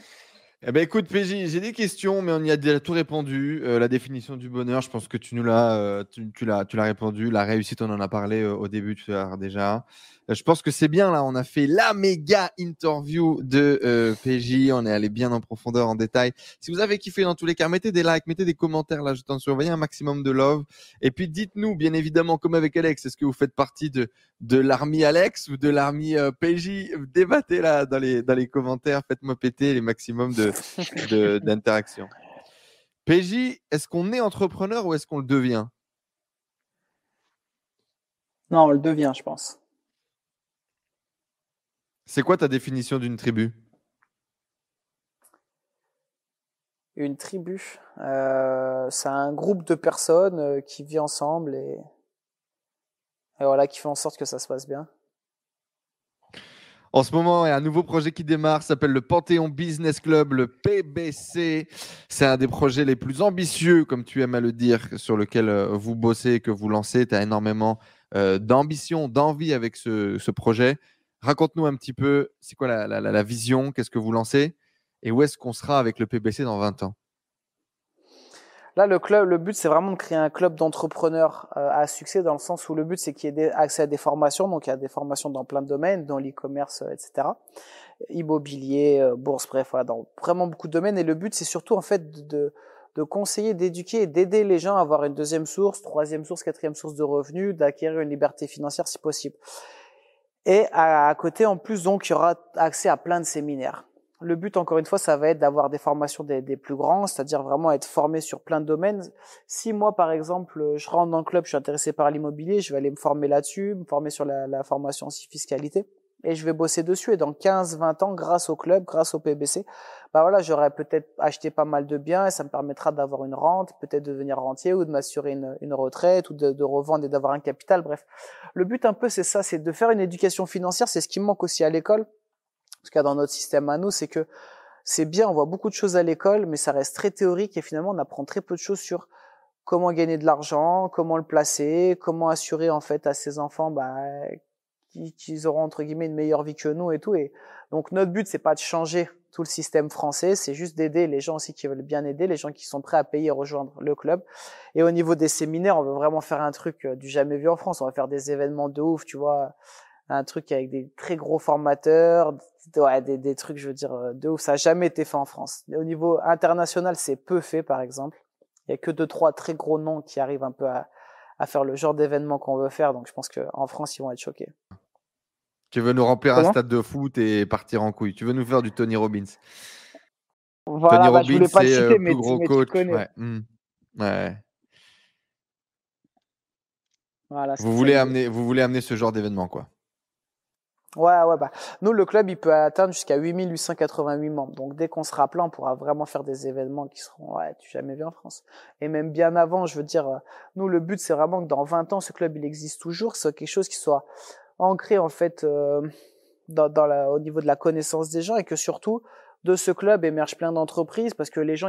Eh ben écoute, PJ, j'ai des questions, mais on y a déjà tout répondu. Euh, la définition du bonheur, je pense que tu nous l'as, euh, tu, tu l'as, tu l'as répondu. La réussite, on en a parlé euh, au début à l'heure déjà. Je pense que c'est bien là. On a fait la méga interview de PJ. On est allé bien en profondeur, en détail. Si vous avez kiffé dans tous les cas, mettez des likes, mettez des commentaires. Là, je t'en surveille un maximum de love. Et puis dites-nous, bien évidemment, comme avec Alex, est-ce que vous faites partie de de l'armée Alex ou de l'armée PJ Débattez là dans les dans les commentaires. Faites-moi péter les maximums de d'interaction. PJ, est-ce qu'on est entrepreneur ou est-ce qu'on le devient? Non, on le devient, je pense. C'est quoi ta définition d'une tribu? Une tribu, euh, c'est un groupe de personnes euh, qui vit ensemble et, et voilà, qui fait en sorte que ça se passe bien. En ce moment, il y a un nouveau projet qui démarre, s'appelle le Panthéon Business Club, le PBC. C'est un des projets les plus ambitieux, comme tu aimes à le dire, sur lequel euh, vous bossez, que vous lancez. Tu as énormément euh, d'ambition, d'envie avec ce, projet. Raconte-nous un petit peu, c'est quoi la vision, qu'est-ce que vous lancez? Et où est-ce qu'on sera avec le PBC dans 20 ans? Là, le club, le but, c'est vraiment de créer un club d'entrepreneurs euh, à succès dans le sens où le but, c'est qu'il y ait accès à des formations. Donc, il y a des formations dans plein de domaines, dans l'e-commerce, etc. Immobilier, euh, bourse, bref, voilà, dans vraiment beaucoup de domaines. Et le but, c'est surtout, en fait, de, de conseiller, d'éduquer et d'aider les gens à avoir une deuxième source, troisième source, quatrième source de revenus, d'acquérir une liberté financière si possible. Et à, à, côté, en plus, donc, il y aura accès à plein de séminaires. Le but, encore une fois, ça va être d'avoir des formations des, plus grands, c'est-à-dire vraiment être formé sur plein de domaines. Si moi, par exemple, je rentre dans le club, je suis intéressé par l'immobilier, je vais aller me former là-dessus, me former sur la, formation aussi fiscalité, et je vais bosser dessus. Et dans 15-20 ans, grâce au club, grâce au PBC, bah voilà, j'aurais peut-être acheté pas mal de biens et ça me permettra d'avoir une rente, peut-être de devenir rentier ou de m'assurer une, retraite ou de, de revendre et d'avoir un capital. Bref, le but un peu, c'est ça, c'est de faire une éducation financière. C'est ce qui manque aussi à l'école tout cas dans notre système à nous, c'est que c'est bien, on voit beaucoup de choses à l'école, mais ça reste très théorique et finalement on apprend très peu de choses sur comment gagner de l'argent, comment le placer, comment assurer en fait à ses enfants bah, qu'ils auront entre guillemets une meilleure vie que nous et tout. Et donc notre but c'est pas de changer tout le système français, c'est juste d'aider les gens aussi qui veulent bien aider, les gens qui sont prêts à payer et rejoindre le club. Et au niveau des séminaires, on veut vraiment faire un truc euh, du jamais vu en France. On va faire des événements de ouf, tu vois un truc avec des très gros formateurs, ouais, des, des trucs, je veux dire, de ouf. Ça n'a jamais été fait en France. au niveau international, c'est peu fait, par exemple. Il y a que deux, trois très gros noms qui arrivent un peu à, à faire le genre d'événement qu'on veut faire. Donc, je pense qu'en France, ils vont être choqués. Tu veux nous remplir Comment? un stade de foot et partir en couille. Tu veux nous faire du Tony Robbins? Voilà, Tony bah, Robbins, c'est le plus gros mais coach. Ouais. Mmh. ouais. Voilà, vous voulez amener, vous voulez amener ce genre d'événement, quoi? Ouais, ouais, bah, nous, le club, il peut atteindre jusqu'à 8888 membres. Donc, dès qu'on sera plein, on pourra vraiment faire des événements qui seront, ouais, tu jamais vu en France. Et même bien avant, je veux dire, euh, nous, le but, c'est vraiment que dans 20 ans, ce club, il existe toujours, ce soit quelque chose qui soit ancré, en fait, euh, dans, dans la, au niveau de la connaissance des gens et que surtout, de ce club émergent plein d'entreprises parce que les gens,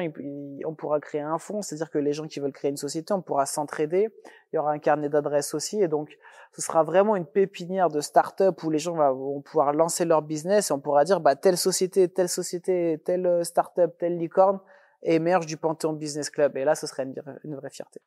on pourra créer un fonds, c'est-à-dire que les gens qui veulent créer une société, on pourra s'entraider. Il y aura un carnet d'adresses aussi, et donc ce sera vraiment une pépinière de start-up où les gens vont pouvoir lancer leur business et on pourra dire bah telle société, telle société, telle euh, start-up, telle licorne émerge du Panthéon Business Club. Et là, ce serait une, une vraie fierté.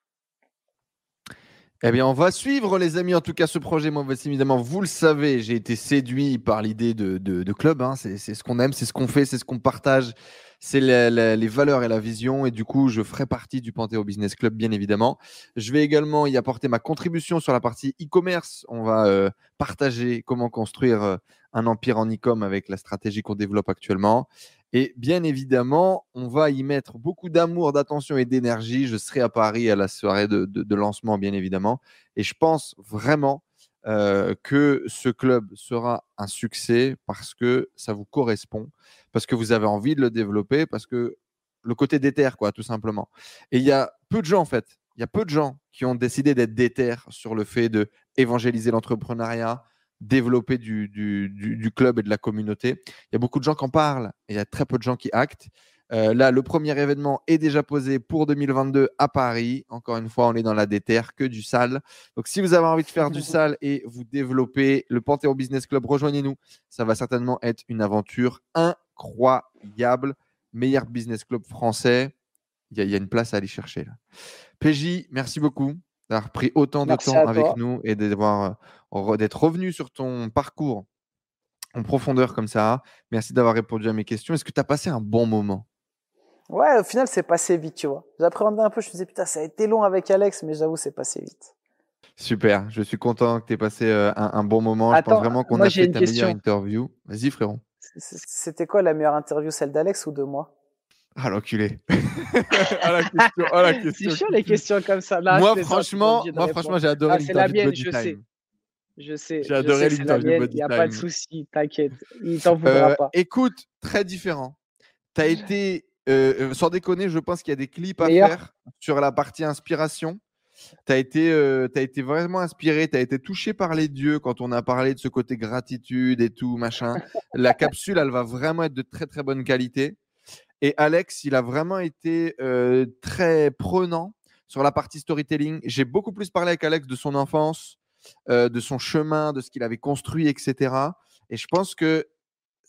Eh bien, on va suivre, les amis, en tout cas, ce projet. Moi, évidemment, vous le savez, j'ai été séduit par l'idée de, club. Hein. C'est ce qu'on aime, c'est ce qu'on fait, c'est ce qu'on partage, c'est les valeurs et la vision. Et du coup, je ferai partie du Panthéo Business Club, bien évidemment. Je vais également y apporter ma contribution sur la partie e-commerce. On va euh, partager comment construire euh, un empire en e-com avec la stratégie qu'on développe actuellement. Et bien évidemment, on va y mettre beaucoup d'amour, d'attention et d'énergie. Je serai à Paris à la soirée de, lancement, bien évidemment. Et je pense vraiment euh, que ce club sera un succès parce que ça vous correspond, parce que vous avez envie de le développer, parce que le côté déter, quoi, tout simplement. Et il y a peu de gens, en fait, il y a peu de gens qui ont décidé d'être déter sur le fait de évangéliser l'entrepreneuriat, développer du, club et de la communauté. Il y a beaucoup de gens qui en parlent et il y a très peu de gens qui actent. Euh, là, le premier événement est déjà posé pour 2022 à Paris. Encore une fois, on est dans la déterre, que du sale. Donc, si vous avez envie de faire du sale et vous développer le Panthéon Business Club, rejoignez-nous. Ça va certainement être une aventure incroyable. Meilleur business club français. Il y, a une place à aller chercher. Là. PJ, merci beaucoup d'avoir pris autant de temps avec nous et d'avoir d'être revenu sur ton parcours en profondeur comme ça. Merci d'avoir répondu à mes questions. Est-ce que tu as passé un bon moment? Ouais, au final, c'est passé vite, tu vois. J'appréhendais un peu, je me disais, putain, ça a été long avec Alex, mais j'avoue, c'est passé vite. Super, je suis content que tu aies passé euh, un, bon moment. je pense vraiment qu'on a fait ta meilleure interview. Vas-y, frérot. C'était quoi la meilleure interview, celle d'Alex ou de moi? ah l'enculé. ah la question. Ah, la question. C'est chiant les questions comme ça. moi franchement, moi franchement, j'ai adoré ah, l'interview de je Sais. Je sais. J'ai adoré l'interview de Il n'y a pas de souci, t'inquiète. Il t'en voudra euh, pas. Écoute, très différent. Tu as été, euh, euh, sans déconner, je pense qu'il y a des clips à faire sur la partie inspiration. Tu as, été, as été vraiment inspiré, tu as été touché par les dieux quand on a parlé de ce côté gratitude et tout, machin. la capsule, elle va vraiment être de très très bonne qualité. Et Alex, il a vraiment été très prenant sur la partie storytelling. J'ai beaucoup plus parlé avec Alex de son enfance, de son chemin, de ce qu'il avait construit, etc. Et je pense que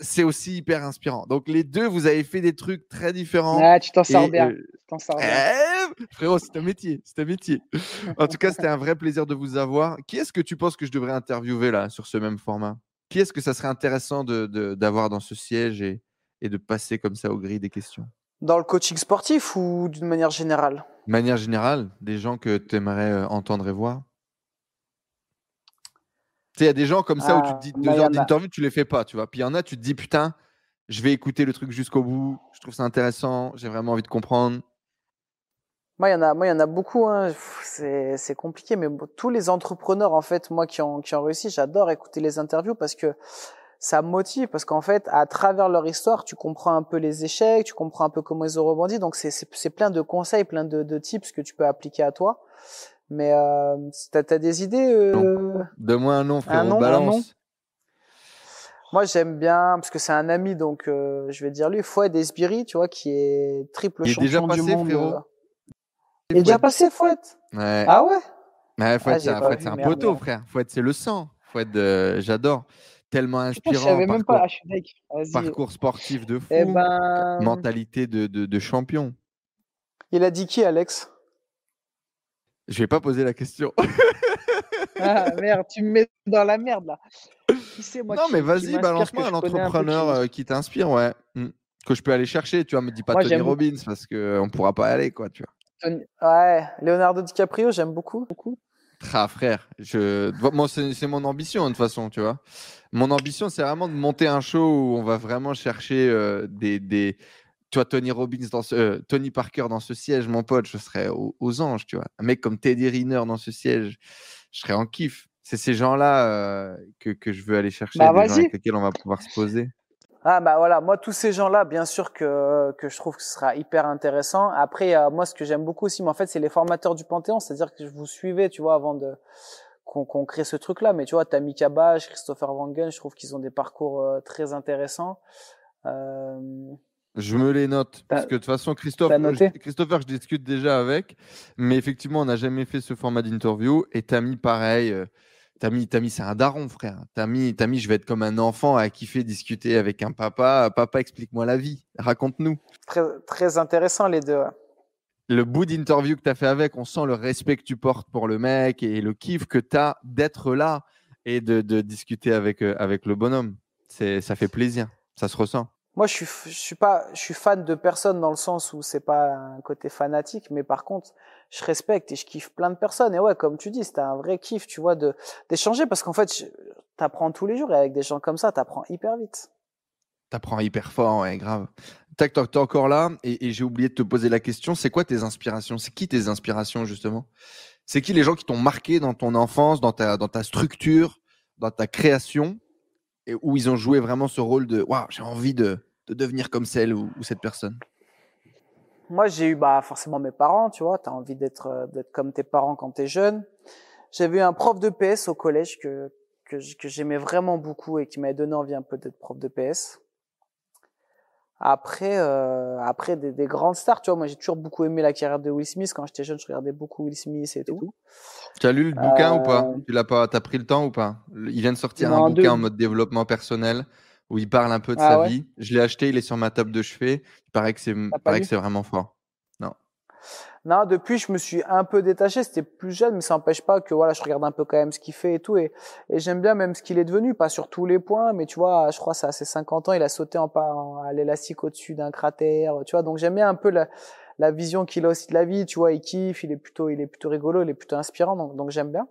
c'est aussi hyper inspirant. Donc les deux, vous avez fait des trucs très différents. Ah, tu t'en sors bien. Eh, frérot, c'est un métier, c'est un métier. en tout cas, c'était un vrai plaisir de vous avoir. Qui est-ce que tu penses que je devrais interviewer là sur ce même format? Qui est-ce que ça serait intéressant d'avoir dans ce siège et, et de passer comme ça au gris des questions? Dans le coaching sportif ou d'une manière générale? De manière générale, des gens que tu aimerais euh, entendre et voir? Tu sais, il y a des gens comme ça où tu te dis ah, deux heures d'interview, tu les fais pas, tu vois. Puis il y en a, tu te dis putain, je vais écouter le truc jusqu'au bout, je trouve ça intéressant, j'ai vraiment envie de comprendre. Moi, il y en a, moi, il y en a beaucoup. Hein. C'est compliqué, mais tous les entrepreneurs, en fait, moi qui ont, qui ont réussi, j'adore écouter les interviews parce que ça motive parce qu'en fait, à travers leur histoire, tu comprends un peu les échecs, tu comprends un peu comment ils ont rebondi. Donc, c'est plein de conseils, plein de, de tips que tu peux appliquer à toi. Mais euh, t'as as des idées euh... Donne-moi un nom, frérot. Un nom, balance. Moi, j'aime bien parce que c'est un ami, donc euh, je vais dire lui, Fouad Esbiri, tu vois, qui est triple il est champion déjà passé, du monde. Frérot. Il est déjà passé, Fouad? Ouais. Ah ouais? Ouais, Fouad, ah, c'est un, poteau, frère. Fouad, c'est le sang. Fouad, euh, j'adore tellement inspirant. Je parcours, même pas, parcours sportif de eh fou, ben... mentalité de, de, de, champion. Il a dit qui, Alex? Je vais pas poser la question. ah merde, tu me mets dans la merde là. Qui moi, non, mais vas-y, balance-moi un entrepreneur euh, qui t'inspire, ouais. Hmm. Que je peux aller chercher, tu vois, me dis pas Tony Robbins parce qu'on pourra pas aller, quoi, tu vois. Ouais, Leonardo DiCaprio, j'aime beaucoup. beaucoup. Ah frère, je... c'est mon ambition de toute façon, tu vois. Mon ambition c'est vraiment de monter un show où on va vraiment chercher euh, des, des, tu vois Tony Robbins dans ce... Euh, Tony Parker dans ce siège, mon pote, je serais aux, anges, tu vois. Un mec comme Teddy Riner dans ce siège, je serais en kiff. C'est ces gens-là euh, que, que, je veux aller chercher, bah, des gens avec lesquels on va pouvoir se poser. Ah bah voilà, moi tous ces gens-là, bien sûr que, que je trouve que ce sera hyper intéressant. Après, euh, moi ce que j'aime beaucoup aussi, mais en fait c'est les formateurs du Panthéon, c'est-à-dire que je vous suivais, tu vois, avant de qu'on crée ce truc-là. Mais tu vois, t'as Mika Bach, Christopher Wangen, je trouve qu'ils ont des parcours euh, très intéressants. Euh... Je me les note parce que de toute façon, Christophe, Christopher, je discute déjà avec, mais effectivement, on n'a jamais fait ce format d'interview. Et Tammy, pareil. Tammy, Tammy c'est un daron, frère. Tammy, Tammy, je vais être comme un enfant à kiffer discuter avec un papa. Papa, explique-moi la vie. Raconte-nous. Très, très intéressant, les deux. le bout d'interview que tu as fait avec, on sent le respect que tu portes pour le mec et le kiff que tu as d'être là et de, discuter avec, euh, avec le bonhomme. Ça fait plaisir, ça se ressent. Moi, je suis, suis pas, je suis fan de personne dans le sens où c'est pas un côté fanatique, mais par contre, je respecte et je kiffe plein de personnes. Et ouais, comme tu dis, c'était un vrai kiff, tu vois, d'échanger parce qu'en fait, tu apprends tous les jours et avec des gens comme ça, tu apprends hyper vite. Tu apprends hyper fort, ouais, grave. Tac, tac, t'es encore là et, j'ai oublié de te poser la question. C'est quoi tes inspirations? C'est qui tes inspirations justement? C'est qui les gens qui t'ont marqué dans ton enfance, dans ta, dans ta structure, dans ta création? Et où ils ont joué vraiment ce rôle de waouh, j'ai envie de, de, devenir comme celle ou, cette personne? Moi, j'ai eu bah, forcément mes parents, tu vois, tu as envie d'être euh, d'être comme tes parents quand tu es jeune. J'avais eu un prof de PS au collège que, que, que j'aimais vraiment beaucoup et qui m'avait donné envie un peu d'être prof de PS. Après, euh, après des, des, grandes stars, tu vois, moi j'ai toujours beaucoup aimé la carrière de Will Smith. Quand j'étais jeune, je regardais beaucoup Will Smith et tout. Tu as lu le bouquin ou pas? Euh, Tu l'as pas T'as pris le temps ou pas? Il vient de sortir un bouquin en mode développement personnel où il parle un peu de ah sa vie. Je l'ai acheté, il est sur ma table de chevet. Il paraît que c'est, paraît que c'est vraiment fort. Non. Non, depuis, je me suis un peu détaché. C'était plus jeune, mais ça n'empêche pas que voilà, je regarde un peu quand même ce qu'il fait et tout. Et, et j'aime bien même ce qu'il est devenu, pas sur tous les points, mais tu vois, je crois ça à ses 50 ans, il a sauté en, en à l'élastique au-dessus d'un cratère, tu vois. Donc j'aime bien un peu la, la vision qu'il a aussi de la vie, tu vois. Il kiffe, il est plutôt, il est plutôt rigolo, il est plutôt inspirant, donc, donc j'aime bien.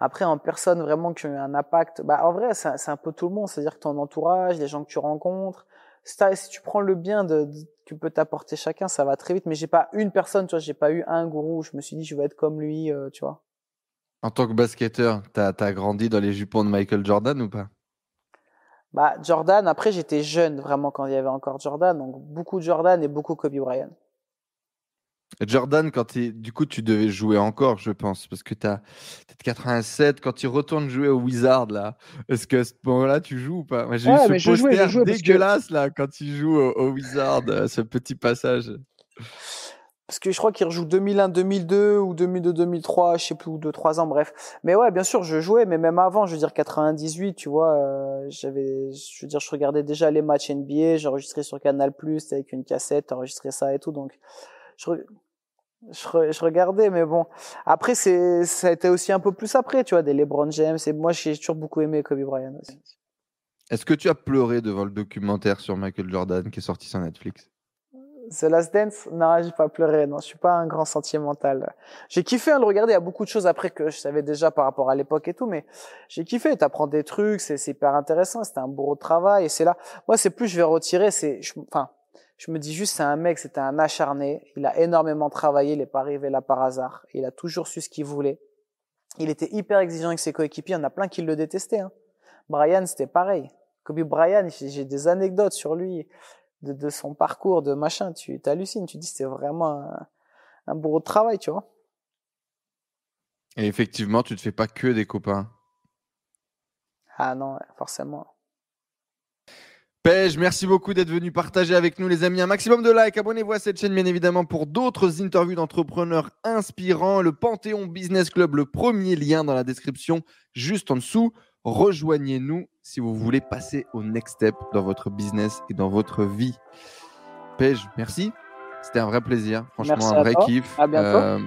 Après, en personne vraiment qui a eu un impact, bah en vrai, c'est un peu tout le monde, c'est-à-dire que ton entourage, les gens que tu rencontres, si, tu prends le bien de, tu peux t'apporter chacun, ça va très vite. Mais j'ai pas une personne, tu vois, j'ai pas eu un gourou où je me suis dit je vais être comme lui, euh, tu vois. En tant que basketteur, t'as as grandi dans les jupons de Michael Jordan ou pas? Bah Jordan. Après, j'étais jeune vraiment quand il y avait encore Jordan, donc beaucoup de Jordan et beaucoup Kobe Bryant. Jordan, quand du coup, tu devais jouer encore, je pense, parce que tu as peut-être 87, quand tu retournes jouer au Wizard, là, est-ce que à ce moment-là, tu joues ou pas? Moi, J'ai eu ce poster dégueulasse, là, quand tu joues au, Wizard, euh, ce petit passage. Parce que je crois qu'il rejoue 2001-2002 ou 2002-2003, je sais plus, ou 2-3 ans, bref. Mais ouais, bien sûr, je jouais, mais même avant, je veux dire 98, tu vois, euh, j'avais, je veux dire, je regardais déjà les matchs NBA, j'enregistrais sur Canal+, avec une cassette, enregistrais ça et tout, donc je, je, regardais, mais bon. Après, c'est, ça a été aussi un peu plus après, tu vois, des LeBron James. Et moi, j'ai toujours beaucoup aimé Kobe Bryant aussi. Est-ce que tu as pleuré devant le documentaire sur Michael Jordan qui est sorti sur Netflix? The Last Dance? Non, j'ai pas pleuré. Non, je suis pas un grand sentimental. J'ai kiffé à le regarder. Il y a beaucoup de choses après que je savais déjà par rapport à l'époque et tout, mais j'ai kiffé. T'apprends des trucs, c'est hyper intéressant. C'était un beau travail et c'est là. Moi, c'est plus je vais retirer. C'est, enfin, je me dis juste, c'est un mec, c'était un acharné. Il a énormément travaillé, il n'est pas arrivé là par hasard. Il a toujours su ce qu'il voulait. Il était hyper exigeant avec ses coéquipiers. Il y en a plein qui le détestaient. Hein. Brian, c'était pareil. Kobe Bryant, j'ai des anecdotes sur lui, de, son parcours, de machin. Tu hallucines, tu dis, c'était vraiment un, un bourreau de travail, tu vois. Et effectivement, tu ne te fais pas que des copains. Ah non, forcément. Pej, merci beaucoup d'être venu partager avec nous, les amis. Un maximum de likes. Abonnez-vous à cette chaîne, bien évidemment, pour d'autres interviews d'entrepreneurs inspirants. Le Panthéon Business Club, le premier lien dans la description, juste en dessous. Rejoignez-nous si vous voulez passer au next step dans votre business et dans votre vie. Pej, merci. C'était un vrai plaisir. Franchement, un vrai kiff. À bientôt. Euh,